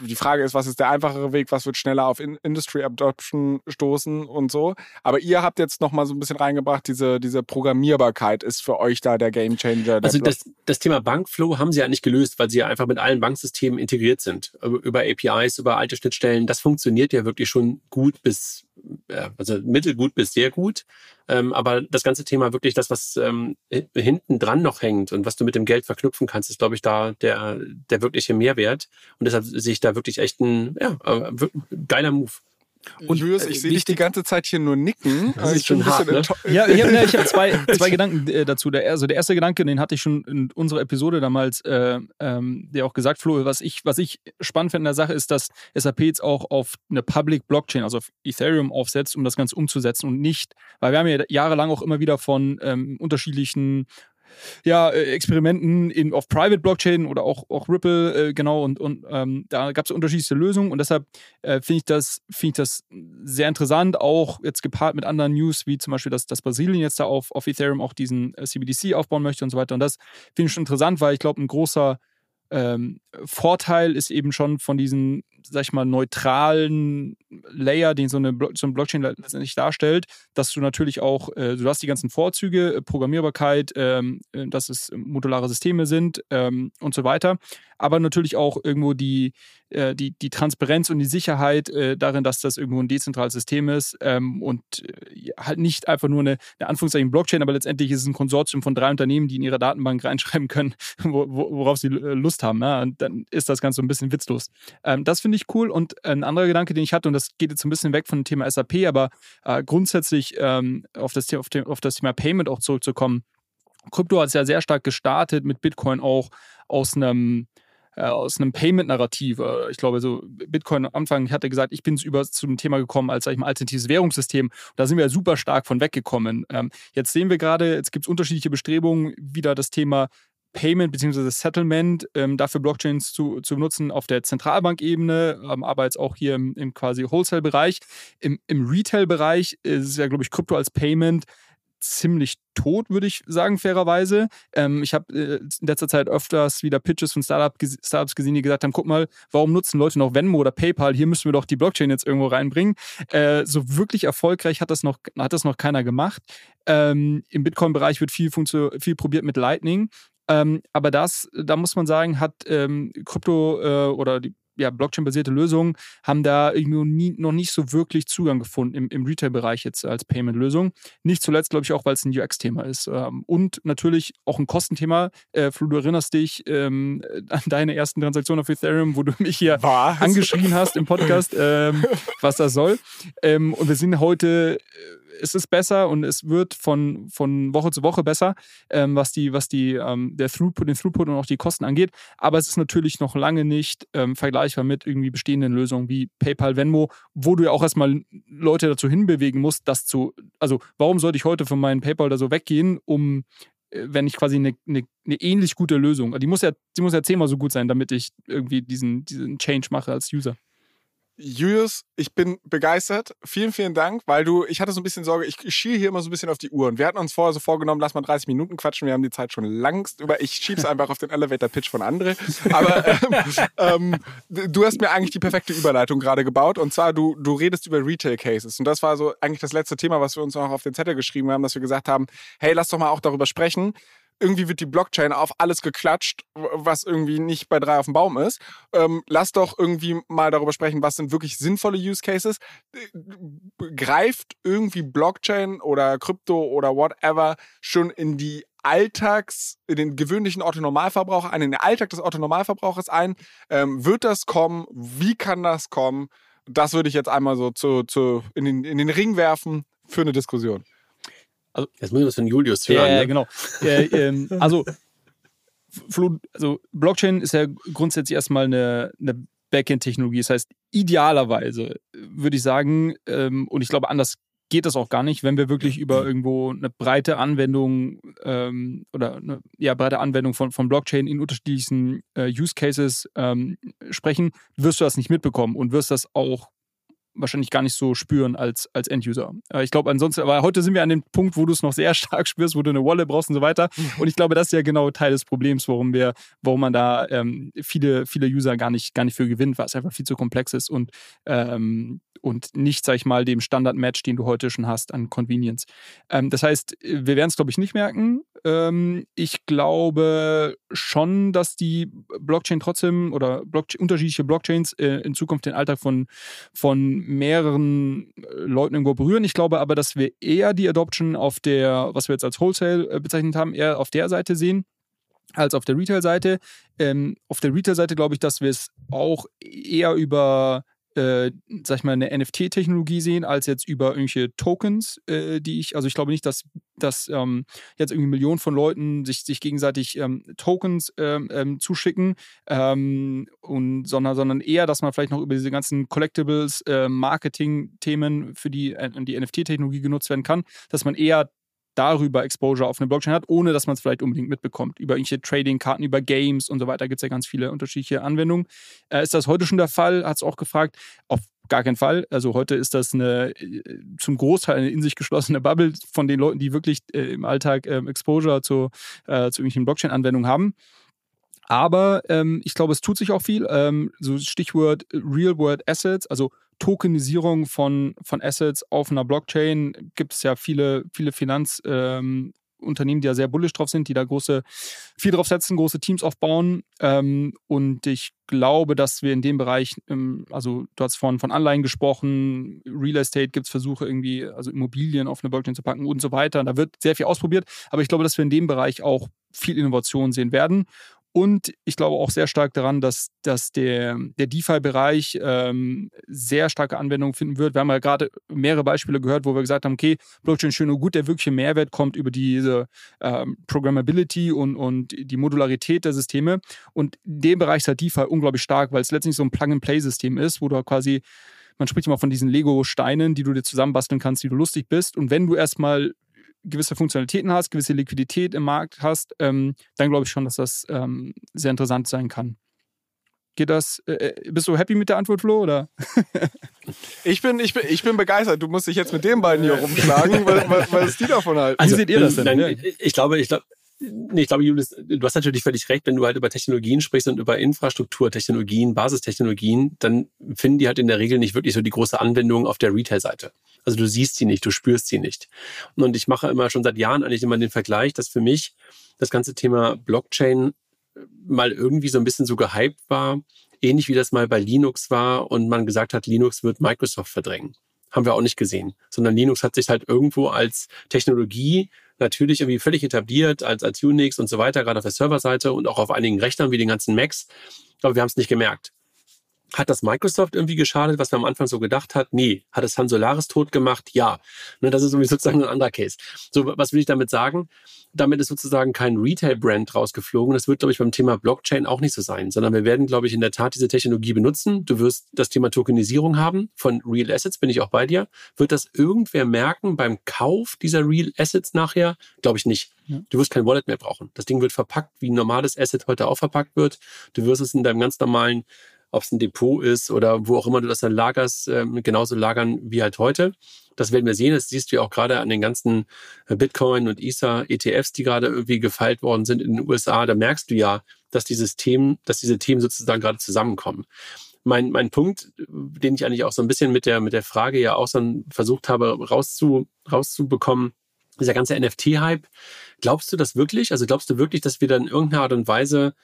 Speaker 1: die Frage ist, was ist der einfachere Weg, was wird schneller auf In Industry Adoption stoßen und so. Aber ihr habt jetzt nochmal so ein bisschen reingebracht, diese, diese Programmierbarkeit ist für euch da der Gamechanger.
Speaker 3: Also das, das Thema Bankflow haben sie ja nicht gelöst, weil sie ja einfach mit allen Banksystemen integriert sind. Über APIs, über alte Schnittstellen. Das funktioniert ja wirklich schon gut bis also mittelgut bis sehr gut. Ähm, aber das ganze Thema wirklich das, was ähm, hinten dran noch hängt und was du mit dem Geld verknüpfen kannst, ist, glaube ich, da der, der wirkliche Mehrwert. Und deshalb sehe ich da wirklich echt ein ja, äh, geiler Move.
Speaker 1: Und Julius, ich äh, sehe dich die ganze Zeit hier nur nicken.
Speaker 2: Das ist schon hart, ne? Ja, ich habe hab zwei, zwei Gedanken äh, dazu. Der, also der erste Gedanke, den hatte ich schon in unserer Episode damals äh, ähm, dir auch gesagt, Flo, was ich, was ich spannend finde in der Sache ist, dass SAP jetzt auch auf eine Public Blockchain, also auf Ethereum aufsetzt, um das Ganze umzusetzen und nicht, weil wir haben ja jahrelang auch immer wieder von ähm, unterschiedlichen ja, äh, Experimenten in, auf Private Blockchain oder auch, auch Ripple, äh, genau, und, und ähm, da gab es unterschiedliche Lösungen und deshalb äh, finde ich, das, find ich das sehr interessant, auch jetzt gepaart mit anderen News, wie zum Beispiel, dass, dass Brasilien jetzt da auf, auf Ethereum auch diesen äh, CBDC aufbauen möchte und so weiter. Und das finde ich schon interessant, weil ich glaube, ein großer ähm, Vorteil ist eben schon von diesen sag ich mal, neutralen Layer, den so eine, so eine Blockchain letztendlich darstellt, dass du natürlich auch, äh, du hast die ganzen Vorzüge, äh, Programmierbarkeit, ähm, äh, dass es modulare Systeme sind ähm, und so weiter, aber natürlich auch irgendwo die, äh, die, die Transparenz und die Sicherheit äh, darin, dass das irgendwo ein dezentrales System ist ähm, und äh, halt nicht einfach nur eine, eine Anführungszeichen Blockchain, aber letztendlich ist es ein Konsortium von drei Unternehmen, die in ihre Datenbank reinschreiben können, wo, worauf sie Lust haben. Ja? Und dann ist das Ganze so ein bisschen witzlos. Ähm, das finde ich cool. Und ein anderer Gedanke, den ich hatte, und das geht jetzt ein bisschen weg von dem Thema SAP, aber äh, grundsätzlich ähm, auf, das, auf, dem, auf das Thema Payment auch zurückzukommen. Krypto hat es ja sehr stark gestartet mit Bitcoin auch aus einem äh, aus einem Payment-Narrativ. Äh, ich glaube, so Bitcoin am Anfang, hatte gesagt, ich bin über zu dem Thema gekommen als sag ich mal, alternatives Währungssystem. Da sind wir super stark von weggekommen. Ähm, jetzt sehen wir gerade, jetzt gibt es unterschiedliche Bestrebungen, wieder das Thema Payment bzw. Settlement ähm, dafür Blockchains zu, zu nutzen auf der Zentralbankebene, ähm, aber jetzt auch hier im, im quasi Wholesale-Bereich. Im, Im Retail-Bereich ist ja, glaube ich, Krypto als Payment ziemlich tot, würde ich sagen, fairerweise. Ähm, ich habe äh, in letzter Zeit öfters wieder Pitches von Startup, Startups gesehen, die gesagt haben, guck mal, warum nutzen Leute noch Venmo oder PayPal? Hier müssen wir doch die Blockchain jetzt irgendwo reinbringen. Äh, so wirklich erfolgreich hat das noch, hat das noch keiner gemacht. Ähm, Im Bitcoin-Bereich wird viel, viel probiert mit Lightning. Ähm, aber das, da muss man sagen, hat ähm, Krypto äh, oder die ja, Blockchain-basierte Lösungen haben da irgendwie noch nicht so wirklich Zugang gefunden im, im Retail-Bereich jetzt als Payment-Lösung. Nicht zuletzt, glaube ich, auch, weil es ein UX-Thema ist. Ähm, und natürlich auch ein Kostenthema. Äh, Flo, du erinnerst dich ähm, an deine ersten Transaktionen auf Ethereum, wo du mich hier was? angeschrien hast im Podcast, ähm, was das soll. Ähm, und wir sind heute äh, es ist besser und es wird von, von Woche zu Woche besser, ähm, was die, was die, ähm, der Throughput, den Throughput und auch die Kosten angeht. Aber es ist natürlich noch lange nicht ähm, vergleichbar mit irgendwie bestehenden Lösungen wie PayPal, Venmo, wo du ja auch erstmal Leute dazu hinbewegen musst, das zu, also warum sollte ich heute von meinem PayPal da so weggehen, um äh, wenn ich quasi eine, eine, eine, ähnlich gute Lösung, die muss ja, die muss ja zehnmal so gut sein, damit ich irgendwie diesen, diesen Change mache als User.
Speaker 1: Julius, ich bin begeistert. Vielen, vielen Dank, weil du, ich hatte so ein bisschen Sorge, ich, schiele hier immer so ein bisschen auf die Uhr. Und wir hatten uns vorher so vorgenommen, lass mal 30 Minuten quatschen. Wir haben die Zeit schon langst über. Ich schieb's einfach auf den Elevator-Pitch von Andre. Aber ähm, ähm, du hast mir eigentlich die perfekte Überleitung gerade gebaut. Und zwar, du, du redest über Retail-Cases. Und das war so eigentlich das letzte Thema, was wir uns noch auf den Zettel geschrieben haben, dass wir gesagt haben, hey, lass doch mal auch darüber sprechen, irgendwie wird die Blockchain auf alles geklatscht, was irgendwie nicht bei drei auf dem Baum ist. Ähm, lass doch irgendwie mal darüber sprechen, was sind wirklich sinnvolle Use Cases. Greift irgendwie Blockchain oder Krypto oder whatever schon in die Alltags, in den gewöhnlichen Autonormalverbraucher ein, in den Alltag des Autonormalverbrauchers ein? Ähm, wird das kommen? Wie kann das kommen? Das würde ich jetzt einmal so zu, zu in, den, in den Ring werfen für eine Diskussion.
Speaker 3: Also, Jetzt muss ich was von Julius hören.
Speaker 2: Ja, ne? genau. äh, ähm, also, also, Blockchain ist ja grundsätzlich erstmal eine, eine Backend-Technologie. Das heißt, idealerweise würde ich sagen, ähm, und ich glaube, anders geht das auch gar nicht, wenn wir wirklich über irgendwo eine breite Anwendung ähm, oder eine ja, breite Anwendung von, von Blockchain in unterschiedlichsten äh, Use Cases ähm, sprechen, wirst du das nicht mitbekommen und wirst das auch wahrscheinlich gar nicht so spüren als, als End-User. Ich glaube, ansonsten, aber heute sind wir an dem Punkt, wo du es noch sehr stark spürst, wo du eine Wallet brauchst und so weiter. Und ich glaube, das ist ja genau Teil des Problems, warum wir, warum man da ähm, viele, viele User gar nicht, gar nicht für gewinnt, weil es einfach viel zu komplex ist und, ähm, und nicht, sag ich mal, dem Standard-Match, den du heute schon hast, an Convenience. Ähm, das heißt, wir werden es, glaube ich, nicht merken. Ähm, ich glaube schon, dass die Blockchain trotzdem oder Blockchain, unterschiedliche Blockchains äh, in Zukunft den Alltag von, von mehreren äh, Leuten irgendwo berühren. Ich glaube aber, dass wir eher die Adoption auf der, was wir jetzt als Wholesale äh, bezeichnet haben, eher auf der Seite sehen als auf der Retail-Seite. Ähm, auf der Retail-Seite glaube ich, dass wir es auch eher über äh, sag ich mal, eine NFT-Technologie sehen, als jetzt über irgendwelche Tokens, äh, die ich, also ich glaube nicht, dass, dass ähm, jetzt irgendwie Millionen von Leuten sich, sich gegenseitig ähm, Tokens ähm, ähm zuschicken, ähm, und, sondern, sondern eher, dass man vielleicht noch über diese ganzen Collectibles, äh, Marketing-Themen für die, äh, die NFT-Technologie genutzt werden kann, dass man eher darüber Exposure auf eine Blockchain hat, ohne dass man es vielleicht unbedingt mitbekommt. Über irgendwelche Trading-Karten, über Games und so weiter gibt es ja ganz viele unterschiedliche Anwendungen. Äh, ist das heute schon der Fall? Hat es auch gefragt. Auf gar keinen Fall. Also heute ist das eine äh, zum Großteil eine in sich geschlossene Bubble von den Leuten, die wirklich äh, im Alltag äh, Exposure zu, äh, zu irgendwelchen Blockchain-Anwendungen haben. Aber ähm, ich glaube, es tut sich auch viel. Ähm, so Stichwort Real-World Assets, also Tokenisierung von, von Assets auf einer Blockchain. Gibt es ja viele, viele Finanz- ähm, die da sehr bullisch drauf sind, die da große, viel drauf setzen, große Teams aufbauen. Ähm, und ich glaube, dass wir in dem Bereich, ähm, also du hast vorhin von Anleihen gesprochen, Real Estate gibt es Versuche irgendwie, also Immobilien auf eine Blockchain zu packen und so weiter. Da wird sehr viel ausprobiert. Aber ich glaube, dass wir in dem Bereich auch viel Innovation sehen werden. Und ich glaube auch sehr stark daran, dass, dass der, der DeFi-Bereich ähm, sehr starke Anwendungen finden wird. Wir haben ja gerade mehrere Beispiele gehört, wo wir gesagt haben, okay, Blockchain schön und gut, der wirkliche Mehrwert kommt über diese ähm, Programmability und, und die Modularität der Systeme. Und in dem Bereich ist halt DeFi unglaublich stark, weil es letztlich so ein Plug-and-Play-System ist, wo du quasi man spricht immer von diesen Lego-Steinen, die du dir zusammenbasteln kannst, die du lustig bist. Und wenn du erstmal gewisse Funktionalitäten hast, gewisse Liquidität im Markt hast, ähm, dann glaube ich schon, dass das ähm, sehr interessant sein kann. Geht das? Äh, äh bist du happy mit der Antwort, Flo? Oder?
Speaker 1: ich, bin, ich, bin, ich bin begeistert. Du musst dich jetzt mit den beiden hier rumschlagen, weil, weil, weil die davon halten.
Speaker 3: Also, Wie seht ihr das denn? Nein, ich glaube, ich glaube, Nee, ich glaube, Julius, du hast natürlich völlig recht, wenn du halt über Technologien sprichst und über Infrastrukturtechnologien, Basistechnologien, dann finden die halt in der Regel nicht wirklich so die große Anwendung auf der Retail-Seite. Also du siehst sie nicht, du spürst sie nicht. Und ich mache immer schon seit Jahren eigentlich immer den Vergleich, dass für mich das ganze Thema Blockchain mal irgendwie so ein bisschen so gehypt war, ähnlich wie das mal bei Linux war und man gesagt hat, Linux wird Microsoft verdrängen. Haben wir auch nicht gesehen, sondern Linux hat sich halt irgendwo als Technologie natürlich irgendwie völlig etabliert als, als Unix und so weiter, gerade auf der Serverseite und auch auf einigen Rechnern wie den ganzen Macs. Aber wir haben es nicht gemerkt. Hat das Microsoft irgendwie geschadet, was man am Anfang so gedacht hat? Nee. Hat es Han Solaris tot gemacht? Ja. Ne, das ist irgendwie sozusagen ein anderer Case. So, was will ich damit sagen? Damit ist sozusagen kein Retail-Brand rausgeflogen. Das wird, glaube ich, beim Thema Blockchain auch nicht so sein, sondern wir werden, glaube ich, in der Tat diese Technologie benutzen. Du wirst das Thema Tokenisierung haben von Real Assets, bin ich auch bei dir. Wird das irgendwer merken beim Kauf dieser Real Assets nachher? Glaube ich nicht. Du wirst kein Wallet mehr brauchen. Das Ding wird verpackt, wie ein normales Asset heute auch verpackt wird. Du wirst es in deinem ganz normalen ob es ein Depot ist oder wo auch immer du das dann lagerst, äh, genauso lagern wie halt heute. Das werden wir sehen. Das siehst du ja auch gerade an den ganzen äh, Bitcoin und Ether ETFs, die gerade irgendwie gefeilt worden sind in den USA. Da merkst du ja, dass dieses Themen, dass diese Themen sozusagen gerade zusammenkommen. Mein, mein Punkt, den ich eigentlich auch so ein bisschen mit der, mit der Frage ja auch so versucht habe rauszu, rauszubekommen, dieser ganze NFT-Hype. Glaubst du das wirklich? Also glaubst du wirklich, dass wir dann in irgendeiner Art und Weise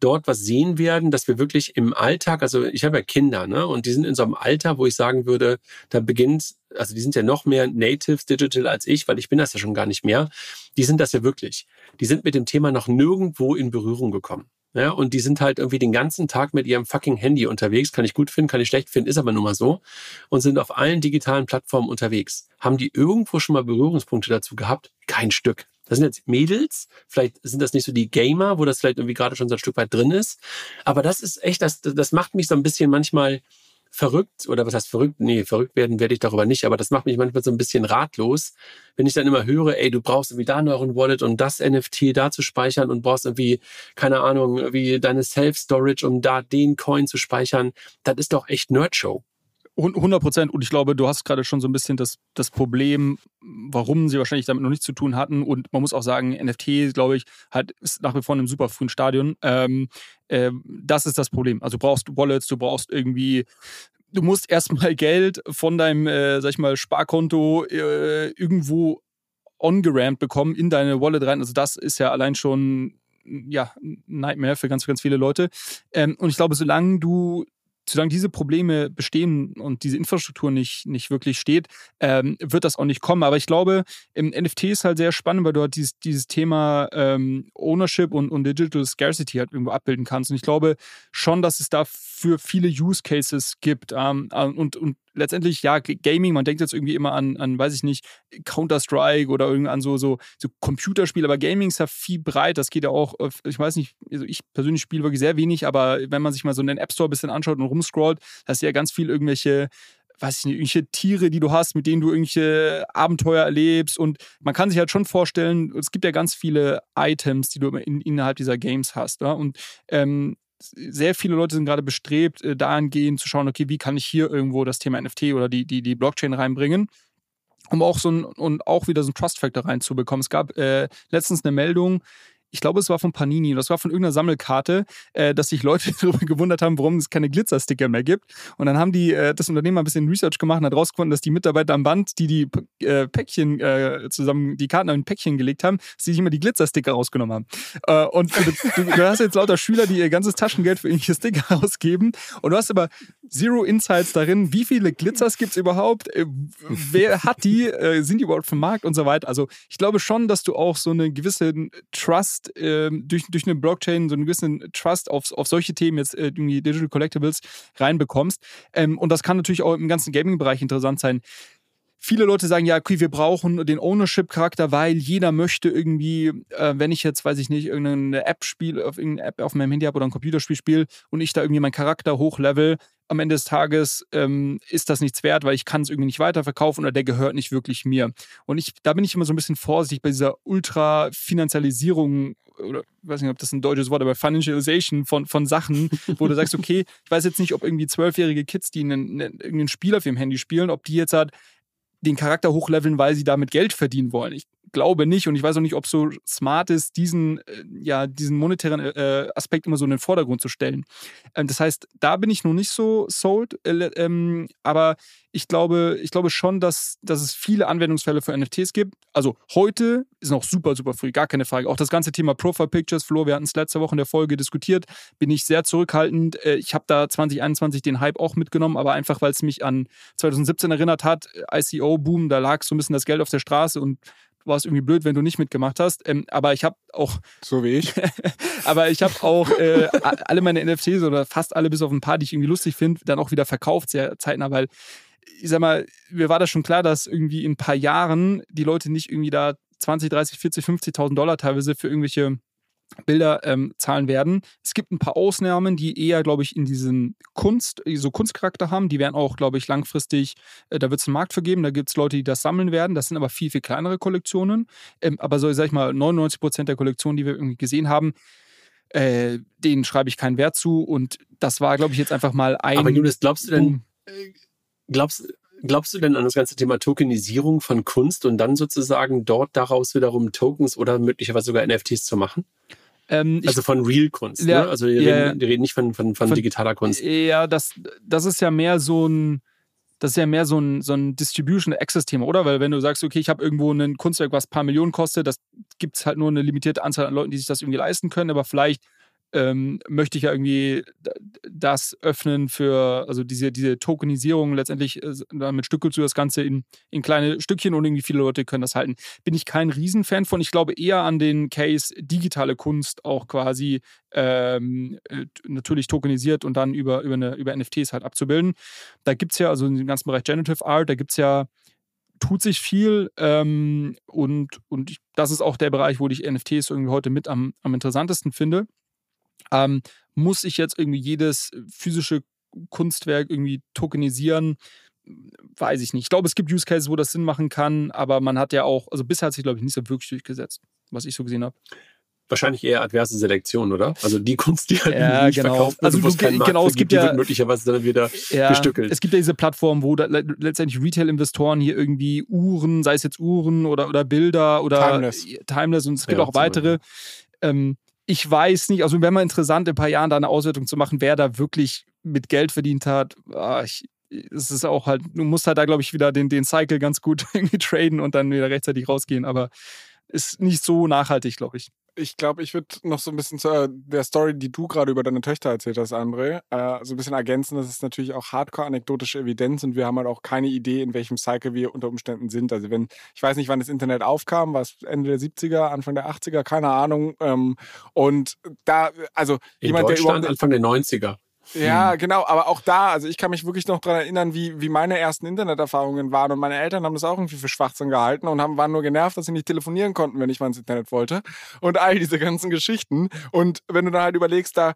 Speaker 3: dort was sehen werden, dass wir wirklich im Alltag, also ich habe ja Kinder, ne, und die sind in so einem Alter, wo ich sagen würde, da beginnt, also die sind ja noch mehr Natives Digital als ich, weil ich bin das ja schon gar nicht mehr. Die sind das ja wirklich. Die sind mit dem Thema noch nirgendwo in Berührung gekommen. Ja, und die sind halt irgendwie den ganzen Tag mit ihrem fucking Handy unterwegs. Kann ich gut finden, kann ich schlecht finden, ist aber nun mal so. Und sind auf allen digitalen Plattformen unterwegs. Haben die irgendwo schon mal Berührungspunkte dazu gehabt? Kein Stück. Das sind jetzt Mädels, vielleicht sind das nicht so die Gamer, wo das vielleicht irgendwie gerade schon so ein Stück weit drin ist. Aber das ist echt, das, das macht mich so ein bisschen manchmal verrückt, oder was heißt verrückt? Nee, verrückt werden werde ich darüber nicht, aber das macht mich manchmal so ein bisschen ratlos, wenn ich dann immer höre, ey, du brauchst irgendwie da einen euren Wallet und das NFT da zu speichern und brauchst irgendwie, keine Ahnung, wie deine Self-Storage, um da den Coin zu speichern. Das ist doch echt Nerdshow.
Speaker 2: 100 Prozent. Und ich glaube, du hast gerade schon so ein bisschen das, das Problem, warum sie wahrscheinlich damit noch nichts zu tun hatten. Und man muss auch sagen, NFT, glaube ich, hat, ist nach wie vor in einem super frühen Stadion. Ähm, äh, das ist das Problem. Also du brauchst Wallets, du brauchst irgendwie du musst erstmal Geld von deinem, äh, sag ich mal, Sparkonto äh, irgendwo on-gerammt bekommen in deine Wallet rein. Also das ist ja allein schon ja, Nightmare für ganz, ganz viele Leute. Ähm, und ich glaube, solange du solange diese Probleme bestehen und diese Infrastruktur nicht, nicht wirklich steht, ähm, wird das auch nicht kommen. Aber ich glaube, im NFT ist halt sehr spannend, weil du halt dieses, dieses Thema ähm, Ownership und, und Digital Scarcity halt irgendwo abbilden kannst. Und ich glaube schon, dass es da für viele Use Cases gibt. Ähm, und, und letztendlich, ja, Gaming, man denkt jetzt irgendwie immer an, an weiß ich nicht, Counter-Strike oder an so, so, so Computerspiele, aber Gaming ist ja viel breit. Das geht ja auch, ich weiß nicht, also ich persönlich spiele wirklich sehr wenig, aber wenn man sich mal so einen App Store ein bisschen anschaut und rumscrollt, hast du ja ganz viel irgendwelche weiß ich nicht, irgendwelche Tiere, die du hast, mit denen du irgendwelche Abenteuer erlebst. Und man kann sich halt schon vorstellen, es gibt ja ganz viele Items, die du in, innerhalb dieser Games hast. Ja? Und ähm, sehr viele Leute sind gerade bestrebt, äh, dahingehend zu schauen, okay, wie kann ich hier irgendwo das Thema NFT oder die, die, die Blockchain reinbringen, um auch so ein, und auch wieder so ein Trust-Factor reinzubekommen. Es gab äh, letztens eine Meldung, ich glaube, es war von Panini, das war von irgendeiner Sammelkarte, äh, dass sich Leute darüber gewundert haben, warum es keine Glitzersticker mehr gibt. Und dann haben die äh, das Unternehmen ein bisschen Research gemacht und hat rausgefunden, dass die Mitarbeiter am Band, die die äh, Päckchen äh, zusammen, die Karten in Päckchen gelegt haben, dass die sich immer die Glitzersticker rausgenommen haben. Äh, und du, du, hast jetzt lauter Schüler, die ihr ganzes Taschengeld für irgendwelche Sticker ausgeben. Und du hast aber Zero Insights darin, wie viele Glitzers gibt es überhaupt, äh, wer hat die, sind die überhaupt vom Markt und so weiter. Also ich glaube schon, dass du auch so einen gewissen Trust äh, durch, durch eine Blockchain, so einen gewissen Trust auf, auf solche Themen jetzt äh, irgendwie Digital Collectibles reinbekommst. Ähm, und das kann natürlich auch im ganzen Gaming-Bereich interessant sein viele Leute sagen, ja, okay, wir brauchen den Ownership-Charakter, weil jeder möchte irgendwie, äh, wenn ich jetzt, weiß ich nicht, irgendeine App spiele, auf irgendeine App auf meinem Handy habe oder ein Computerspiel spiele und ich da irgendwie meinen Charakter hochlevel, am Ende des Tages ähm, ist das nichts wert, weil ich kann es irgendwie nicht weiterverkaufen oder der gehört nicht wirklich mir. Und ich, da bin ich immer so ein bisschen vorsichtig bei dieser Ultra-Finanzialisierung oder ich weiß nicht, ob das ein deutsches Wort, aber Financialization von, von Sachen, wo du sagst, okay, ich weiß jetzt nicht, ob irgendwie zwölfjährige Kids, die einen, einen, irgendeinen Spiel auf ihrem Handy spielen, ob die jetzt halt den Charakter hochleveln, weil sie damit Geld verdienen wollen. Ich glaube nicht und ich weiß auch nicht, ob es so smart ist, diesen, äh, ja, diesen monetären äh, Aspekt immer so in den Vordergrund zu stellen. Ähm, das heißt, da bin ich noch nicht so sold, äh, ähm, aber ich glaube, ich glaube schon, dass, dass es viele Anwendungsfälle für NFTs gibt. Also heute ist noch super, super früh, gar keine Frage. Auch das ganze Thema Profile Pictures, Flo, wir hatten es letzte Woche in der Folge diskutiert, bin ich sehr zurückhaltend. Äh, ich habe da 2021 den Hype auch mitgenommen, aber einfach, weil es mich an 2017 erinnert hat, ICO-Boom, da lag so ein bisschen das Geld auf der Straße und war es irgendwie blöd, wenn du nicht mitgemacht hast. Ähm, aber ich habe auch.
Speaker 1: So wie ich.
Speaker 2: aber ich habe auch äh, alle meine NFTs oder fast alle bis auf ein paar, die ich irgendwie lustig finde, dann auch wieder verkauft, sehr zeitnah, weil ich sag mal, mir war das schon klar, dass irgendwie in ein paar Jahren die Leute nicht irgendwie da 20, 30, 40, 50.000 Dollar teilweise für irgendwelche Bilder ähm, zahlen werden. Es gibt ein paar Ausnahmen, die eher, glaube ich, in diesen Kunst, so Kunstcharakter haben. Die werden auch, glaube ich, langfristig, äh, da wird es einen Markt für geben. Da gibt es Leute, die das sammeln werden. Das sind aber viel, viel kleinere Kollektionen. Ähm, aber so, sag ich mal, 99 Prozent der Kollektionen, die wir irgendwie gesehen haben, äh, denen schreibe ich keinen Wert zu. Und das war, glaube ich, jetzt einfach mal ein.
Speaker 3: Aber Julius, glaubst du denn, äh, glaubst, glaubst du denn an das ganze Thema Tokenisierung von Kunst und dann sozusagen dort daraus wiederum Tokens oder möglicherweise sogar NFTs zu machen? Ähm, also von Real-Kunst,
Speaker 2: ja,
Speaker 3: ne? Also die, ja, reden, reden, nicht von, von, von, von, digitaler Kunst.
Speaker 2: Ja, das, das ist ja mehr so ein, das ist ja mehr so ein, so ein Distribution-Access-Thema, oder? Weil wenn du sagst, okay, ich habe irgendwo ein Kunstwerk, was ein paar Millionen kostet, das gibt es halt nur eine limitierte Anzahl an Leuten, die sich das irgendwie leisten können, aber vielleicht ähm, möchte ich ja irgendwie das öffnen für, also diese, diese Tokenisierung letztendlich, äh, damit stückelst du das Ganze in, in kleine Stückchen und irgendwie viele Leute können das halten. Bin ich kein Riesenfan von. Ich glaube eher an den Case digitale Kunst auch quasi ähm, äh, natürlich tokenisiert und dann über, über, eine, über NFTs halt abzubilden. Da gibt es ja, also im ganzen Bereich Generative Art, da gibt es ja tut sich viel ähm, und, und ich, das ist auch der Bereich, wo ich NFTs irgendwie heute mit am, am interessantesten finde. Ähm, muss ich jetzt irgendwie jedes physische Kunstwerk irgendwie tokenisieren? Weiß ich nicht. Ich glaube, es gibt Use Cases, wo das Sinn machen kann, aber man hat ja auch, also bisher hat sich, glaube ich, nicht so wirklich durchgesetzt, was ich so gesehen habe
Speaker 3: wahrscheinlich eher adverse Selektion, oder? Also die Kunst, die halt
Speaker 2: ja, nicht genau. verkauft
Speaker 3: wird, also es keinen Markt
Speaker 2: genau, es gibt, gibt ja, wird
Speaker 3: möglicherweise dann wieder ja, gestückelt.
Speaker 2: Es gibt ja diese Plattformen, wo letztendlich Retail-Investoren hier irgendwie Uhren, sei es jetzt Uhren oder, oder Bilder oder
Speaker 1: Timeless,
Speaker 2: Timeless und es gibt ja, auch weitere. Ähm, ich weiß nicht, also wäre mal interessant, in ein paar Jahren da eine Auswertung zu machen, wer da wirklich mit Geld verdient hat. Ah, ich, es ist auch halt, du musst halt da, glaube ich, wieder den, den Cycle ganz gut irgendwie traden und dann wieder rechtzeitig rausgehen, aber ist nicht so nachhaltig, glaube ich
Speaker 1: ich glaube, ich würde noch so ein bisschen zu äh, der Story, die du gerade über deine Töchter erzählt hast, André, äh, so ein bisschen ergänzen. Das ist natürlich auch hardcore-anekdotische Evidenz und wir haben halt auch keine Idee, in welchem Cycle wir unter Umständen sind. Also wenn, ich weiß nicht, wann das Internet aufkam, war es Ende der 70er, Anfang der 80er, keine Ahnung. Ähm, und da, also
Speaker 3: in jemand, der überhaupt Anfang der 90er.
Speaker 1: Ja, mhm. genau, aber auch da, also ich kann mich wirklich noch daran erinnern, wie, wie meine ersten Interneterfahrungen waren und meine Eltern haben das auch irgendwie für Schwachsinn gehalten und haben, waren nur genervt, dass sie nicht telefonieren konnten, wenn ich mal ins Internet wollte und all diese ganzen Geschichten und wenn du dann halt überlegst, da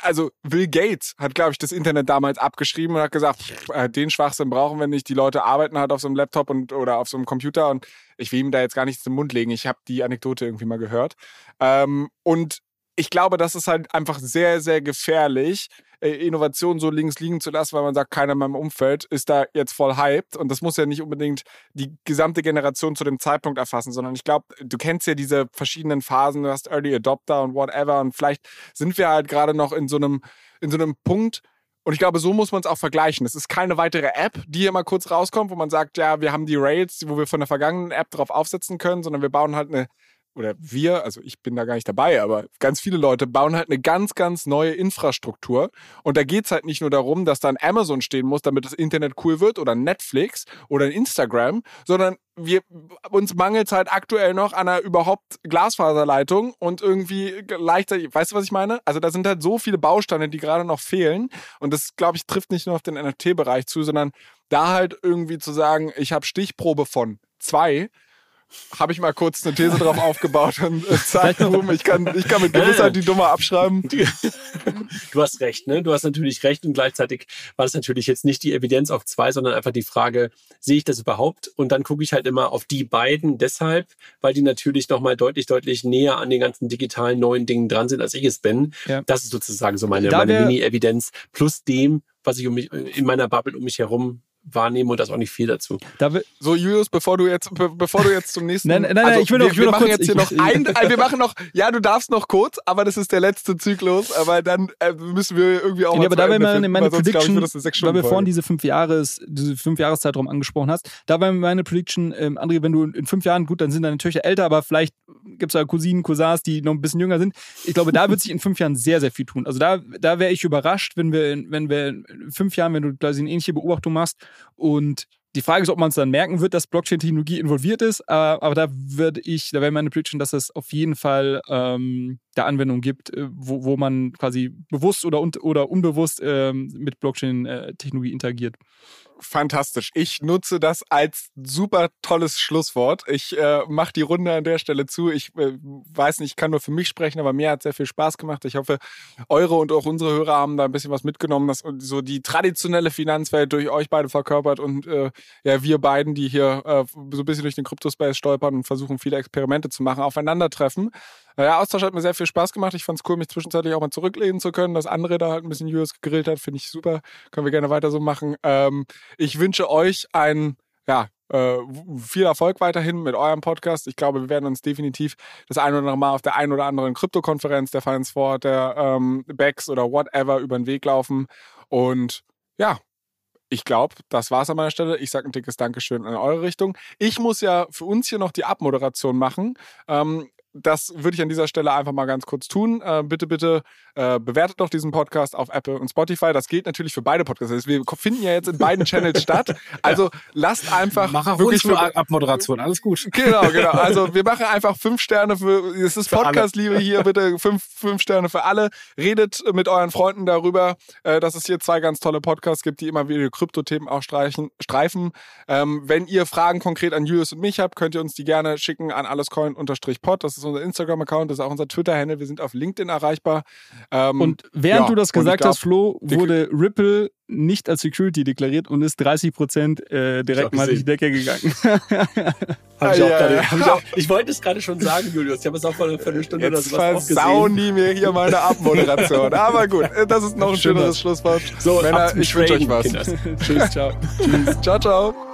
Speaker 1: also Bill Gates hat, glaube ich, das Internet damals abgeschrieben und hat gesagt, äh, den Schwachsinn brauchen wir nicht. Die Leute arbeiten halt auf so einem Laptop und oder auf so einem Computer und ich will ihm da jetzt gar nichts im Mund legen. Ich habe die Anekdote irgendwie mal gehört. Ähm, und ich glaube, das ist halt einfach sehr, sehr gefährlich, äh, Innovation so links liegen zu lassen, weil man sagt, keiner in meinem Umfeld ist da jetzt voll hyped. Und das muss ja nicht unbedingt die gesamte Generation zu dem Zeitpunkt erfassen, sondern ich glaube, du kennst ja diese verschiedenen Phasen, du hast Early Adopter und whatever. Und vielleicht sind wir halt gerade noch in so einem, in so einem Punkt, und ich glaube, so muss man es auch vergleichen. Es ist keine weitere App, die hier mal kurz rauskommt, wo man sagt, ja, wir haben die Rails, wo wir von der vergangenen App drauf aufsetzen können, sondern wir bauen halt eine oder wir, also ich bin da gar nicht dabei, aber ganz viele Leute bauen halt eine ganz, ganz neue Infrastruktur. Und da geht es halt nicht nur darum, dass da ein Amazon stehen muss, damit das Internet cool wird oder Netflix oder ein Instagram, sondern wir, uns mangelt halt aktuell noch an einer überhaupt Glasfaserleitung und irgendwie leichter, weißt du, was ich meine? Also da sind halt so viele Bausteine, die gerade noch fehlen. Und das, glaube ich, trifft nicht nur auf den NFT-Bereich zu, sondern da halt irgendwie zu sagen, ich habe Stichprobe von zwei, habe ich mal kurz eine These drauf aufgebaut und äh, zack, boom, ich kann, ich kann mit Gewissheit die Dummer abschreiben.
Speaker 3: Du hast recht, ne? Du hast natürlich recht und gleichzeitig war das natürlich jetzt nicht die Evidenz auf zwei, sondern einfach die Frage, sehe ich das überhaupt? Und dann gucke ich halt immer auf die beiden deshalb, weil die natürlich nochmal deutlich, deutlich näher an den ganzen digitalen neuen Dingen dran sind, als ich es bin. Ja. Das ist sozusagen so meine, meine Mini-Evidenz plus dem, was ich um mich, in meiner Bubble um mich herum wahrnehme und das auch nicht viel dazu.
Speaker 1: so, Julius, bevor du jetzt, bevor du jetzt zum nächsten.
Speaker 2: nein, nein, nein, also, ich will noch, wir, ich will
Speaker 1: wir
Speaker 2: noch
Speaker 1: machen jetzt hier noch ein, äh, wir machen noch, ja, du darfst noch kurz, aber das ist der letzte Zyklus, aber dann äh, müssen wir irgendwie auch.
Speaker 2: Ja, aber da war meine, meine Prediction, ich, weil wir vorhin diese fünf Jahres, diese fünf Jahreszeitraum angesprochen hast, da war meine Prediction, ähm, André, wenn du in fünf Jahren, gut, dann sind deine Töchter älter, aber vielleicht gibt es da Cousinen, Cousins, die noch ein bisschen jünger sind. Ich glaube, da wird sich in fünf Jahren sehr, sehr viel tun. Also da, da wäre ich überrascht, wenn wir, wenn wir in fünf Jahren, wenn du quasi eine ähnliche Beobachtung machst und die Frage ist, ob man es dann merken wird, dass Blockchain-Technologie involviert ist, äh, aber da würde ich, da wäre meine Prediction, dass es auf jeden Fall ähm, der Anwendung gibt, äh, wo, wo man quasi bewusst oder, un oder unbewusst ähm, mit Blockchain-Technologie interagiert
Speaker 1: fantastisch. Ich nutze das als super tolles Schlusswort. Ich äh, mache die Runde an der Stelle zu. Ich äh, weiß nicht, ich kann nur für mich sprechen, aber mir hat sehr viel Spaß gemacht. Ich hoffe, eure und auch unsere Hörer haben da ein bisschen was mitgenommen, dass so die traditionelle Finanzwelt durch euch beide verkörpert und äh, ja, wir beiden, die hier äh, so ein bisschen durch den Kryptospace stolpern und versuchen, viele Experimente zu machen, aufeinandertreffen. Ja, Austausch hat mir sehr viel Spaß gemacht. Ich fand es cool, mich zwischenzeitlich auch mal zurücklehnen zu können. dass andere da halt ein bisschen Julius gegrillt hat, finde ich super. Können wir gerne weiter so machen. Ähm, ich wünsche euch ein, ja, äh, viel Erfolg weiterhin mit eurem Podcast. Ich glaube, wir werden uns definitiv das ein oder andere Mal auf der ein oder anderen Krypto-Konferenz, der Finance Forward, der ähm, BEX oder whatever über den Weg laufen. Und ja, ich glaube, das war's an meiner Stelle. Ich sage ein dickes Dankeschön in eure Richtung. Ich muss ja für uns hier noch die Abmoderation machen. Ähm, das würde ich an dieser Stelle einfach mal ganz kurz tun. Äh, bitte, bitte äh, bewertet doch diesen Podcast auf Apple und Spotify. Das gilt natürlich für beide Podcasts. Wir finden ja jetzt in beiden Channels statt. Also lasst einfach
Speaker 4: Mach auch wirklich für Abmoderation. Alles gut.
Speaker 1: Genau, genau. Also wir machen einfach fünf Sterne für. Es ist Podcast-Liebe hier. Bitte fünf, fünf Sterne für alle. Redet mit euren Freunden darüber, äh, dass es hier zwei ganz tolle Podcasts gibt, die immer wieder Krypto-Themen auch streichen, streifen. Ähm, wenn ihr Fragen konkret an Julius und mich habt, könnt ihr uns die gerne schicken an allescoin-pod. Das ist ist unser Instagram-Account, das ist auch unser Twitter-Handle. Wir sind auf LinkedIn erreichbar.
Speaker 2: Ähm, und während ja, du das gesagt glaub, hast, Flo, wurde Ripple nicht als Security deklariert und ist 30 Prozent äh, direkt mal durch die Decke gegangen.
Speaker 3: hab ich, auch ja, ja. Hab ich, auch, ich wollte es gerade schon sagen, Julius. Ich habe es auch vor einer Viertelstunde
Speaker 1: oder sowas versauen die mir hier meine Abmoderation. Aber gut, das ist noch ein schöneres Schlusswort.
Speaker 3: So, Männer, ich wünsche euch was.
Speaker 2: Tschüss, ciao.
Speaker 1: Tschüss. Ciao, ciao.